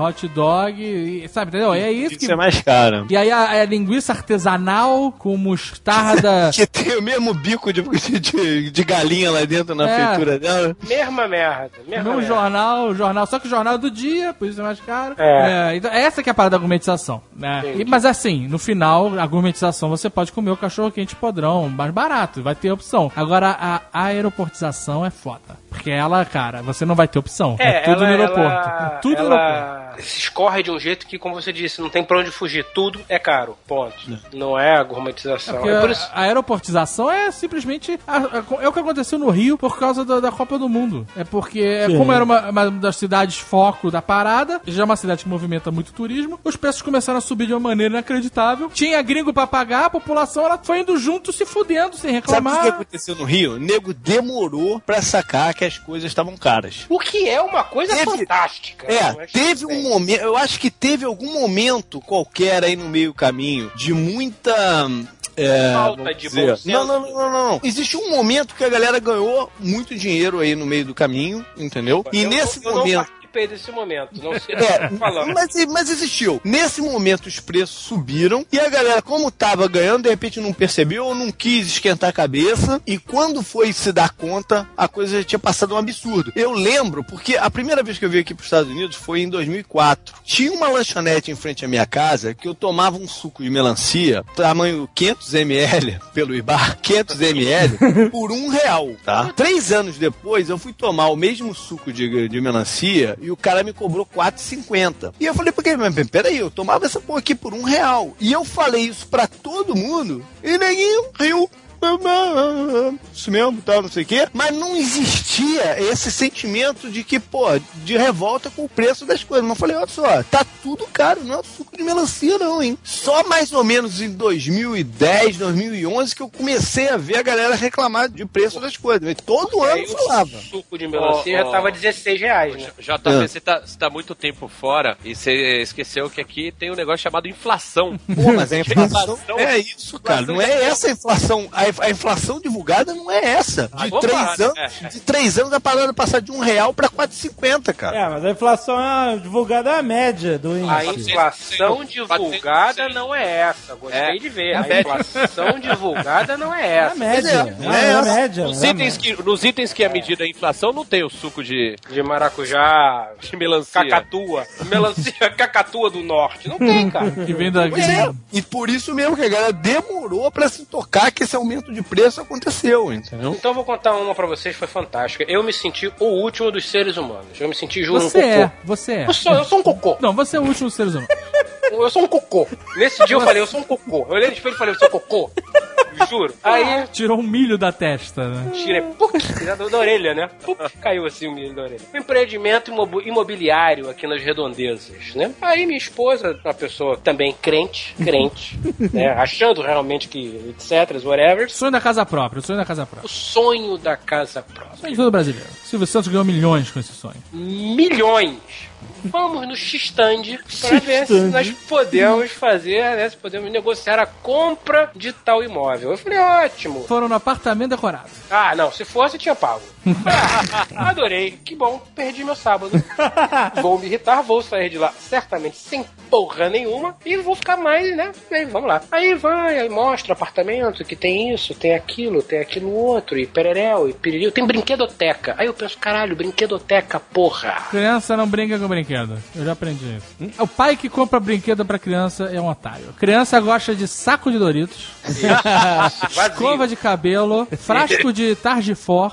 hot dog, e, sabe, entendeu? É isso que. Isso é mais caro. E aí a, a linguiça artesanal com mostarda. Que tem o mesmo bico de, de, de galinha lá dentro na É. feitura dela. Mesma merda. Mesma merda. jornal, jornal, só que o jornal do dia, por isso é mais caro. É. então, essa que é a parada da gourmetização, né? E- mas assim, no final, a gourmetização você pode comer o cachorro quente podrão, mais barato, vai ter opção. Agora, a aeroportização é foda. Porque ela, cara, você não vai ter opção. É, tudo ela- no aeroporto. ela- É tudo no aeroporto. ela se escorre de um jeito que, como você disse, não tem pra onde fugir. Tudo é caro. Ponto. Não é a gourmetização. É por isso. a aeroportização é simplesmente. a- a- é o que aconteceu no Rio por causa da, da Copa do Mundo. É porque, Sim. como era uma, uma das cidades foco da parada, já é uma cidade que movimenta muito turismo, os preços começaram a subir de uma maneira inacreditável. Tinha gringo pra pagar, a população ela foi indo junto, se fudendo, sem Sabe o reclamar. que aconteceu no Rio? O nego demorou pra sacar que as coisas estavam caras. O que é uma coisa Teve- fantástica. É, Mas teve um momento, eu acho que teve algum momento qualquer aí no meio caminho de muita. É, Falta de dizer- bom senso. Não, não, não, não, não. Existe um momento que a galera ganhou muito dinheiro aí no meio do caminho, entendeu? E nesse momento. Participei desse momento. Não sei o É, que tá falando. mas, mas existiu. Nesse momento os preços subiram e a galera, como tava ganhando, de repente não percebeu ou não quis esquentar a cabeça. E quando foi se dar conta, a coisa já tinha passado um absurdo. Eu lembro, porque a primeira vez que eu vim aqui para os Estados Unidos foi em 2004. Tinha uma lanchonete em frente à minha casa que eu tomava um suco de melancia, tamanho 500 ml, pelo Ibar, 500 ml, por um real, tá? Três anos depois, eu fui tomar o mesmo suco de, de melancia e o cara me cobrou 4,50. E eu falei, porque, peraí, eu tomava essa porra aqui por um real. E eu falei isso pra todo mundo e ninguém riu. Isso mesmo, tal, não sei o quê. Mas não existia esse sentimento de que, pô, de revolta com o preço das coisas. Mas eu falei, olha só, tá tudo caro, não é suco de melancia, não, hein? Só mais ou menos em 2010, 2011 que eu comecei a ver a galera reclamar de preço das coisas. Todo ano o falava. suco de melancia Ó, já ó. tava 16 reais, né? JP, Ah. você tá, você tá muito tempo fora e você esqueceu que aqui tem um negócio chamado inflação. Pô, mas a inflação é isso, cara. Não é essa a inflação. A, a inflação divulgada não é essa. De, Opa, três, anos, é. de três anos a parada passar de um real pra 4,50, cara. É, mas a inflação é divulgada é a média do A índice. inflação divulgada não é essa. Gostei É. de ver. É a A inflação divulgada não é É a essa. média. é, É, é é a essa. média. Nos é a itens, média. que, nos itens que é medida a inflação não tem o suco de, De maracujá, de melancia. cacatua. Melancia cacatua do norte. Não tem, cara. Que vem da. É, e por isso mesmo que a galera demorou pra se tocar que esse aumento de preço aconteceu, entendeu? Então eu vou contar uma pra vocês, foi fantástica. Eu me senti o último dos seres humanos. Eu me senti juro um Você cocô. é, você é. Eu sou, eu sou um cocô. Não, você é o último dos seres humanos. Eu sou um cocô. Nesse dia eu falei, eu sou um cocô. Eu olhei no espelho e falei, eu sou cocô. Juro. Aí Tirou um milho da testa, né? tirei, puc, da, da orelha, né? Puc, caiu assim o milho da orelha. Um empreendimento imobiliário aqui nas redondezas, né? Aí minha esposa, uma pessoa também crente, crente, né? Achando realmente que etc, whatever. Sonho da casa própria, o sonho da casa O própria. sonho da casa própria. Sonho de todo brasileiro. Silvio Santos ganhou milhões com esse sonho. Milhões. Vamos no X-Stand pra ver se nós podemos fazer, né? Se podemos negociar a compra de tal imóvel. Eu falei, ótimo. Foram no apartamento decorado. Ah, não, se fosse, tinha pago. Ah, adorei, que bom, perdi meu sábado. Vou me irritar, vou sair de lá certamente sem porra nenhuma e vou ficar mais, né? Vamos lá. Aí vai, aí mostra apartamento que tem isso, tem aquilo, tem aquilo outro, e pererel, e piriri. Tem brinquedoteca. Aí eu penso, caralho, brinquedoteca, porra. Criança não brinca com brinquedo. Eu já aprendi isso. O pai que compra brinquedo pra criança é um otário. Criança gosta de saco de Doritos, escova de cabelo, frasco de Targifor.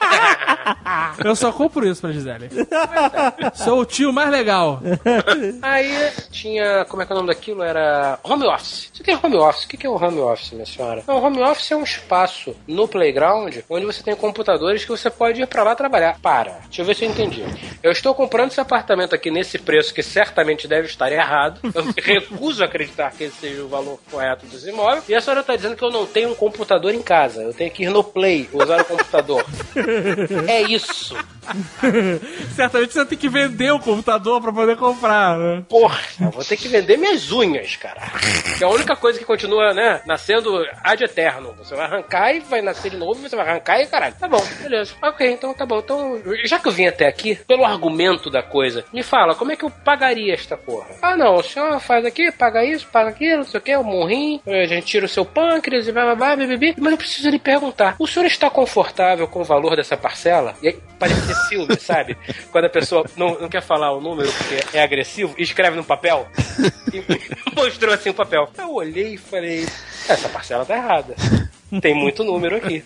Eu só compro isso pra Gisele. Sou o tio mais legal. Aí tinha, como é que é o nome daquilo? Era home office. Você tem home office? O que é o home office, minha senhora? Não, home office é um espaço no playground onde você tem computadores que você pode ir pra lá trabalhar. Para, deixa eu ver se eu entendi. Eu estou comprando esse apartamento aqui nesse preço que certamente deve estar errado. Eu me recuso a acreditar que esse seja o valor correto desse imóvel. E a senhora está dizendo que eu não tenho um computador em casa. Eu tenho que ir no Play usar o computador. É isso. Certamente você tem que vender o computador pra poder comprar, né? Porra, eu vou ter que vender minhas unhas, cara. Que é a única coisa que continua, né, nascendo ad eterno. Você vai arrancar e vai nascer de novo, você vai arrancar e caralho. Tá bom, beleza. Ok, então tá bom. Então, já que eu vim até aqui, pelo argumento da coisa, me fala, como é que eu pagaria esta porra? Ah, não, o senhor faz aqui, paga isso, paga aquilo, não sei o que, o morrinho, a gente tira o seu pâncreas e blá blá blá, bibibi. Mas eu preciso lhe perguntar, o senhor está confortável com o valor dessa parcela? E aí, parece filme, sabe? Quando a pessoa não, não quer falar o número porque é agressivo e escreve num papel e mostrou assim o papel. Eu olhei e falei, essa parcela tá errada. Tem muito número aqui.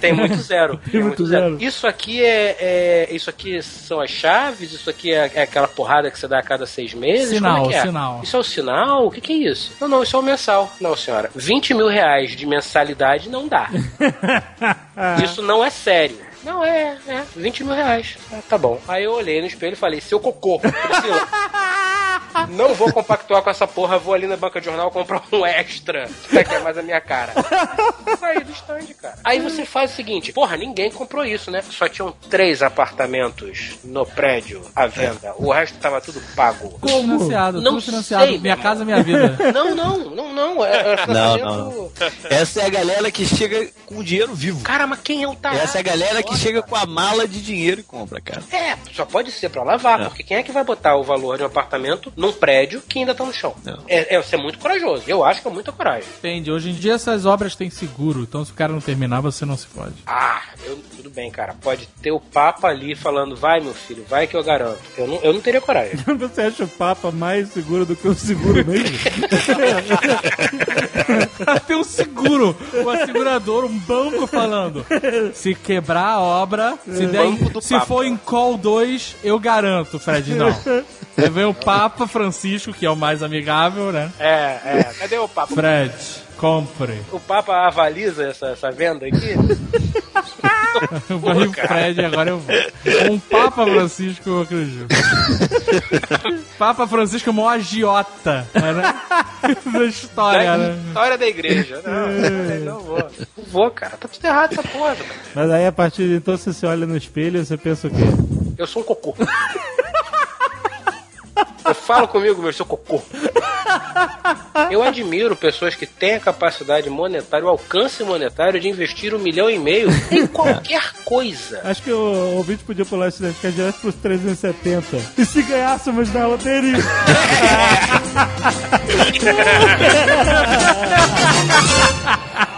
Tem muito zero. Tem muito zero. Isso aqui é, é- Isso aqui são as chaves? Isso aqui é, é aquela porrada que você dá a cada seis meses? Sinal, Como é que é? sinal. Isso é o sinal? O que, que é isso? Não, não, isso é o mensal. Não, senhora. 20 mil reais de mensalidade não dá. Isso não é sério. Não, é, é, 20 mil reais. Ah, tá bom. Aí eu olhei no espelho e falei, seu cocô, Priscila, não vou compactuar com essa porra, vou ali na banca de jornal comprar um extra, que é mais a minha cara. Saí do stand, cara. Aí você faz o seguinte, porra, ninguém comprou isso, né? Só tinham três apartamentos no prédio à venda. O resto tava tudo pago. Tudo financiado, Não tudo financiado. sei, minha casa, minha vida. Não, não, não, não. É, é Não, não. Essa é a galera que chega com o dinheiro vivo. Cara, mas quem é o tarado? Essa é a galera que chega com a mala de dinheiro e compra, cara. É, só pode ser pra lavar, É. porque quem é que vai botar o valor de um apartamento num prédio que ainda tá no chão? Não. É, é, você é muito corajoso. Eu acho que é muita coragem. Depende, hoje em dia essas obras têm seguro, então se o cara não terminar, você não se fode. Ah, eu- tudo bem, cara. Pode ter o Papa ali falando, vai, meu filho, vai que eu garanto. Eu não, eu não teria coragem. Você acha o Papa mais seguro do que o seguro mesmo? Tem um seguro, um asegurador, um banco falando. Se quebrar obra, se, der Banco do se Papa. for em call 2, eu garanto, Fred. Não. Aí vem o Papa Francisco, que é o mais amigável, né? É, é. Cadê o Papa? Fred, compre. O Papa avaliza essa, essa venda aqui? Eu vou o Fred agora eu vou. Um Papa Francisco, eu acredito. Papa Francisco é o maior agiota né? da história, né? História da igreja. Não, não vou. Não vou, cara. Tá tudo errado essa porra. cara. Mas aí a partir de então você se olha no espelho e você pensa o quê? Eu sou um cocô. Eu falo comigo, meu, eu sou cocô. Eu admiro pessoas que têm a capacidade monetária, o alcance monetário de investir um milhão e meio em qualquer coisa. Acho que o ouvinte podia pular esse ficar direto pros 370. E se ganhássemos na loteria?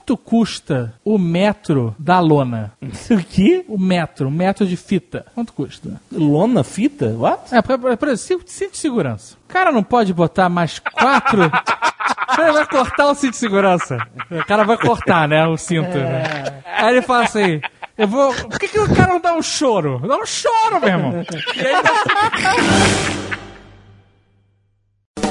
Quanto custa o metro da lona? o quê? O metro, o metro de fita. Quanto custa? Lona? Fita? What? É, por, por, exemplo, cinto de segurança. O cara não pode botar mais quatro. Cara vai cortar o cinto de segurança. O cara vai cortar, né? O cinto. né? Aí ele fala assim. Eu vou. Por que, que o cara não dá um choro? Dá um choro, meu irmão. E aí,